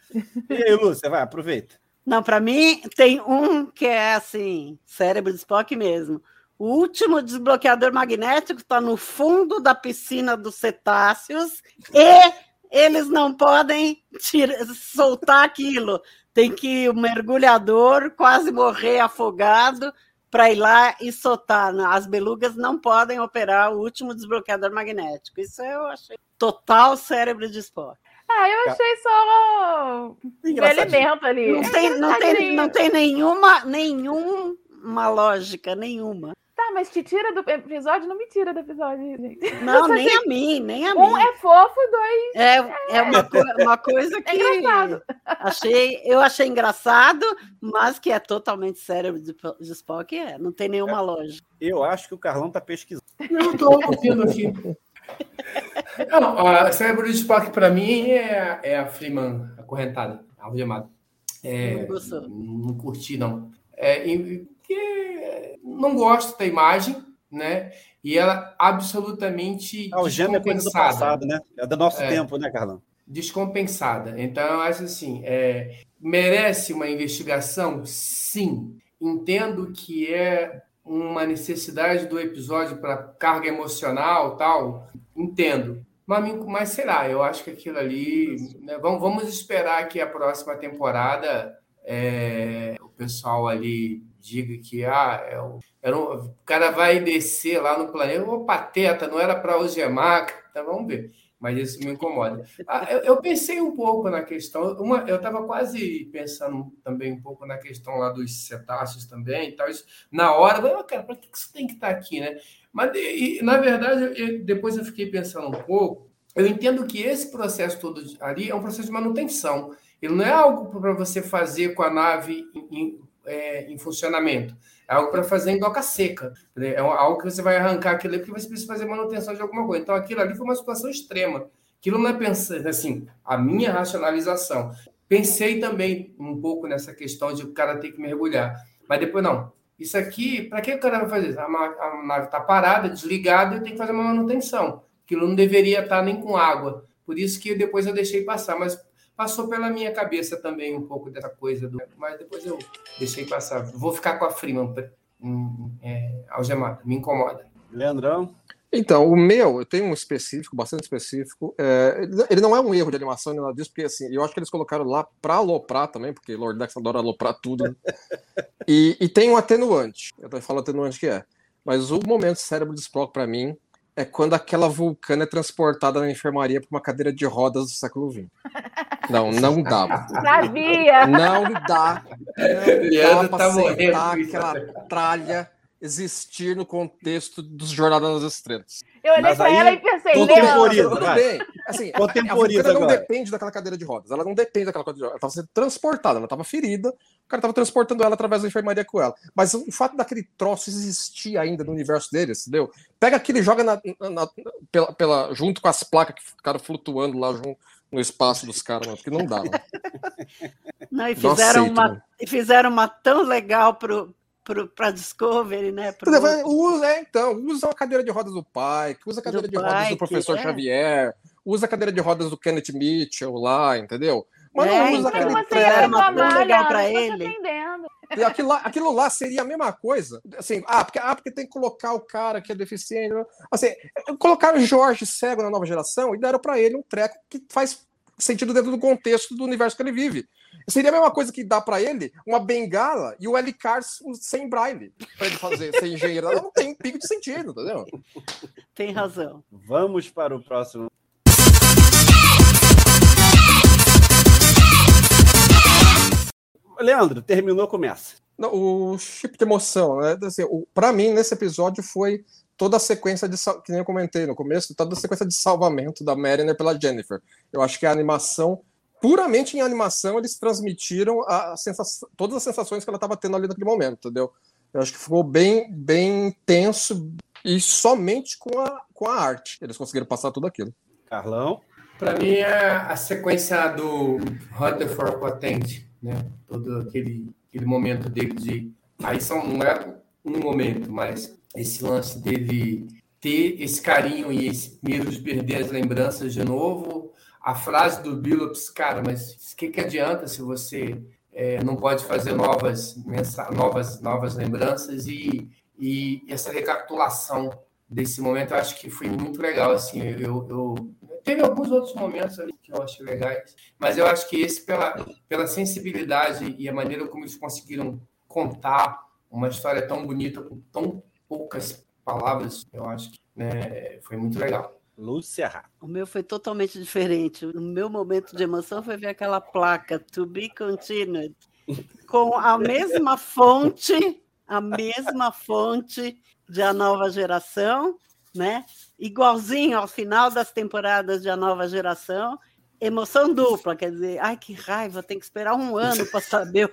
E aí, Lúcia, vai, aproveita. Não, para mim tem um que é assim, cérebro de Spock mesmo. O último desbloqueador magnético está no fundo da piscina dos cetáceos e eles não podem tira- soltar aquilo. Tem que o mergulhador quase morrer afogado para ir lá e soltar. Não, As belugas não podem operar o último desbloqueador magnético. Isso eu achei total cérebro de Spock. Ah, eu achei só um Engraçadinho. elemento ali. Não tem, não <laughs> tem, não tem nenhuma, nenhuma lógica, nenhuma. Tá, mas te tira do episódio? Não me tira do episódio, gente. Não, <laughs> nem sei- a mim, nem a Um mim. é fofo, dois. É, é uma, co- uma coisa <laughs> que engraçado. achei, eu achei engraçado, mas que é totalmente cérebro de, de Spock, é, não tem nenhuma lógica. Eu acho que o Carlão tá pesquisando. Eu tô ouvindo aqui. <laughs> Não, a cérebro de Spock para mim é, é a Freeman acorrentada, algemada. É, Não gostou. Não curti, não. É, e- porque não gosto da imagem, né? E ela absolutamente Ah, o é coisa do descompensada. passado, né? É do nosso É. tempo, né, Carlão? descompensada. Então, eu acho assim, é, merece uma investigação? Sim. Entendo que é uma necessidade do episódio para carga emocional tal, entendo. Mas, mas sei lá, eu acho que aquilo ali. né, vamos, vamos esperar que a próxima temporada é, o pessoal ali diga que ah, é o, era um- o cara vai descer lá no planeta, o pateta, não era para algemar, então vamos ver. Mas isso me incomoda. Ah, eu, eu pensei um pouco na questão, uma, eu estava quase pensando também um pouco na questão lá dos cetáceos também e tal. Isso, na hora, "Ah, cara, para que isso tem que estar aqui, né? Mas, e, na verdade, eu- depois eu fiquei pensando um pouco. Eu entendo que esse processo todo ali é um processo de manutenção. Ele não é algo para você fazer com a nave em, é, em funcionamento. É algo para fazer em doca seca. É algo que você vai arrancar aquilo ali porque você precisa fazer manutenção de alguma coisa. Então, aquilo ali foi uma situação extrema. Aquilo não é pensar, assim, a minha racionalização. Pensei também um pouco nessa questão de o cara ter que mergulhar. Mas depois, não. Isso aqui, para que o cara vai fazer? A, a nave está parada, desligada, e tem que fazer uma manutenção. Aquilo não deveria estar nem com água. Por isso que depois eu deixei passar. Mas passou pela minha cabeça também um pouco dessa coisa. Do... Mas depois eu deixei passar. Vou ficar com a Freeman é, algemada. Me incomoda. Leandrão? Então, o meu, eu tenho um específico, bastante específico. É, ele- não é um erro de animação nem nada disso, porque assim, eu acho que eles colocaram lá pra aloprar também, porque Lord Dex adora aloprar tudo. <laughs> E, e tem um atenuante. Eu até falo atenuante que é. Mas o momento cérebro de Spock pra mim é quando aquela vulcana é transportada na enfermaria pra uma cadeira de rodas do século XX. <laughs> Não, não dá. Sabia! Não dá. Não dá pra tá morrendo aceitar aquela tralha. existir no contexto dos Jornada nas Estrelas. Eu olhei Mas pra aí, ela e pensei, contemporiza, Leandro. Tudo bem. Assim, a- a Contemporiza Vulcana não agora. depende daquela cadeira de rodas. Ela não depende daquela cadeira de rodas. Ela estava sendo transportada, ela estava ferida. O cara estava transportando ela através da enfermaria com ela. Mas o fato daquele troço existir ainda no universo deles, entendeu? Pega aquilo e joga na- na- na- pela, pela- junto com as placas que ficaram flutuando lá junto no espaço dos caras, porque não. Mano. <laughs> Não, e Não fizeram, aceito, uma, não. e fizeram uma tão legal pro, pro, pra Discovery, né? Pro. Usa, é, então, usa a cadeira de rodas do pai, usa a cadeira Do de rodas do professor é. Xavier, usa a cadeira de rodas do Kenneth Mitchell lá, entendeu? Mas É, não usa então. aquele ia treco. uma legal pra te ele. entendendo. E aquilo lá, aquilo lá seria a mesma coisa. Assim, ah porque, ah, porque tem que colocar o cara que é deficiente. Assim, colocaram o Jorge cego na nova geração e deram pra ele um treco que faz sentido dentro do contexto do universo que ele vive. Seria a mesma coisa que dá pra ele uma bengala e o L. Cars sem braille pra ele fazer, ser engenheiro. Não tem um pico de sentido, entendeu? Tem razão. Vamos para o próximo. Leandro, terminou, começa. Não, o chip de emoção, né? Assim, o, pra mim, nesse episódio, foi toda a sequência de. Que nem eu comentei no começo, toda a sequência de salvamento da Mariner pela Jennifer. Eu acho que a animação, puramente em animação, eles transmitiram a, sensação- todas as sensações que ela estava tendo ali naquele momento, entendeu? Eu acho que ficou bem, bem intenso e somente com a, com a arte. Eles conseguiram passar tudo aquilo. Carlão. Para mim é a sequência do Rutherford Potent, né? Todo aquele, aquele momento dele de. Aí são, não é um momento, mas esse lance dele ter esse carinho e esse medo de perder as lembranças de novo. A frase do Billups, cara, mas o que, que adianta se você é, não pode fazer novas, novas, novas lembranças e, e essa recapitulação desse momento eu acho que foi muito legal assim eu, eu teve alguns outros momentos ali que eu achei legais mas eu acho que esse pela pela sensibilidade e a maneira como eles conseguiram contar uma história tão bonita com tão poucas palavras eu acho que né, foi muito legal Lúcia. O meu foi totalmente diferente. O meu momento de emoção foi ver aquela placa To Be Continued com a mesma fonte, a mesma fonte de A Nova Geração, né? Igualzinho ao final das temporadas de A Nova Geração. Emoção dupla, quer dizer, ai que raiva, tem que esperar um ano para saber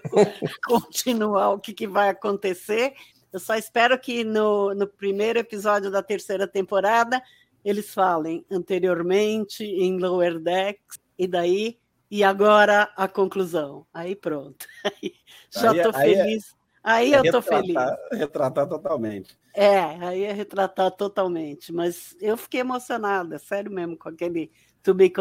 continuar o que, que vai acontecer. Eu só espero que no, no primeiro episódio da terceira temporada eles falem anteriormente em Lower Decks, e daí, e agora a conclusão. Aí pronto. <laughs> Aí, já Aí é- estou aí é- feliz. Aí eu estou feliz. Retratar totalmente. É, aí é retratar totalmente. Mas eu fiquei emocionada, sério mesmo, com aquele To Be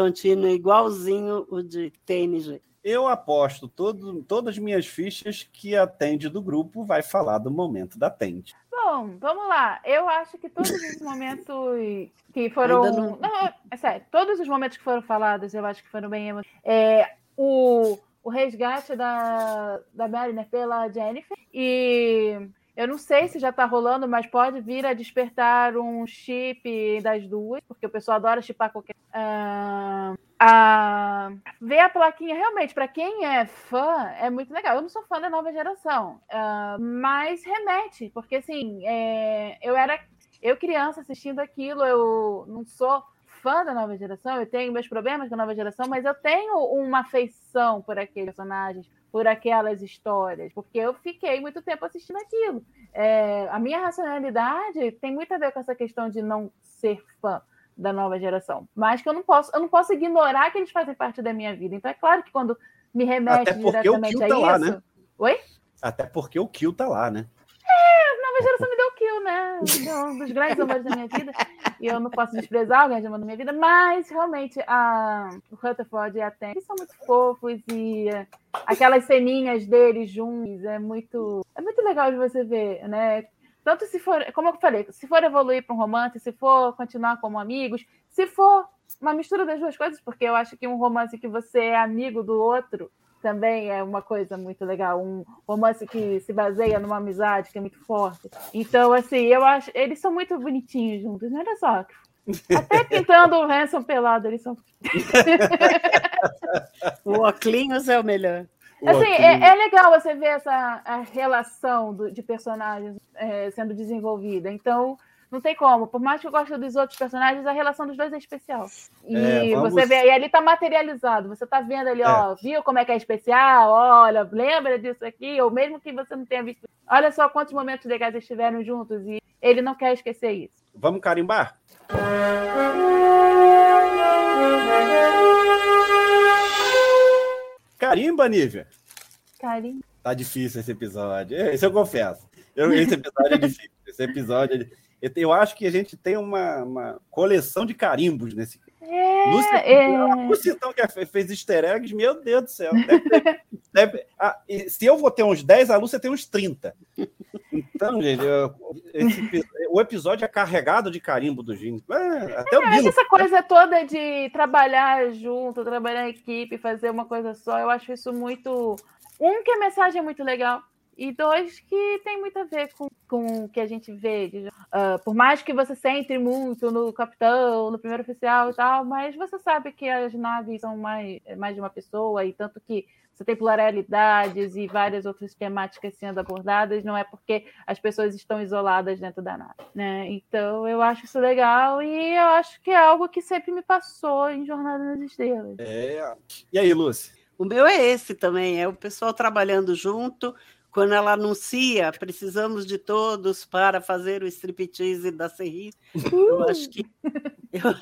igualzinho o de TNG. Eu aposto todo, todas as minhas fichas que a Tende do grupo vai falar do momento da Tende. Bom, vamos lá. Eu acho que todos os <laughs> momentos que foram. Não- Não, é sério, todos os momentos que foram falados, eu acho que foram bem emo... é, o, o resgate da, da Mariner pela Jennifer. E eu não sei se já está rolando, mas pode vir a despertar um chip das duas, porque o pessoal adora chipar qualquer. A... Ver a plaquinha, realmente, para quem é fã, é muito legal. Eu não sou fã da nova geração, ah, mas remete, porque assim, é, eu era eu criança assistindo aquilo, eu não sou fã da nova geração, eu tenho meus problemas com a nova geração, mas eu tenho uma afeição por aqueles personagens, por aquelas histórias, porque eu fiquei muito tempo assistindo aquilo. É, a minha racionalidade tem muito a ver com essa questão de não ser fã da nova geração, mas que eu não posso, eu não posso ignorar que eles fazem parte da minha vida. Então é claro que quando me remete Até porque o diretamente Kill a tá isso, lá, né? oi? Até porque o Kill tá lá, né? A nova geração me deu kill, né? Um dos grandes amores da minha vida. E eu não posso desprezar alguém de amor da minha vida, mas realmente a, o Rutherford e a eles são muito fofos e eh, aquelas ceninhas deles juntos é muito, é muito legal de você ver, né? Tanto se for, como eu falei, se for evoluir para um romance, se for continuar como amigos, se for uma mistura das duas coisas, porque eu acho que um romance que você é amigo do outro também é uma coisa muito legal, um romance que se baseia numa amizade que é muito forte. Então, assim, eu acho, eles são muito bonitinhos juntos, né? Olha só. <laughs> Até pintando o Hanson pelado, eles são. <laughs> O Oclinhos é o melhor. Assim, é, é, legal você ver essa a relação do, de personagens é, sendo desenvolvida. Então, não tem como. Por mais que eu goste dos outros personagens, a relação dos dois é especial. E é, vamos... você vê, e ali tá materializado. Você tá vendo ali, é. ó, viu como é que é especial? Olha, lembra disso aqui? Ou mesmo que você não tenha visto. Olha só quantos momentos legais estiveram juntos e ele não quer esquecer isso. Vamos carimbar? Carimba, Nívia. Carimba. Tá difícil esse episódio. Esse eu confesso. Eu, esse episódio é difícil. Esse episódio. É... Eu acho que a gente tem uma, uma coleção de carimbos nesse. É, Lúcia, é... A Lúcia, então, que fez easter eggs, meu Deus do céu. Deve, <laughs> deve, ah, se eu vou ter uns 10, a Lúcia tem uns 30. Então, gente, eu, esse, o episódio é carregado de carimbo do Gini. É, até é, o mas essa coisa toda de trabalhar junto, trabalhar em equipe, fazer uma coisa só, eu acho isso muito. Um, que a mensagem é muito legal. E dois, que tem muito a ver com, com o que a gente vê. De, uh, por mais que você centre muito no capitão, no primeiro oficial e tal, mas você sabe que as naves são mais, mais de uma pessoa, e tanto que você tem pluralidades e várias outras temáticas sendo abordadas, não é porque as pessoas estão isoladas dentro da nave, né? Então eu acho isso legal e eu acho que é algo que sempre me passou em Jornada nas Estrelas. É. E aí, Lúcia? O meu é esse também, é o pessoal trabalhando junto, quando ela anuncia precisamos de todos para fazer o striptease da Serri, uh! eu acho que <laughs> eu,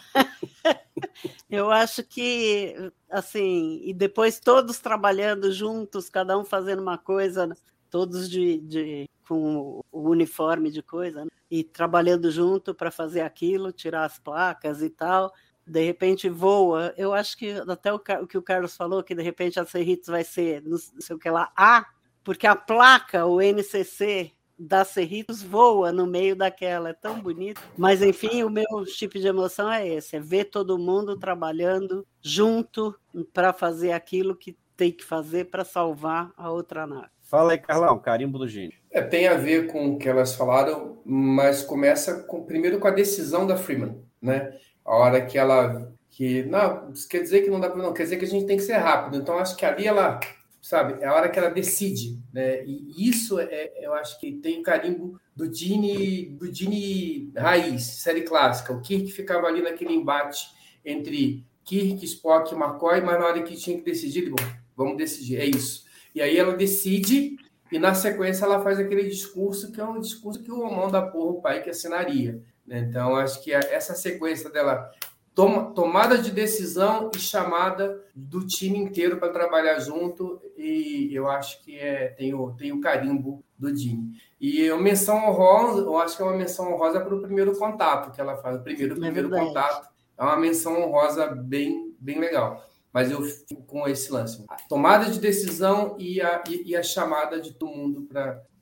eu, acho que assim e depois todos trabalhando juntos, cada um fazendo uma coisa, todos de, de com o uniforme de coisa né? e trabalhando junto para fazer aquilo, tirar as placas e tal. De repente voa. Eu acho que até o, o que o Carlos falou que de repente a Serritos vai ser, não sei o que lá, A porque a placa, o NCC da Cerritos voa no meio daquela, é tão bonito. Mas, enfim, o meu tipo de emoção é esse: é ver todo mundo trabalhando junto para fazer aquilo que tem que fazer para salvar a outra nave. Fala aí, Carlão, carimbo do gênio. É, tem a ver com o que elas falaram, mas começa com, primeiro com a decisão da Freeman, né? A hora que ela. que Não, quer dizer que não dá para. Não, quer dizer que a gente tem que ser rápido. Então, acho que ali ela sabe? É a hora que ela decide, né? E isso é, eu acho que tem o carimbo do Dini, do Dini raiz, série clássica. O Kirk ficava ali naquele embate entre Kirk, Spock e McCoy, mas na hora que tinha que decidir, bom, vamos decidir, é isso. E aí ela decide e na sequência ela faz aquele discurso que é um discurso que o homão da porra, o pai que assinaria. Né? Então acho que essa sequência dela Toma, tomada de decisão e chamada do time inteiro para trabalhar junto, e eu acho que é, tem, o, tem o carimbo do Dini. E a menção honrosa, eu acho que é uma menção honrosa para o primeiro contato que ela faz. O primeiro, é primeiro contato é uma menção honrosa bem, bem legal. Mas eu fico com esse lance. A tomada de decisão e a, e, e a chamada de todo mundo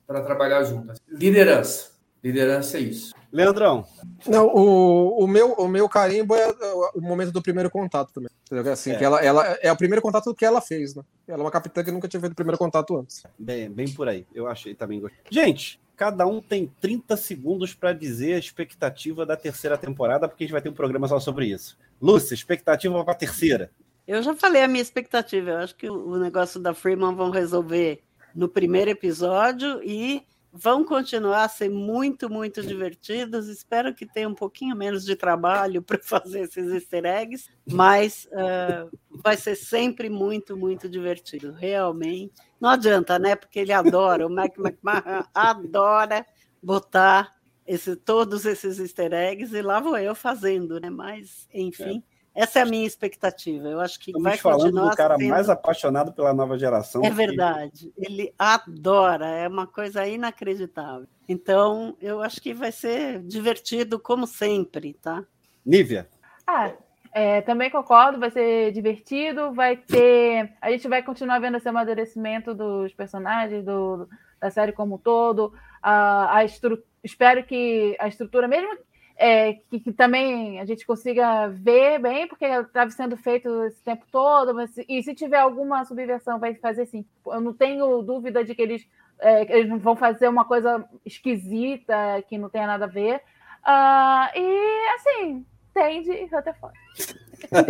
para trabalhar junto. Liderança. Liderança é isso. Leandrão. Não, o, o, meu, o meu carimbo é o momento do primeiro contato também. Assim, é. Que ela, ela é o primeiro contato que ela fez, né? Ela é uma capitã que nunca tinha feito o primeiro contato antes. Bem, bem por aí. Eu achei também. Gente, cada um tem 30 segundos para dizer a expectativa da terceira temporada, porque a gente vai ter um programa só sobre isso. Lúcia, expectativa para a terceira. Eu já falei a minha expectativa. Eu acho que o negócio da Freeman vão resolver no primeiro episódio e vão continuar a ser muito, muito divertidos. Espero que tenha um pouquinho menos de trabalho <laughs> para fazer esses easter eggs, mas uh, vai ser sempre muito, muito divertido, realmente. Não adianta, né? Porque ele adora, o Mac McMahon <laughs> adora botar esse, todos esses easter eggs e lá vou eu fazendo, né? Mas, enfim. É essa é a minha expectativa. Eu acho que Estamos vai falando do cara sendo... mais apaixonado pela nova geração. É verdade. Ele adora, é uma coisa inacreditável. Então, eu acho que vai ser divertido como sempre, tá? Nívia. Ah, é, também concordo, vai ser divertido, vai ter. A gente vai continuar vendo esse amadurecimento dos personagens, do, da série como um todo. A, a estru... Espero que a estrutura, mesmo é, que, que, também a gente consiga ver bem, porque estava sendo feito esse tempo todo, mas, e se tiver alguma subversão, vai fazer sim. Eu não tenho dúvida de que eles, é, eles vão fazer uma coisa esquisita, que não tenha nada a ver. Uh, e assim, tem de Rutherford. não,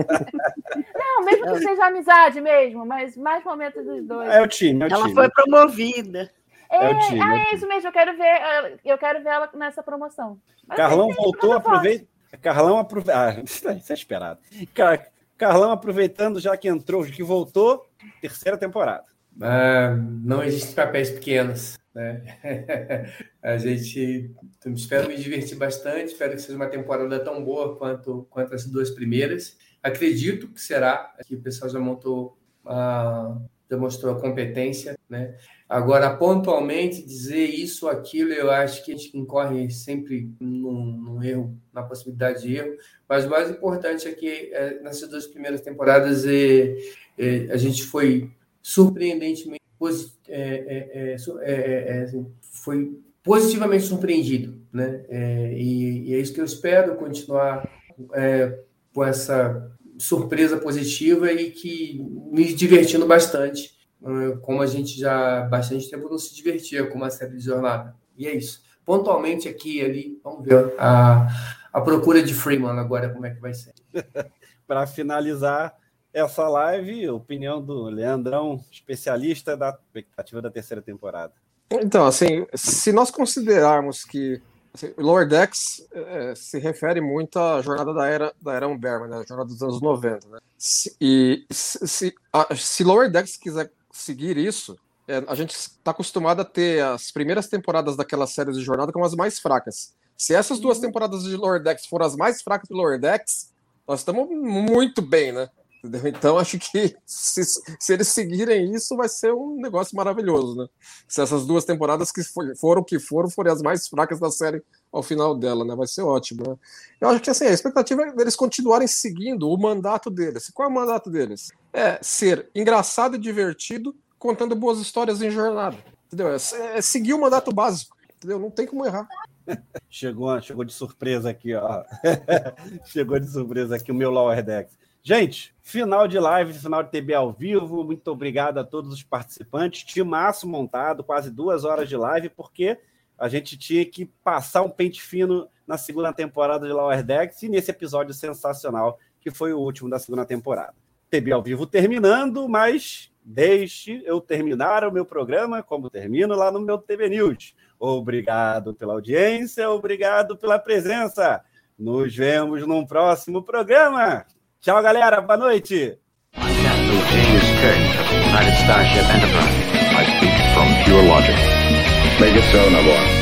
Não, mesmo que seja amizade mesmo, mas mais momentos dos dois. É o time, é o Ela time. foi promovida. É, é o time, é ah, é isso mesmo, eu quero ver, eu quero ver ela nessa promoção. Mas Carlão gente voltou, aproveita. Carlão aproveita. Ah, isso <laughs> é isso é esperado. Car- Carlão aproveitando, já que entrou, que voltou, terceira temporada. Ah, não existem papéis pequenos. Né? <laughs> A gente espero me divertir bastante, espero que seja uma temporada tão boa quanto, quanto as duas primeiras. Acredito que será, que o pessoal já montou, ah, demonstrou a competência. Né? Agora, pontualmente, dizer isso ou aquilo, eu acho que a gente incorre sempre num, num erro, na possibilidade de erro. Mas o mais importante é que eh, nessas duas primeiras temporadas eh, eh, a gente foi surpreendentemente é, é, é, é, é, é, assim, foi positivamente surpreendido, né? É, e, e é isso que eu espero continuar é, com essa surpresa positiva e que me divertindo bastante, eh, como a gente já há bastante tempo não se divertia com uma série de jornada. E é isso. Pontualmente aqui e ali, vamos ver a, a procura de Freeman agora como é que vai ser. <laughs> Para finalizar essa live, opinião do Leandrão, especialista da expectativa da terceira temporada. Então, assim, se nós considerarmos que Lower Decks eh, se refere muito à jornada da era da era Umberman, né, a jornada dos anos 90, né? Se- e se, a- se Lower Decks quiser seguir isso, eh, a gente está acostumado a ter as primeiras temporadas daquela série de jornada como as mais fracas. Se essas duas temporadas de Lower Decks foram as mais fracas do Lower Decks, nós estamos muito bem, né? Entendeu? Então, acho que se, se eles seguirem isso, vai ser um negócio maravilhoso, né? Se essas duas temporadas que foram que foram, forem as mais fracas da série ao final dela, né? Vai ser ótimo, né? Eu acho que assim, a expectativa é deles continuarem seguindo o mandato deles. Qual é o mandato deles? É ser engraçado e divertido, contando boas histórias em jornada. Entendeu? É, é seguir o mandato básico. Entendeu? Não tem como errar. Chegou, chegou de surpresa aqui, ó. <laughs> chegou de surpresa aqui o meu Lower Decks. Gente, final de live, final de TB ao vivo. Muito obrigado a todos os participantes. Timaço montado, quase duas horas de live, porque a gente tinha que passar um pente fino na segunda temporada de Lower Decks e nesse episódio sensacional, que foi o último da segunda temporada. TB ao vivo terminando, mas deixe eu terminar o meu programa como termino lá no meu TB News. Obrigado pela audiência, obrigado pela presença. Nos vemos num próximo programa. Tchau, galera. Boa noite. I speak from pure logic. Make it so.